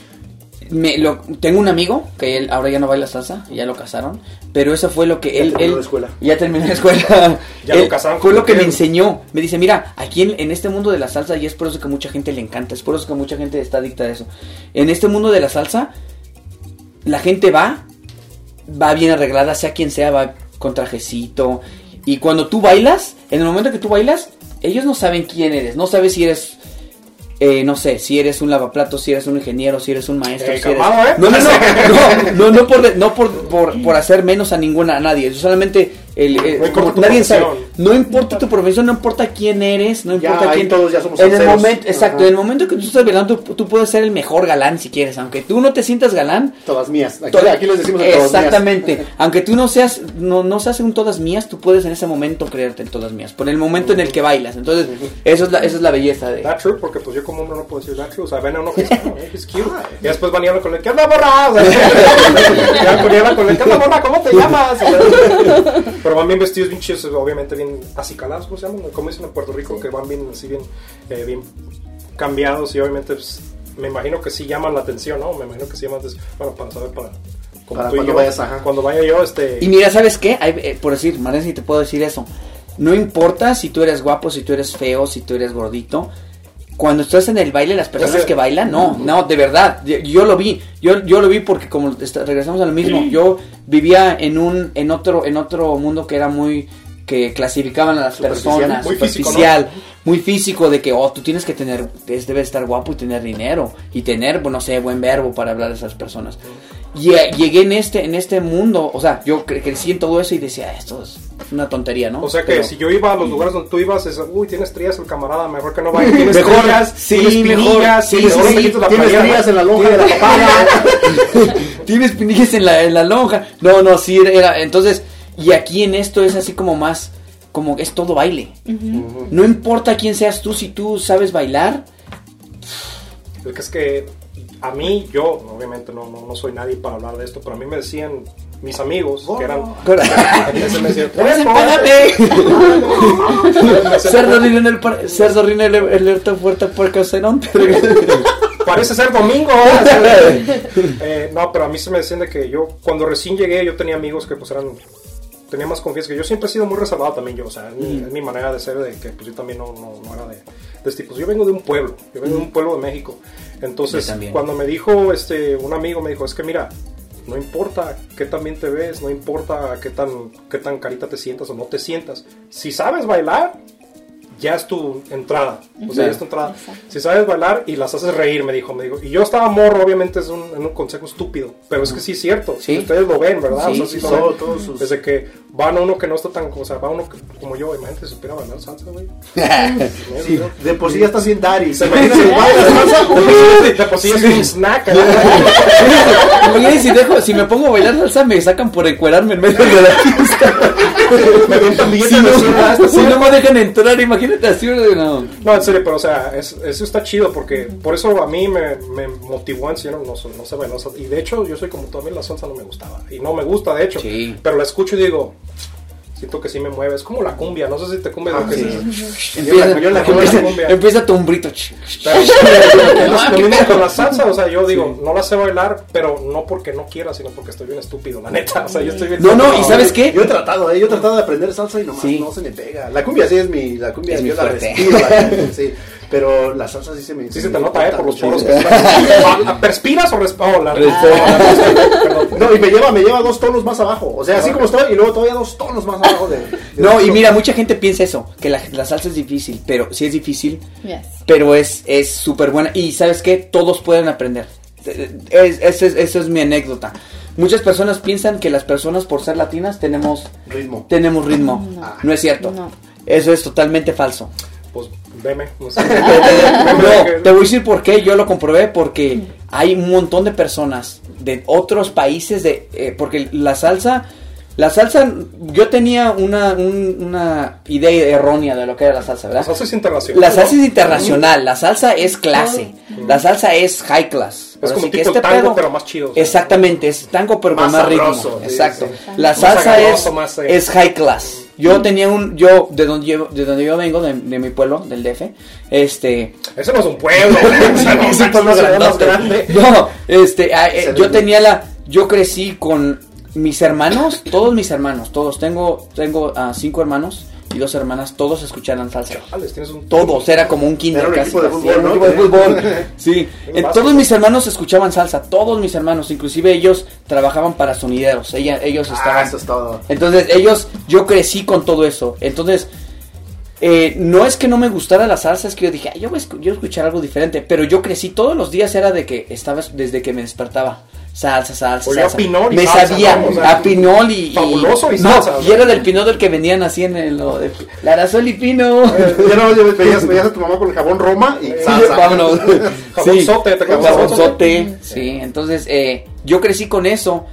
Speaker 3: me, lo, tengo un amigo que él ahora ya no baila salsa, ya lo casaron, pero eso fue lo que
Speaker 1: Ya
Speaker 3: él...
Speaker 1: terminó
Speaker 3: él
Speaker 1: la escuela.
Speaker 3: Ya terminó la escuela.
Speaker 2: Ya lo casaron
Speaker 3: Fue lo que me enseñó. Me dice, mira, aquí en, en este mundo de la salsa, y es por eso que mucha gente le encanta, es por eso que mucha gente está adicta a eso. En este mundo de la salsa, la gente va, va bien arreglada, sea quien sea, va con trajecito. Y cuando tú bailas, en el momento que tú bailas, ellos no saben quién eres, no sabes si eres, eh, no sé, si eres un lavaplatos, si eres un ingeniero, si eres un maestro.
Speaker 2: Eh,
Speaker 3: si eres-
Speaker 2: calmado, ¿eh?
Speaker 3: No, no, no, no, no, no por, no por, por, por hacer menos a ninguna, a nadie, solamente el, el-
Speaker 2: No importa
Speaker 3: como
Speaker 2: tu
Speaker 3: nadie sabe,
Speaker 2: profesión.
Speaker 3: no importa tu profesión, no importa quién eres, no
Speaker 1: Ya,
Speaker 3: importa
Speaker 1: ahí
Speaker 3: quién.
Speaker 1: todos ya somos
Speaker 3: en el momento, exacto,
Speaker 1: Ajá.
Speaker 3: en el momento que tú estás bailando, tú, tú puedes ser el mejor galán si quieres, aunque tú no te sientas galán,
Speaker 1: Todas mías. Aquí,
Speaker 3: Toda-
Speaker 1: aquí les decimos a todas mías.
Speaker 3: Exactamente. Aunque tú no seas, no, no seas un todas mías, tú puedes en ese momento creerte en todas mías. Por el momento en el que bailas. Entonces, eso es la, esa es la belleza de.
Speaker 2: That's true, porque pues yo como hombre no puedo decir that's true. O sea, ven a uno que es, es cute. Y después van y hablan con él, ¿qué onda, morra? O sea, ya con él, ¿qué onda, morra? ¿Cómo te llamas? O sea, pero van bien vestidos, bien chidos, obviamente bien acicalados, ¿cómo se llaman? Como dicen en Puerto Rico, que van bien así, bien, eh, bien cambiados y obviamente pues, me imagino que sí llaman la atención, ¿no? Me imagino que sí llaman, atención. bueno, para saber, para... como
Speaker 1: Para
Speaker 2: tú y
Speaker 1: cuando
Speaker 2: yo,
Speaker 1: vayas, ajá.
Speaker 2: Cuando vaya yo, este...
Speaker 3: Y mira, ¿sabes qué? Hay, eh, por decir, María, si te puedo decir eso. No importa si tú eres guapo, si tú eres feo, si tú eres gordito. Cuando estás en el baile, las personas que bailan, no, no, de verdad. Yo, yo lo vi, yo, yo lo vi porque como está- regresamos a lo mismo, yo vivía en un, en otro, en otro mundo que era muy, que clasificaban a las
Speaker 1: Superficial,
Speaker 3: personas,
Speaker 2: muy físico,
Speaker 3: superficial, muy físico de que, oh, tú tienes que tener, es- debes estar guapo y tener dinero y tener, bueno, no sé, buen verbo para hablar de esas personas. Y eh, llegué en este, en este mundo, o sea, yo cre- crecí en todo eso y decía, esto es una tontería, ¿no?
Speaker 2: O sea que
Speaker 3: Pero-
Speaker 2: si yo iba a los lugares donde tú ibas, es, uy, tienes trías el camarada, mejor que no vaya. Tienes
Speaker 3: Mejor,
Speaker 2: trías,
Speaker 3: sí,
Speaker 2: tienes
Speaker 3: mejor, sí,
Speaker 2: tienes
Speaker 3: sí, sí,
Speaker 1: Tienes en la lonja de la papaya.
Speaker 3: Tienes pinillas en la, en la lonja. No, no, sí, era. Entonces, y aquí en esto es así como más. Como es todo baile. No importa quién seas tú, si tú sabes bailar.
Speaker 2: Es que es que a mí, yo, obviamente no, no, no soy nadie para hablar de esto, pero a mí me decían mis amigos que eran.
Speaker 3: Cerdo rino el par- cerdo rino en el alerta fuerte por caserón.
Speaker 2: Parece ser domingo. Eh, no, pero a mí se me decían de que yo, cuando recién llegué, yo tenía amigos que pues eran. Tenía más confianza que yo siempre he sido muy reservado también yo, o sea, es mi, es mi manera de ser, de que pues yo también no, no, no era de, de este tipo. Yo vengo de un pueblo, yo vengo de un pueblo de México. Entonces, cuando me dijo este un amigo, me dijo, es que mira, no importa qué tan bien te ves, no importa qué tan, qué tan carita te sientas o no te sientas. Si sabes bailar, ya es tu entrada. O sea, ya es tu entrada. Si sabes bailar y las haces reír, me dijo, me dijo. Y yo estaba morro, obviamente es un, consejo estúpido, pero es que sí es cierto.
Speaker 3: Sí.
Speaker 2: Ustedes lo ven, ¿verdad?
Speaker 3: Sí,
Speaker 2: o sea,
Speaker 3: sí,
Speaker 1: todo-
Speaker 2: ven.
Speaker 1: todos sus-
Speaker 2: Desde que van a uno que no está tan, o sea, va uno que- como yo, imagínate si supiera bailar salsa, güey.
Speaker 1: Sí, de por sí ya estás bien Dari.
Speaker 2: Se
Speaker 1: Se
Speaker 2: me
Speaker 1: imagina si bailas salsa.
Speaker 2: De por sí es un snack. ¿no?
Speaker 3: Imagínate si, dejo, si me pongo a bailar salsa, me sacan por encuerarme en medio de la pista.
Speaker 2: Me avientan billetes
Speaker 3: Si
Speaker 2: de
Speaker 3: no, si no me dejan entrar, imagínate así. No.
Speaker 2: No, en serio, pero o sea, es- eso está chido porque por eso a mí me, me motivó a enseñar, no, sé- no sé bailar salsa. Y de hecho, yo soy como tú, a mí la salsa no me gustaba. Y no me gusta, de hecho.
Speaker 3: Sí.
Speaker 2: Pero la escucho y digo, siento que sí me mueve. Es como la cumbia, no sé si te cumbia
Speaker 1: Ah,
Speaker 2: lo que
Speaker 1: sí.
Speaker 2: es.
Speaker 3: Empieza,
Speaker 1: yo la
Speaker 3: empieza,
Speaker 2: cumbia.
Speaker 3: empieza.
Speaker 2: Pero, mismo con la salsa, o sea, yo digo, no la sé bailar, pero no porque no quiera, sino porque estoy bien estúpido, la neta. O sea, yo estoy bien
Speaker 3: No, no. ¿y sabes qué?
Speaker 1: Yo he tratado, ¿eh? yo he tratado de aprender salsa y nomás
Speaker 3: Sí.
Speaker 1: no se me pega. La cumbia sí es mi, la cumbia
Speaker 3: Es
Speaker 1: yo
Speaker 3: mi
Speaker 1: la respiro, la cumbia, sí. Pero la salsa sí se me
Speaker 2: Sí se te nota, eh, por los poros que traes. ¿Perspiras o respas? Oh, la Perdón.
Speaker 1: No, y me lleva, me lleva dos tonos más abajo. O sea, así como estoy, y luego todavía dos tonos más abajo de. de-
Speaker 3: No, y mira, mucha gente piensa eso, que la, la salsa es difícil, pero sí es difícil,
Speaker 4: Yes.
Speaker 3: pero es es súper buena. Y ¿sabes qué? Todos pueden aprender. Es, esa es, esa es mi anécdota. Muchas personas piensan que las personas por ser latinas tenemos,
Speaker 1: ritmo.
Speaker 3: tenemos ritmo.
Speaker 4: No.
Speaker 3: No, es cierto.
Speaker 4: No.
Speaker 3: Eso es totalmente falso.
Speaker 2: Pues veme, no sé.
Speaker 3: No, te voy a decir por qué. Yo lo comprobé porque hay un montón de personas de otros países de eh, porque la salsa la salsa yo tenía una un- una idea errónea de lo que era la salsa,
Speaker 2: La
Speaker 3: ¿verdad?
Speaker 2: salsa es internacional.
Speaker 3: La salsa es internacional, la salsa es clase, la salsa es high class.
Speaker 2: Es como
Speaker 3: que
Speaker 2: tipo
Speaker 3: este
Speaker 2: tango,
Speaker 3: pedo-
Speaker 2: pero más chido.
Speaker 3: Exactamente, es tango pero con
Speaker 1: Más
Speaker 3: ritmo.
Speaker 1: sí,
Speaker 3: Exacto.
Speaker 1: sí.
Speaker 3: La
Speaker 2: Más
Speaker 3: salsa
Speaker 2: agarroso,
Speaker 3: es,
Speaker 2: más, eh.
Speaker 3: es high class. Yo tenía un, yo, de donde yo, de donde yo vengo, de, de mi pueblo, del DF, este,
Speaker 2: Ese no es un pueblo.
Speaker 3: es un pueblo
Speaker 2: grande.
Speaker 3: No, este, ah, eh, yo tenía la, yo crecí con mis hermanos, todos mis hermanos, todos, tengo, tengo ah, cinco hermanos y dos hermanas, todos escuchaban salsa.
Speaker 2: Chales, tienes un
Speaker 3: Todos, era como un kinder
Speaker 1: Era un
Speaker 3: casi,
Speaker 1: de.
Speaker 3: Sí, Eh, todos mis hermanos escuchaban salsa, todos mis hermanos, inclusive ellos trabajaban para sonideros, ella, ellos
Speaker 1: Ah,
Speaker 3: estaban
Speaker 1: eso es todo.
Speaker 3: entonces ellos, yo crecí con todo eso. Entonces, eh, no es que no me gustara la salsa, es que yo dije, "Ay, yo voy a escu- yo voy a escuchar algo diferente. Pero yo crecí todos los días, era de que estaba desde que me despertaba. Salsa, salsa,
Speaker 2: Olía a
Speaker 3: salsa.
Speaker 2: pinol y
Speaker 3: me
Speaker 2: salsa,
Speaker 3: sabía
Speaker 2: ¿no? O sea,
Speaker 3: a pinol y, y-
Speaker 2: fabuloso y salsa,
Speaker 3: y
Speaker 2: sea.
Speaker 3: era del pinol del que vendían así en el lo de Larasol y Pino.
Speaker 1: Eh, Ya no, ya veías, veías a tu mamá con el jabón Roma y
Speaker 3: Sí,
Speaker 1: salsa.
Speaker 3: vámonos.
Speaker 2: Jabonzote, ¿te acuerdas?
Speaker 3: Jabonzote, sí. Entonces, eh, yo crecí con eso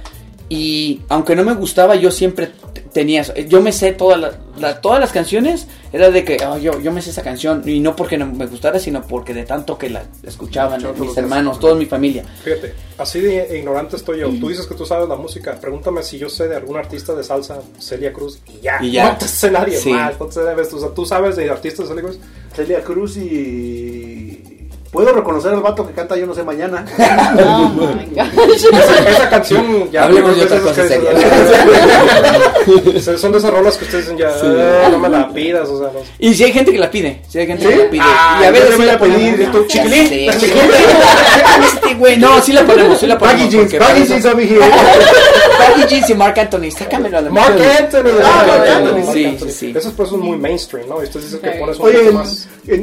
Speaker 3: y aunque no me gustaba, yo siempre tenía eso. Yo me sé todas las, la- todas las canciones, era de que "Oh, yo, yo me sé esa canción y no porque no me gustara, sino porque de tanto que la escuchaban mis hermanos, toda mi familia.
Speaker 2: Fíjate, así de ignorante estoy yo. Tú dices que tú sabes la música. Pregúntame si yo sé de algún artista de salsa, Celia Cruz, y ya.
Speaker 3: Y ya.
Speaker 2: No te sé nadie
Speaker 3: Sí.
Speaker 2: más. No te debes. O sea, tú sabes de artistas de Celia Cruz.
Speaker 1: Celia Cruz y. Puedo reconocer al vato que canta Yo no sé mañana.
Speaker 4: Oh my gosh.
Speaker 2: Esa, esa canción ya.
Speaker 3: Hablemos de
Speaker 2: creo que
Speaker 3: otra
Speaker 2: es esas
Speaker 3: cosa
Speaker 2: que- Son de esas rolas que ustedes dicen ya. "Ah, no me la pidas. O sea, no.
Speaker 3: Y si hay gente que la pide, si hay gente
Speaker 1: ¿Sí?
Speaker 3: que la pide.
Speaker 1: Ah,
Speaker 3: y a veces
Speaker 1: le
Speaker 3: sí la
Speaker 1: pedir esto, chiquilín.
Speaker 3: Este güey, no, sí la ponemos, sí la ponemos.
Speaker 1: Baggy jeans, baggy jeans
Speaker 3: eso-
Speaker 1: over here.
Speaker 3: Baggy jeans y Mark Anthony, sácamelo a la
Speaker 2: Mark. Anthony.
Speaker 1: Ah,
Speaker 2: ¿verdad?
Speaker 1: Anthony,
Speaker 3: sí,
Speaker 2: Anthony.
Speaker 3: sí.
Speaker 2: Esos pues son muy mainstream, ¿no? Y ustedes dicen que
Speaker 4: Sí.
Speaker 2: pones un
Speaker 1: Oye,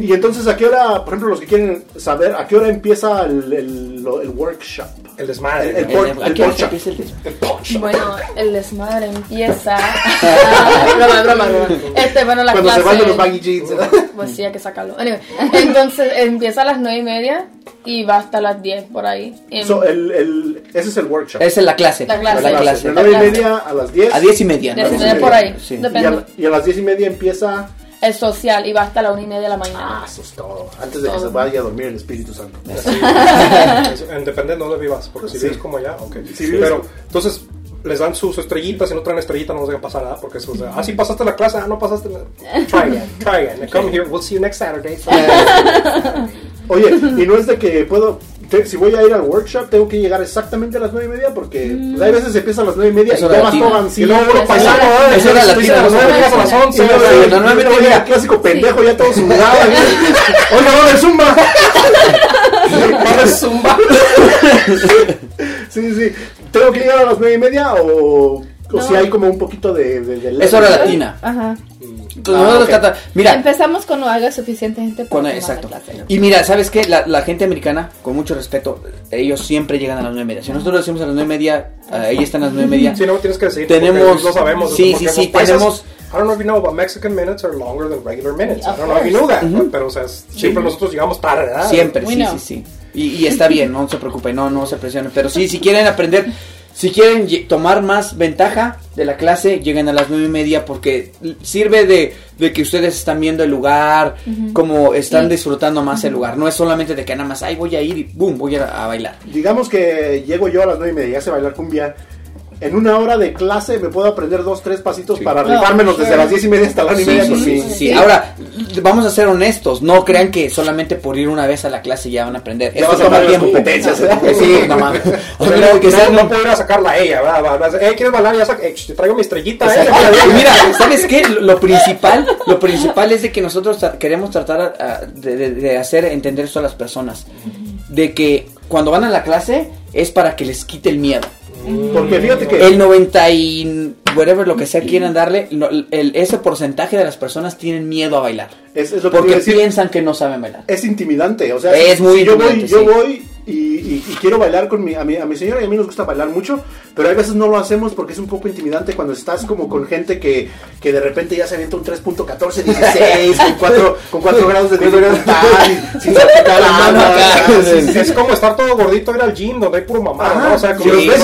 Speaker 1: y entonces, ¿a qué hora, por ejemplo, los que quieren saber, ¿a qué hora empieza el, el, el workshop?
Speaker 2: El desmadre.
Speaker 1: El- el por-
Speaker 3: ¿A qué hora
Speaker 1: poncha.
Speaker 3: empieza el
Speaker 2: El punch.
Speaker 5: Bueno, el desmadre empieza. Ah, broma, broma, broma. Este, bueno, la
Speaker 1: Cuando se
Speaker 5: clase.
Speaker 1: van de los baggy jeans.
Speaker 5: Pues sí, hay que sacarlo. Anyway, entonces empieza a las nueve y media y va hasta las 10 por ahí.
Speaker 1: So, el, el, ese es el workshop.
Speaker 3: Esa es la clase.
Speaker 5: La clase.
Speaker 3: La
Speaker 1: La
Speaker 3: clase.
Speaker 1: De nueve y
Speaker 5: clase.
Speaker 1: media a las 10.
Speaker 3: A diez y media.
Speaker 5: de-
Speaker 3: ¿no?
Speaker 1: diez y
Speaker 5: de
Speaker 1: media.
Speaker 5: por ahí.
Speaker 3: Sí.
Speaker 1: Y a, y a las 10 y media empieza.
Speaker 5: Es social y va hasta la una y media de la mañana.
Speaker 1: Ah, eso es todo. Antes de que se vaya a dormir el Espíritu Santo.
Speaker 2: Sí. En depende de dónde vivas, porque si
Speaker 1: Sí.
Speaker 2: vives como allá, ok. Pero entonces les dan sus estrellitas, si no traen estrellita no nos dejan pasar nada, porque eso, o sea, ah, sí pasaste la clase, ah, no pasaste. la- Try again, try again. Come here, we'll see you next Saturday.
Speaker 1: Oye, y no es de que puedo. Si voy a ir al workshop, tengo que llegar exactamente a las 9 y media porque pues, hay veces empieza a las 9 y media
Speaker 3: Es
Speaker 1: y
Speaker 3: latina.
Speaker 1: todo ansí.
Speaker 2: Y luego uno
Speaker 5: Eso era-
Speaker 2: ¿eh?
Speaker 3: eso era
Speaker 2: Dice,
Speaker 3: latina,
Speaker 2: a las
Speaker 3: no
Speaker 2: nueve, a las
Speaker 1: Y
Speaker 2: once.
Speaker 3: normalmente llega-
Speaker 1: el clásico pendejo ya todo sudado. Oiga, vamos el zumba.
Speaker 2: Para el zumba.
Speaker 1: Sí, sí. ¿Tengo que llegar a las 9 y media o, o
Speaker 4: No.
Speaker 1: si hay como un poquito de. de, de
Speaker 3: Es hora latina.
Speaker 4: Ajá.
Speaker 3: Entonces,
Speaker 1: Ah,
Speaker 3: nosotros
Speaker 1: ok.
Speaker 3: trata- mira,
Speaker 4: Empezamos cuando haga suficiente gente para
Speaker 3: Con- exacto. Y mira, ¿sabes qué? La, la gente americana, con mucho respeto, ellos siempre llegan a las nueve y media. Si nosotros lo decimos a las nueve y media, eh, ella está a las nueve y media.
Speaker 2: Sí, no tienes que decir.
Speaker 3: Tenemos-
Speaker 2: No sabemos.
Speaker 3: sí, sí, sí, tenemos-
Speaker 2: I don't know if you know, but Mexican minutes are longer than regular minutes. I
Speaker 4: Of
Speaker 2: don't know if you know that.
Speaker 3: Ujú.
Speaker 2: Pero, o sea, siempre nosotros llegamos tarde, ¿verdad?
Speaker 3: Siempre,
Speaker 4: We
Speaker 3: sí,
Speaker 4: know.
Speaker 3: sí, sí. Y, y está bien, no se preocupe, no, no se presionen. Pero sí, si quieren aprender, si quieren tomar más ventaja de la clase, lleguen a las nueve y media porque sirve de, de que ustedes están viendo el lugar, como están
Speaker 4: Sí.
Speaker 3: disfrutando más el lugar. No es solamente de que nada más, ay, voy a ir y boom, voy a, a bailar.
Speaker 1: Digamos que llego yo a las 9 y media, ya sé bailar cumbia. En una hora de clase me puedo aprender dos, tres pasitos
Speaker 3: Sí.
Speaker 1: para
Speaker 4: No,
Speaker 1: rifármelos desde las diez y media hasta la una y media.
Speaker 3: sí,
Speaker 1: pues
Speaker 3: sí,
Speaker 1: sí.
Speaker 3: sí. Ahora, vamos a ser honestos, no crean que solamente por ir una vez a la clase ya van a aprender.
Speaker 1: Ya
Speaker 3: Esto
Speaker 1: vas a
Speaker 3: toma
Speaker 1: tomar competencias, ¿eh?
Speaker 3: Sí, no mames.
Speaker 2: O sea, no, que no, no puedo ir a sacarla a ella, ¿verdad? Va, va, va, Eh, ¿quieres bailar? Ya eh, te traigo mi estrellita, ¿eh?
Speaker 3: Mira, ¿sabes qué? Lo- principal, lo principal es de que nosotros tra- queremos tratar a- de, de- de hacer entender esto a las personas. De que cuando van a la clase es para que les quite el miedo.
Speaker 1: Porque fíjate que
Speaker 3: El 90 y whatever lo que sea quieran darle, el, ese porcentaje de las personas tienen miedo a bailar.
Speaker 1: es, es lo que
Speaker 3: Porque piensan que no saben bailar.
Speaker 1: es intimidante, o sea,
Speaker 3: Es
Speaker 1: si-
Speaker 3: muy
Speaker 1: si yo voy, yo voy y, y- y quiero bailar con mi a, mi, a mi señora y a mí nos gusta bailar mucho, pero hay veces no lo hacemos porque es un poco intimidante cuando estás como con gente que, que de repente ya se avienta un 3.14, 16, con 4, con 4 grados de dificultad, y sin salpicar la mano.
Speaker 2: Es como estar todo gordito ir al gym donde hay puro mamá, ¿no? O sea, como
Speaker 1: sí,
Speaker 2: los
Speaker 1: sí,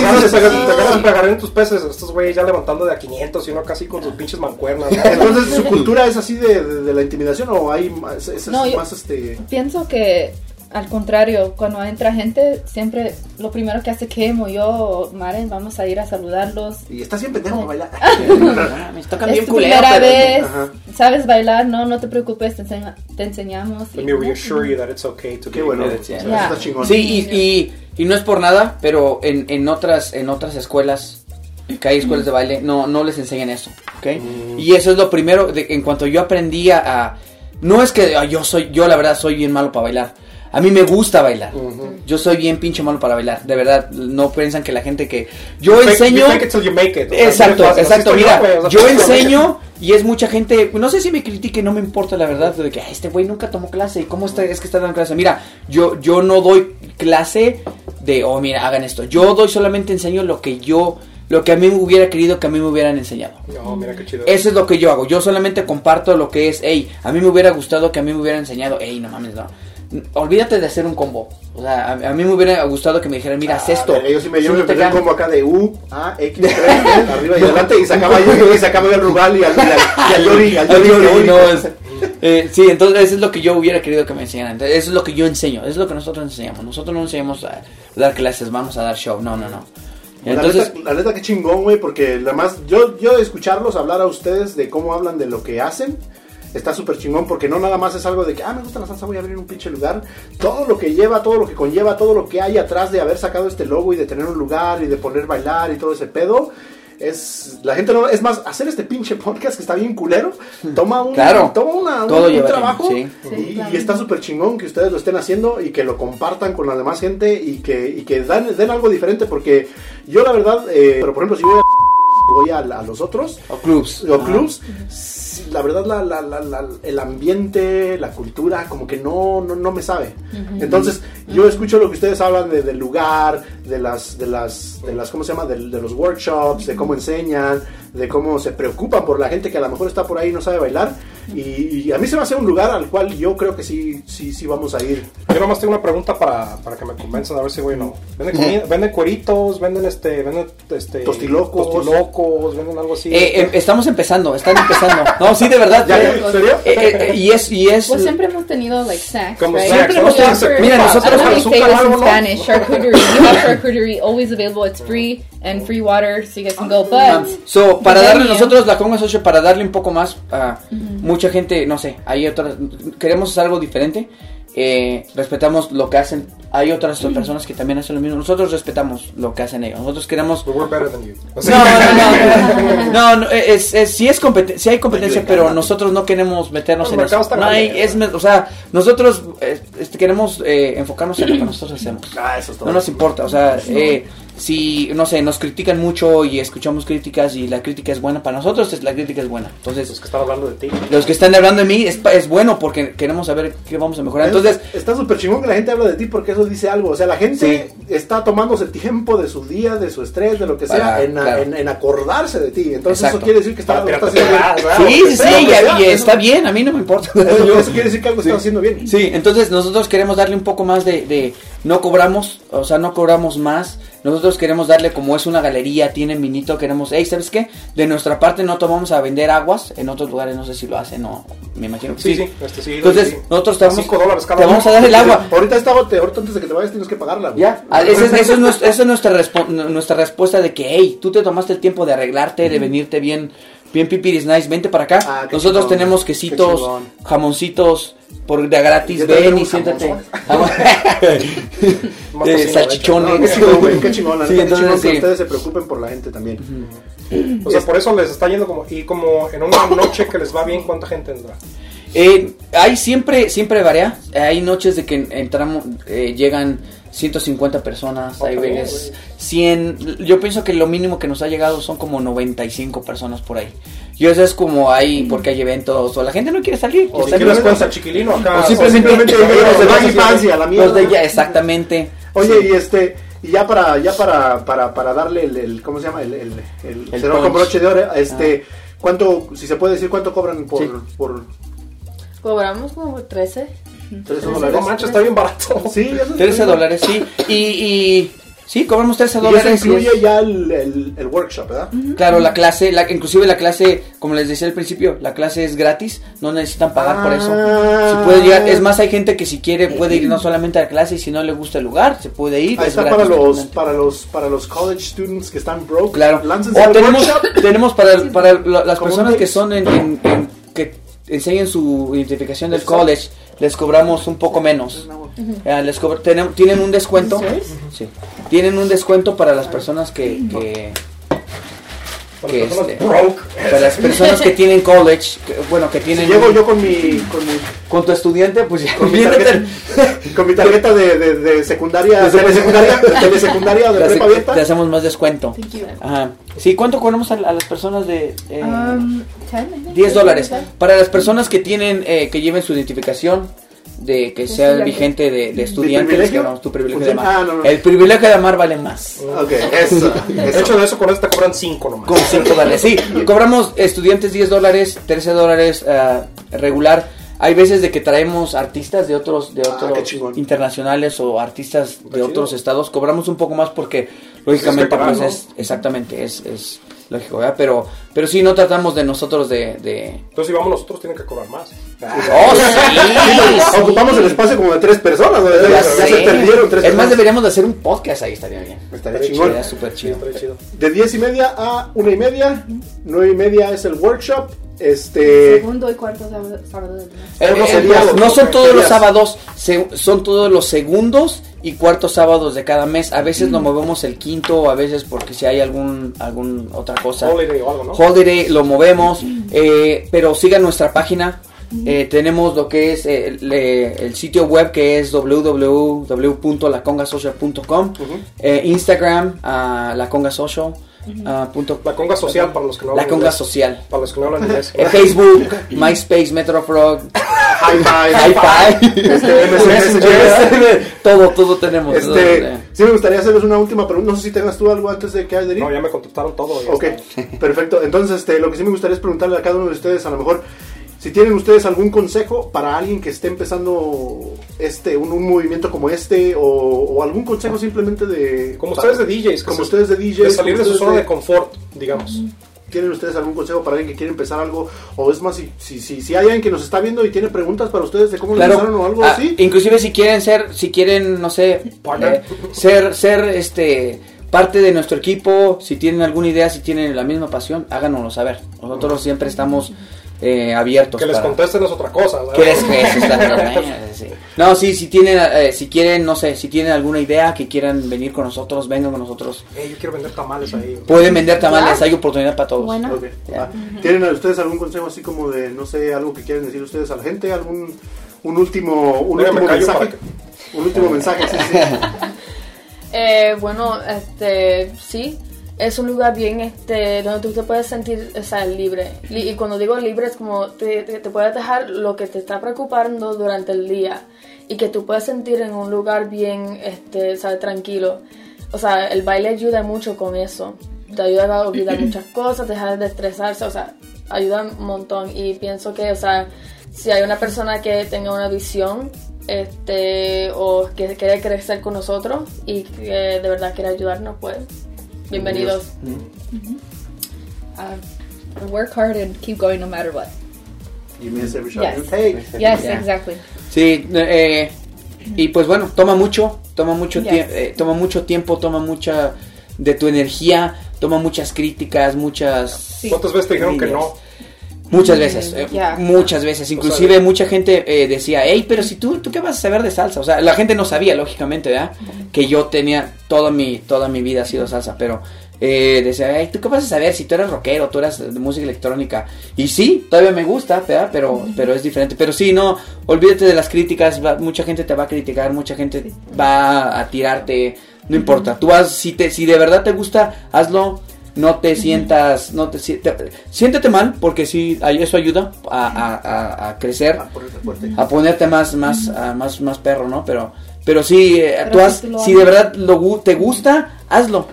Speaker 2: te agarran en tus peces, estos güeyes ya levantando de a 500 y uno casi con sus pinches mancuernas. ¿no?
Speaker 1: Entonces, ¿su cultura es así de, de- de la intimidación o hay más, es, es
Speaker 4: No,
Speaker 1: más este...
Speaker 4: Pienso que al contrario, cuando entra gente, siempre lo primero que hace Kim o yo Maren, vamos a ir a saludarlos.
Speaker 1: Y está bien pendejo para bailar.
Speaker 3: Me tocan
Speaker 4: Es
Speaker 3: bien
Speaker 4: tu
Speaker 3: culero,
Speaker 4: primera
Speaker 3: pero-
Speaker 4: vez,
Speaker 1: Ajá.
Speaker 4: sabes bailar, no, no te preocupes, te, enseña- te enseñamos.
Speaker 2: Let
Speaker 4: y-
Speaker 2: me reassure you that it's okay to
Speaker 1: Qué bueno.
Speaker 2: ignorant.
Speaker 3: Yeah.
Speaker 1: Está.
Speaker 3: Sí, y, y, y no es por nada, pero en, en otras en otras escuelas, que hay escuelas de baile, no, no les enseñan eso, ¿ok? Y eso es lo primero, de, en cuanto yo aprendí a... no es que yo soy, yo la verdad soy bien malo para bailar. A mí me gusta bailar. Yo soy bien pinche malo para bailar. De verdad, no piensan que la gente que... Yo
Speaker 2: You fake-
Speaker 3: enseño...
Speaker 2: you fake it till you make it. O sea,
Speaker 3: Exacto, exacto. Mira, yo enseño y es mucha gente, no sé si me critique, no me importa la verdad, de que "Ay, este güey nunca tomó clase y cómo está, es que está dando clase. Mira, yo, yo no doy clase de, oh, mira, hagan esto. Yo doy solamente enseño lo que yo, lo que a mí me hubiera querido que a mí me hubieran enseñado.
Speaker 2: No, mira qué chido.
Speaker 3: Eso es lo que yo hago. Yo solamente comparto lo que es, hey, a mí me hubiera gustado que a mí me hubieran enseñado, hey, no mames, no. Olvídate de hacer un combo. O sea, a, a mí me hubiera gustado que me dijeran, mira, haz esto.
Speaker 1: Ah, Yo sí me me
Speaker 3: súbete
Speaker 1: empecé
Speaker 3: acá".
Speaker 1: como acá de U, A, X, 3, arriba y adelante y sacaba yo y sacaba al Rugal y al, Yori, al
Speaker 3: Al
Speaker 1: Yori,
Speaker 3: no, es- eh, sí, entonces eso es lo que yo hubiera querido que me enseñaran. Entonces, eso es lo que yo enseño, eso es lo que nosotros enseñamos. Nosotros no enseñamos a dar clases, vamos a dar show. No, no, no. Entonces,
Speaker 1: la, neta, la neta que chingón, güey, porque además yo, yo escucharlos hablar a ustedes de cómo hablan de lo que hacen, está súper chingón porque no nada más es algo de que, ah, me gusta la salsa, voy a abrir un pinche lugar. Todo lo que lleva, todo lo que conlleva, todo lo que hay atrás de haber sacado este logo y de tener un lugar y de poner bailar y todo ese pedo. Es, la gente no, es más, hacer este pinche podcast que está bien culero, toma un,
Speaker 3: Claro.
Speaker 1: toma una, un-
Speaker 3: Todo
Speaker 1: un trabajo
Speaker 4: sí.
Speaker 1: y,
Speaker 4: Sí, claro.
Speaker 1: y está súper chingón que ustedes lo estén haciendo y que lo compartan con la demás gente y que, y que dan, den algo diferente porque yo la verdad, eh, pero por ejemplo si voy a, voy a, a los otros
Speaker 3: o clubs.
Speaker 1: o clubs, la verdad la, la- la- la- el ambiente, la cultura, como que no, no, no me sabe. Entonces yo escucho lo que ustedes hablan de- del lugar, de las, de las, de las, ¿cómo se llama? Del- de los workshops, de cómo enseñan, de cómo se preocupan por la gente que a lo mejor está por ahí y no sabe bailar. Y, y a mí se me hace un lugar al cual yo creo que sí, sí, sí vamos a ir.
Speaker 2: Yo nomás tengo una pregunta para, para que me convenzan a ver si o no. ¿Venden, comida- venden cueritos? ¿Venden este, venden este
Speaker 1: Tostilocos.
Speaker 2: tostilocos, ¿Venden algo así?
Speaker 3: Eh, eh, estamos empezando, están empezando. No, sí, de verdad.
Speaker 1: ¿Ya,
Speaker 3: eh,
Speaker 1: ya, ¿En serio?
Speaker 3: eh, eh, y es, y es.
Speaker 4: Pues siempre hemos tenido like snacks,
Speaker 2: Como
Speaker 4: right?
Speaker 3: Siempre hemos tenido- mira, nosotros-
Speaker 4: I don't know how you say this in. Spanish. Charcuterie. We have charcuterie always available. It's free and free water, so you guys can go.
Speaker 3: Ah,
Speaker 4: But
Speaker 3: so, para darle
Speaker 4: venue-
Speaker 3: nosotros la Conga Social, para darle un poco más a mucha gente, no sé, hay otras, queremos hacer algo diferente, eh, respetamos lo que hacen, hay otras personas que también hacen lo mismo, nosotros respetamos lo que hacen ellos, nosotros queremos...
Speaker 2: But we're better than you. O
Speaker 3: No,
Speaker 2: sea,
Speaker 3: no, no, no, no, no, es, es, sí, es competen- sí hay competencia, pero nosotros no queremos meternos en eso. No hay, es, o sea, nosotros eh, este, queremos eh, enfocarnos en lo que nosotros hacemos.
Speaker 1: Ah, eso es todo.
Speaker 3: No nos importa, o sea, eh, si, no sé, nos critican mucho y escuchamos críticas y la crítica es buena para nosotros, es- la crítica es buena.
Speaker 2: los
Speaker 3: Entonces,
Speaker 2: que están hablando de ti.
Speaker 3: los que están hablando de mí es, es bueno porque queremos saber qué vamos a mejorar. Entonces,
Speaker 1: está súper chingón que la gente habla de ti porque eso dice algo. O sea, la gente está tomándose tiempo de su día, de su estrés, de lo que sea,
Speaker 3: Para-
Speaker 1: en,
Speaker 3: claro.
Speaker 1: en- en acordarse de ti. Entonces,
Speaker 3: Exacto.
Speaker 1: eso quiere decir que está,
Speaker 2: Para
Speaker 1: bien.
Speaker 3: sí, sí,
Speaker 1: sea, eso-
Speaker 3: está bien, a mí no me importa.
Speaker 1: Eso,
Speaker 3: Yo-
Speaker 1: eso quiere decir que algo está haciendo bien.
Speaker 3: Sí, entonces nosotros queremos darle un poco más de, de- no cobramos, o sea, no cobramos más, nosotros queremos darle como es una galería, tiene minito, queremos, hey, ¿sabes qué? De nuestra parte no tomamos a vender aguas, en otros lugares no sé si lo hacen, no, me imagino que
Speaker 2: Sí,
Speaker 3: sí.
Speaker 2: sí, este sí.
Speaker 3: Entonces,
Speaker 2: sí.
Speaker 3: nosotros te vamos,
Speaker 2: dólares cada
Speaker 3: te vamos a dar el agua.
Speaker 1: Ahorita, está, ahorita antes de que te vayas tienes que pagarla. güey.
Speaker 3: Ya, ah, esa es, eso es nuestra, esa es nuestra, nuestra respuesta de que, hey, tú te tomaste el tiempo de arreglarte, de venirte bien, bien pipiris nice, vente para acá.
Speaker 1: Ah,
Speaker 3: Nosotros
Speaker 1: chingón,
Speaker 3: tenemos quesitos, jamoncitos por de gratis, ven y siéntate. Eh, salchichones.
Speaker 1: Qué chingón,
Speaker 3: Sí, entonces,
Speaker 1: que ustedes se preocupen por la gente también.
Speaker 2: O sea, por eso les está yendo como. Y como en una noche que les va bien, ¿cuánta gente entra?
Speaker 3: Eh, hay siempre, siempre varía. Hay noches de que entramos, eh, llegan 150 personas, hay
Speaker 2: Ok,
Speaker 3: veces
Speaker 2: güey.
Speaker 3: 100. Yo pienso que lo mínimo que nos ha llegado son como 95 personas por ahí. Y eso es como hay, porque hay eventos, o la gente no quiere salir.
Speaker 2: O si quieres cuenta chiquilino acá.
Speaker 3: O simplemente,
Speaker 1: simplemente los de Baggy Pants y a la
Speaker 3: Los
Speaker 1: mierda.
Speaker 3: de ya, exactamente.
Speaker 1: Oye,
Speaker 3: Sí.
Speaker 1: y este, y ya para, ya para, para, para darle el, el- ¿cómo se llama? El, el, el,
Speaker 3: El
Speaker 1: con broche de oro, este, ¿cuánto, si se puede decir cuánto cobran por,
Speaker 3: Sí.
Speaker 1: por
Speaker 5: Cobramos como 13.
Speaker 1: Tres
Speaker 2: No
Speaker 1: dólares?
Speaker 2: manches, está bien barato.
Speaker 1: Sí, eso es
Speaker 3: 13
Speaker 1: muy
Speaker 3: dólares, sí. Y, y sí, cobramos 13
Speaker 1: Y eso
Speaker 3: dólares. y
Speaker 1: incluye
Speaker 3: es-
Speaker 1: ya el, el, el workshop, ¿verdad?
Speaker 3: Claro, la clase, la, inclusive la clase, como les decía al principio, la clase es gratis, no necesitan pagar por eso.
Speaker 1: Ah.
Speaker 3: Si puede llegar, es más, hay gente que si quiere puede ir no solamente a la clase y si no le gusta el lugar, se puede ir.
Speaker 1: Ahí
Speaker 3: es
Speaker 1: está
Speaker 3: gratis
Speaker 1: para los, para los, para los college students que están broke.
Speaker 3: Claro. O tenemos, tenemos para, para las personas que son en, en- en- que enseñen su identificación del college, les cobramos un poco menos. Ah, les tienen un descuento. Sí. Tienen un descuento para las personas que, que- que, este,
Speaker 2: broke.
Speaker 3: para las personas que tienen college, que- bueno, que
Speaker 1: Si
Speaker 3: tienen
Speaker 1: llego yo con mi, con mi,
Speaker 3: con tu estudiante, pues ya
Speaker 1: con mi tarjeta, con mi tarjeta de, de, de secundaria,
Speaker 3: De
Speaker 1: telesecundaria, de telesecundaria o de
Speaker 3: te,
Speaker 1: prepa abierta.
Speaker 3: te hacemos más descuento.
Speaker 4: Thank you.
Speaker 3: Ajá. Sí, ¿cuánto cobramos a, a las personas de eh,
Speaker 4: Um, 10, I think.
Speaker 3: 10 dólares. Para las personas que tienen, eh, que lleven su identificación de que sea
Speaker 4: estudiante.
Speaker 3: vigente de, de estudiante, les
Speaker 1: privilegio?
Speaker 3: cobramos tu privilegio de amar.
Speaker 1: ah, no, no.
Speaker 3: El privilegio de amar vale más.
Speaker 1: Ok, eso.
Speaker 2: De
Speaker 1: eso.
Speaker 2: hecho, de eso con este te cobran 5 nomás.
Speaker 3: Con 5 dólares. Sí, cobramos estudiantes 10 dólares, 13 dólares ah, regular. Hay veces de que traemos artistas de otros, de
Speaker 1: Ah,
Speaker 3: otros internacionales o artistas de
Speaker 2: chido.
Speaker 3: otros estados. Cobramos un poco más porque lógicamente pues
Speaker 2: ¿no?
Speaker 3: es exactamente es, es lógico, ¿verdad? Pero pero sí no tratamos de nosotros de, de...
Speaker 2: Entonces, si vamos nosotros, tienen que cobrar más.
Speaker 3: ¡Oh, sí! sí.
Speaker 1: Ocupamos el espacio como de tres personas, ¿no? ya, se perdieron tres
Speaker 3: Es más, deberíamos de hacer un podcast ahí, estaría bien.
Speaker 1: Estaría
Speaker 2: Estaría
Speaker 1: chingón.
Speaker 3: Sería súper chido.
Speaker 2: estaría chido.
Speaker 1: De diez y media a una y media, nueve y media es el workshop. Este,
Speaker 4: Segundo y cuarto sábado, sábado del mes.
Speaker 3: Eh,
Speaker 1: no
Speaker 3: eh, son todos los sábados, se- son todos los segundos y cuartos sábados de cada mes. A veces nos movemos el quinto, a veces porque si hay algún algún otra cosa.
Speaker 2: Holiday o algo, ¿no?
Speaker 3: Holiday lo movemos, eh, pero sigan nuestra página. Eh, tenemos lo que es eh, el sitio web que es www.lacongasocial.com, eh, Instagram a lacongasocial. ah, punto-
Speaker 2: La conga social para los que no
Speaker 3: la conga
Speaker 2: inglés.
Speaker 3: social.
Speaker 2: Para los que no hablan inglés.
Speaker 3: Eh, Facebook, MySpace, Metrofrog,
Speaker 1: Hi-Fi,
Speaker 3: Hi-Fi,
Speaker 1: este,
Speaker 3: todo, todo tenemos. todo,
Speaker 1: Este,
Speaker 3: eh.
Speaker 1: sí me gustaría hacerles una última pregunta. No sé si tengas tú algo antes de que haya de ir.
Speaker 2: No, ya me contestaron todo. ya
Speaker 1: Ok,
Speaker 2: está.
Speaker 1: perfecto. Entonces, este, lo que sí me gustaría es preguntarle a cada uno de ustedes, a lo mejor, si tienen ustedes algún consejo para alguien que esté empezando este, un, un movimiento como este, o, o algún consejo simplemente de...
Speaker 2: Como
Speaker 1: para-
Speaker 2: ustedes de DJs. que
Speaker 1: Como
Speaker 2: se-
Speaker 1: ustedes de DJs.
Speaker 2: De salir de su zona de confort, digamos.
Speaker 1: ¿Tienen ustedes algún consejo para alguien que quiere empezar algo? O es más, si, si, si, si hay alguien que nos está viendo y tiene preguntas para ustedes de cómo lo empezaron o algo
Speaker 3: Ah,
Speaker 1: así.
Speaker 3: Inclusive si quieren ser, si quieren, no sé, eh, ser, ser este parte de nuestro equipo, si tienen alguna idea, si tienen la misma pasión, háganoslo saber. Nosotros siempre estamos eh, abiertos.
Speaker 2: Que les
Speaker 3: para-
Speaker 2: contesten es otra cosa.
Speaker 3: sí. No, sí, si tienen, eh, si quieren, no sé, si tienen alguna idea que quieran venir con nosotros, vengan con nosotros.
Speaker 2: Eh, yo quiero vender tamales ahí.
Speaker 3: Pueden vender tamales, hay oportunidad para todos.
Speaker 4: Bueno.
Speaker 1: Va. ¿Tienen ustedes algún consejo así como de, no sé, algo que quieren decir ustedes a la gente? ¿Algún un último, un último mensaje?
Speaker 2: para
Speaker 1: Un último mensaje, sí, sí.
Speaker 5: Eh, bueno, este, sí, es un lugar bien, este, donde tú te puedes sentir, o sea, libre. Li- Y cuando digo libre es como te, te, te puedes dejar lo que te está preocupando durante el día y que tú puedes sentir en un lugar bien, este, o sea, tranquilo. O sea, el baile ayuda mucho con eso. Te ayuda a olvidar muchas cosas, dejar de estresarse, o sea, ayuda un montón. Y pienso que, o sea, si hay una persona que tenga una visión, este, o que quiere crecer con nosotros y que de verdad quiere ayudarnos, pues bienvenidos.
Speaker 4: Uh, work hard and keep going no matter what.
Speaker 1: You miss every shot
Speaker 4: Yes.
Speaker 1: you take.
Speaker 4: Yes,
Speaker 3: Yeah.
Speaker 4: exactly.
Speaker 3: Sí, eh, y pues bueno, toma mucho, toma mucho,
Speaker 4: Yes.
Speaker 3: tie- eh, toma mucho tiempo, toma mucha de tu energía, toma muchas críticas, muchas...
Speaker 4: Sí.
Speaker 2: ¿Cuántas veces te dijeron que no?
Speaker 3: Muchas veces, eh, muchas veces. Inclusive mucha gente eh, decía, hey, pero si tú, ¿tú qué vas a saber de salsa? O sea, la gente no sabía, lógicamente, ¿verdad? Que yo tenía, toda mi, toda mi vida ha sido salsa, pero eh, decía, hey, ¿tú qué vas a saber si tú eres rockero, tú eras de música electrónica? Y sí, todavía me gusta, ¿verdad? Pero, pero es diferente. Pero sí, no, olvídate de las críticas, va- mucha gente te va a criticar, mucha gente va a tirarte, no importa. Tú haz, si, te, si de verdad te gusta, hazlo no te sientas, no te, te- siéntete mal porque sí, eso ayuda a, a- a- a crecer, a ponerte más, más, ah, más, más perro, ¿no? Pero, pero sí, eh,
Speaker 4: Pero
Speaker 3: tú
Speaker 4: si lo
Speaker 3: si de verdad lo, te gusta, hazlo.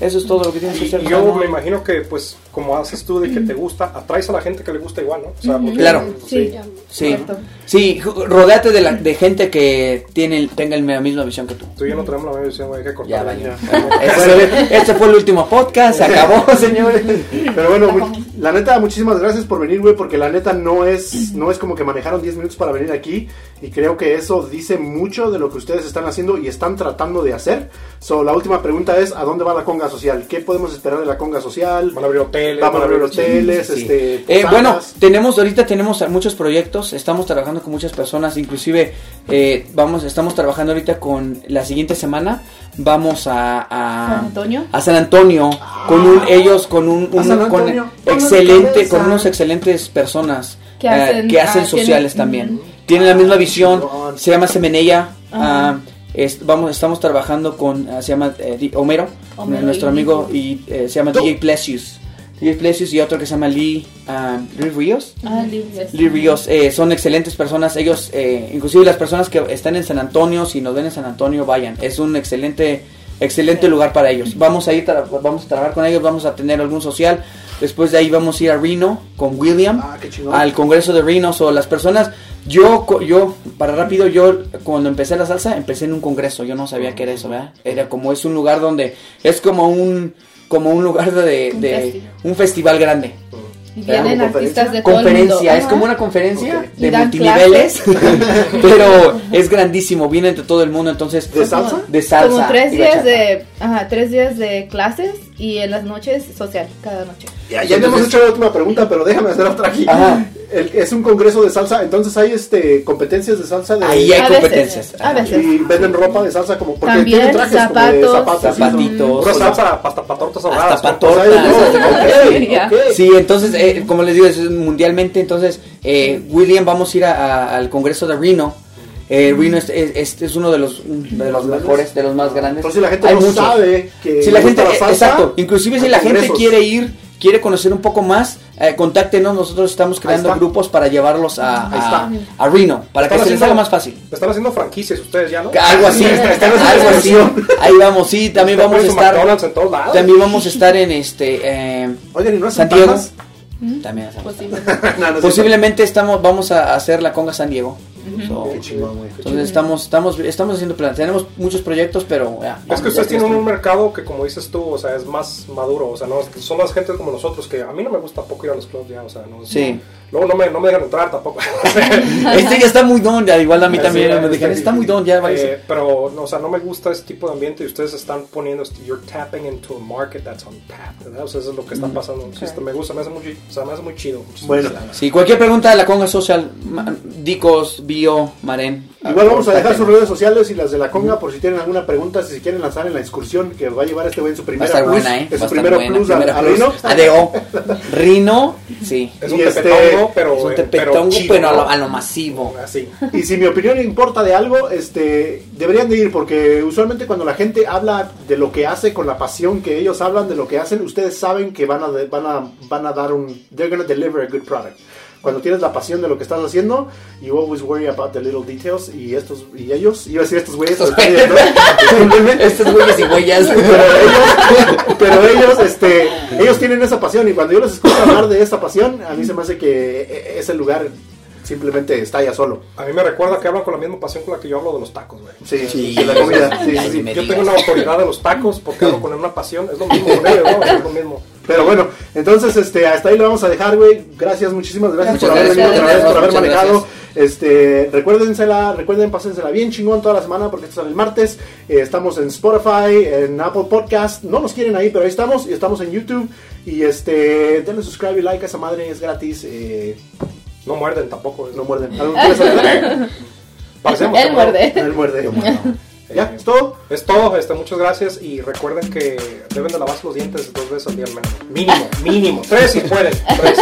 Speaker 3: Eso es todo lo que tienes que
Speaker 2: Y
Speaker 3: hacer.
Speaker 2: yo
Speaker 3: ¿no?
Speaker 2: me imagino que, pues, como haces tú de que te gusta, atraes a la gente que le gusta igual, ¿no? O sea, porque-
Speaker 3: Claro.
Speaker 4: Sí,
Speaker 3: Sí, sí, ju- rodéate de, la, de gente que tiene, tenga la misma visión que tú.
Speaker 2: Tú y yo no tenemos la misma visión, güey, hay que
Speaker 3: Ya,
Speaker 2: cortar.
Speaker 3: vaya. Ese, ese fue el último podcast, se acabó, señores.
Speaker 1: Pero bueno, la neta, muchísimas gracias por venir, güey, porque la neta no es, no es como que manejaron 10 minutos para venir aquí. Y creo que eso dice mucho de lo que ustedes están haciendo y están tratando de hacer. So, la última pregunta es, ¿a dónde va la conga social? ¿Qué podemos esperar de la conga social?
Speaker 2: Van a abrir hoteles,
Speaker 1: Van a abrir hoteles,
Speaker 3: Sí.
Speaker 1: este...
Speaker 3: Eh, bueno, tenemos ahorita tenemos muchos proyectos, estamos trabajando con muchas personas, inclusive eh, vamos, estamos trabajando ahorita con la siguiente semana vamos a, a
Speaker 4: San Antonio.
Speaker 3: a San Antonio con un ellos con un, un- con excelente con unos excelentes personas
Speaker 4: Que
Speaker 3: eh,
Speaker 4: hacen,
Speaker 3: que hacen
Speaker 4: ah,
Speaker 3: sociales
Speaker 4: tienen-
Speaker 3: también tienen la misma visión
Speaker 1: chingón.
Speaker 3: se llama Semenella
Speaker 4: Ajá.
Speaker 3: Es- vamos estamos trabajando con ah, se llama eh, Di- Homero,
Speaker 4: Homero
Speaker 3: nuestro
Speaker 4: y-
Speaker 3: amigo y eh, se llama
Speaker 1: Tú.
Speaker 3: DJ Plesius DJ Plesius y otro que se llama Lee, ah, Lee Ríos.
Speaker 4: Ah.
Speaker 3: Lee Ríos eh, son excelentes personas. Ellos, eh, inclusive las personas que están en San Antonio, si nos ven en San Antonio, vayan. Es un excelente, excelente lugar para ellos. Vamos a ir, tra- vamos a trabajar con ellos, vamos a tener algún social. Después de ahí vamos a ir a Reno con William
Speaker 1: Ah,
Speaker 3: al Congreso de Reno. O las personas, yo, co- yo, para rápido, yo cuando empecé la salsa, empecé en un congreso. Yo no sabía qué era eso, ¿verdad? Era como es un lugar donde es como un, como un lugar de,
Speaker 4: Un
Speaker 3: de-
Speaker 4: festival.
Speaker 3: un festival grande.
Speaker 4: Y vienen
Speaker 1: ¿Como
Speaker 4: artistas de todo el mundo.
Speaker 3: Conferencia, es
Speaker 4: Ajá.
Speaker 3: como una conferencia de multiniveles, pero es grandísimo, vienen de todo el mundo, entonces
Speaker 1: ¿De salsa?
Speaker 3: de salsa.
Speaker 4: Como tres días de, ajá, tres días de clases y en las noches social, cada noche.
Speaker 1: Ya, ya habíamos hecho la última pregunta, pero déjame hacer otra aquí.
Speaker 3: Ajá.
Speaker 1: El- es un congreso de salsa, entonces hay este competencias de salsa de...
Speaker 3: Ahí hay
Speaker 4: A veces,
Speaker 3: competencias.
Speaker 4: a veces.
Speaker 1: Y venden ropa de salsa como... Porque
Speaker 4: También,
Speaker 1: tienen trajes como de
Speaker 4: zapatos.
Speaker 1: zapatos. sí,
Speaker 3: Zapatitos.
Speaker 2: Salsa, hasta para tortas
Speaker 3: Hasta
Speaker 2: ahogadas.
Speaker 3: pa'
Speaker 2: compas.
Speaker 1: O sea,
Speaker 3: tortas.
Speaker 1: hay de todo.
Speaker 4: Ya.
Speaker 1: Ok, ok.
Speaker 3: Sí, entonces, eh, como les digo, es mundialmente, entonces, eh, William, vamos a ir a- a- al Congreso de Reno. Eh, Reno es, es- es- es uno de los, de los mejores, de los más grandes.
Speaker 1: Entonces si la gente
Speaker 3: Hay
Speaker 1: no
Speaker 3: muchos.
Speaker 1: sabe que
Speaker 3: si la gente,
Speaker 1: la
Speaker 3: eh,
Speaker 1: salsa,
Speaker 3: exacto, inclusive si la gente quiere ir, quiere conocer un poco más, eh, contáctenos, nosotros estamos creando grupos para llevarlos a, a, a Reno, para que se les haga más fácil.
Speaker 2: Están haciendo franquicias ustedes ya, ¿no?
Speaker 3: Algo así, algo así. Ahí vamos, sí, también vamos a estar,
Speaker 2: en todos lados.
Speaker 3: también vamos a estar en este, eh,
Speaker 1: Oigan, ¿y no
Speaker 3: San Diego. También hacemos.
Speaker 4: Posible.
Speaker 1: No,
Speaker 3: Posiblemente estamos, vamos a hacer la conga San Diego. So,
Speaker 1: cierto. Qué chingón, güey.
Speaker 3: entonces estamos, estamos, estamos haciendo planes. Tenemos muchos proyectos, pero ya.
Speaker 2: Es
Speaker 3: vamos,
Speaker 2: que ustedes tienen un mercado que, como dices tú, o sea, es más maduro. O sea, no, son las gentes como nosotros que a mí no me gusta tampoco ir a los clubs ya, o sea, no.
Speaker 3: Sí.
Speaker 2: Luego no me, no me dejan entrar tampoco.
Speaker 3: Este ya está muy don, ya igual a mí
Speaker 2: Sí,
Speaker 3: también me
Speaker 2: está
Speaker 3: dijeron, está muy don, ya.
Speaker 2: Eh, pero, no, o sea, no me gusta ese tipo de ambiente y ustedes están poniendo, este, you're tapping into a market that's untapped, ¿verdad? O sea, eso es lo que está pasando. Sí, esto me gusta, me hace muy, o sea, me hace muy chido.
Speaker 1: Bueno.
Speaker 3: Sí, cualquier pregunta de la conga social, ma- Dicos, Bio, Maren.
Speaker 1: Igual vamos a dejar sus redes sociales y las de la conga por si tienen alguna pregunta, si se quieren lanzar en la excursión que va a llevar este güey en su
Speaker 3: Va a
Speaker 1: primera
Speaker 3: estar
Speaker 1: plus,
Speaker 3: buena, ¿eh? a
Speaker 1: su
Speaker 3: estar
Speaker 1: primera
Speaker 3: buena.
Speaker 1: plus a-
Speaker 3: Primera
Speaker 1: a
Speaker 3: plus.
Speaker 1: Rino.
Speaker 3: Rino, sí.
Speaker 2: Es un
Speaker 1: Y este,
Speaker 2: tepetongo, pero.
Speaker 3: Es un
Speaker 2: eh,
Speaker 3: tepetongo,
Speaker 2: chido,
Speaker 3: pero a lo, a lo masivo.
Speaker 2: Así.
Speaker 1: Y si mi opinión importa de algo, este, deberían de ir porque usualmente cuando la gente habla de lo que hace con la pasión que ellos hablan de lo que hacen, ustedes saben que van a de- van a van a dar un they're gonna deliver a good product. Cuando tienes la pasión de lo que estás haciendo, you always worry about the little details y estos y ellos, iba a decir estos güeyes,
Speaker 3: Estos
Speaker 1: bien, ¿no?
Speaker 3: Estos güeyes y huellas.
Speaker 1: pero ellos, pero ellos, este, ellos tienen esa pasión y cuando yo los escucho hablar de esa pasión, a mí se me hace que e- es el lugar simplemente estalla solo.
Speaker 2: A mí me recuerda que hablan con la misma pasión con la que yo hablo de los tacos, güey.
Speaker 1: Sí,
Speaker 3: Sí,
Speaker 1: de la comida. sí, sí, sí.
Speaker 2: Yo tengo una autoridad de los tacos porque hablo con una pasión. Es lo mismo con ellos, ¿no? Es lo mismo.
Speaker 1: Pero bueno, entonces este, hasta ahí lo vamos a dejar, güey. Gracias, muchísimas gracias
Speaker 3: Muchas
Speaker 1: por haber venido otra vez, por haber manejado.
Speaker 3: gracias.
Speaker 1: Este, recuérdensela, recuerden pásensela bien chingón toda la semana porque esto sale el martes. Eh, estamos en Spotify, en Apple Podcast. No nos quieren ahí, pero ahí estamos. Y estamos en YouTube. Y este, denle subscribe y like a esa madre, es gratis. Eh,
Speaker 2: No muerden tampoco. es-
Speaker 1: no muerden.
Speaker 2: Parecemos
Speaker 4: Él muerde.
Speaker 1: Él muerde. ¿Ya? ¿Es todo?
Speaker 2: Es todo, este, muchas gracias y recuerden que deben de lavarse los dientes dos veces al día al menos. Mínimo, mínimo. Tres si pueden. Tres.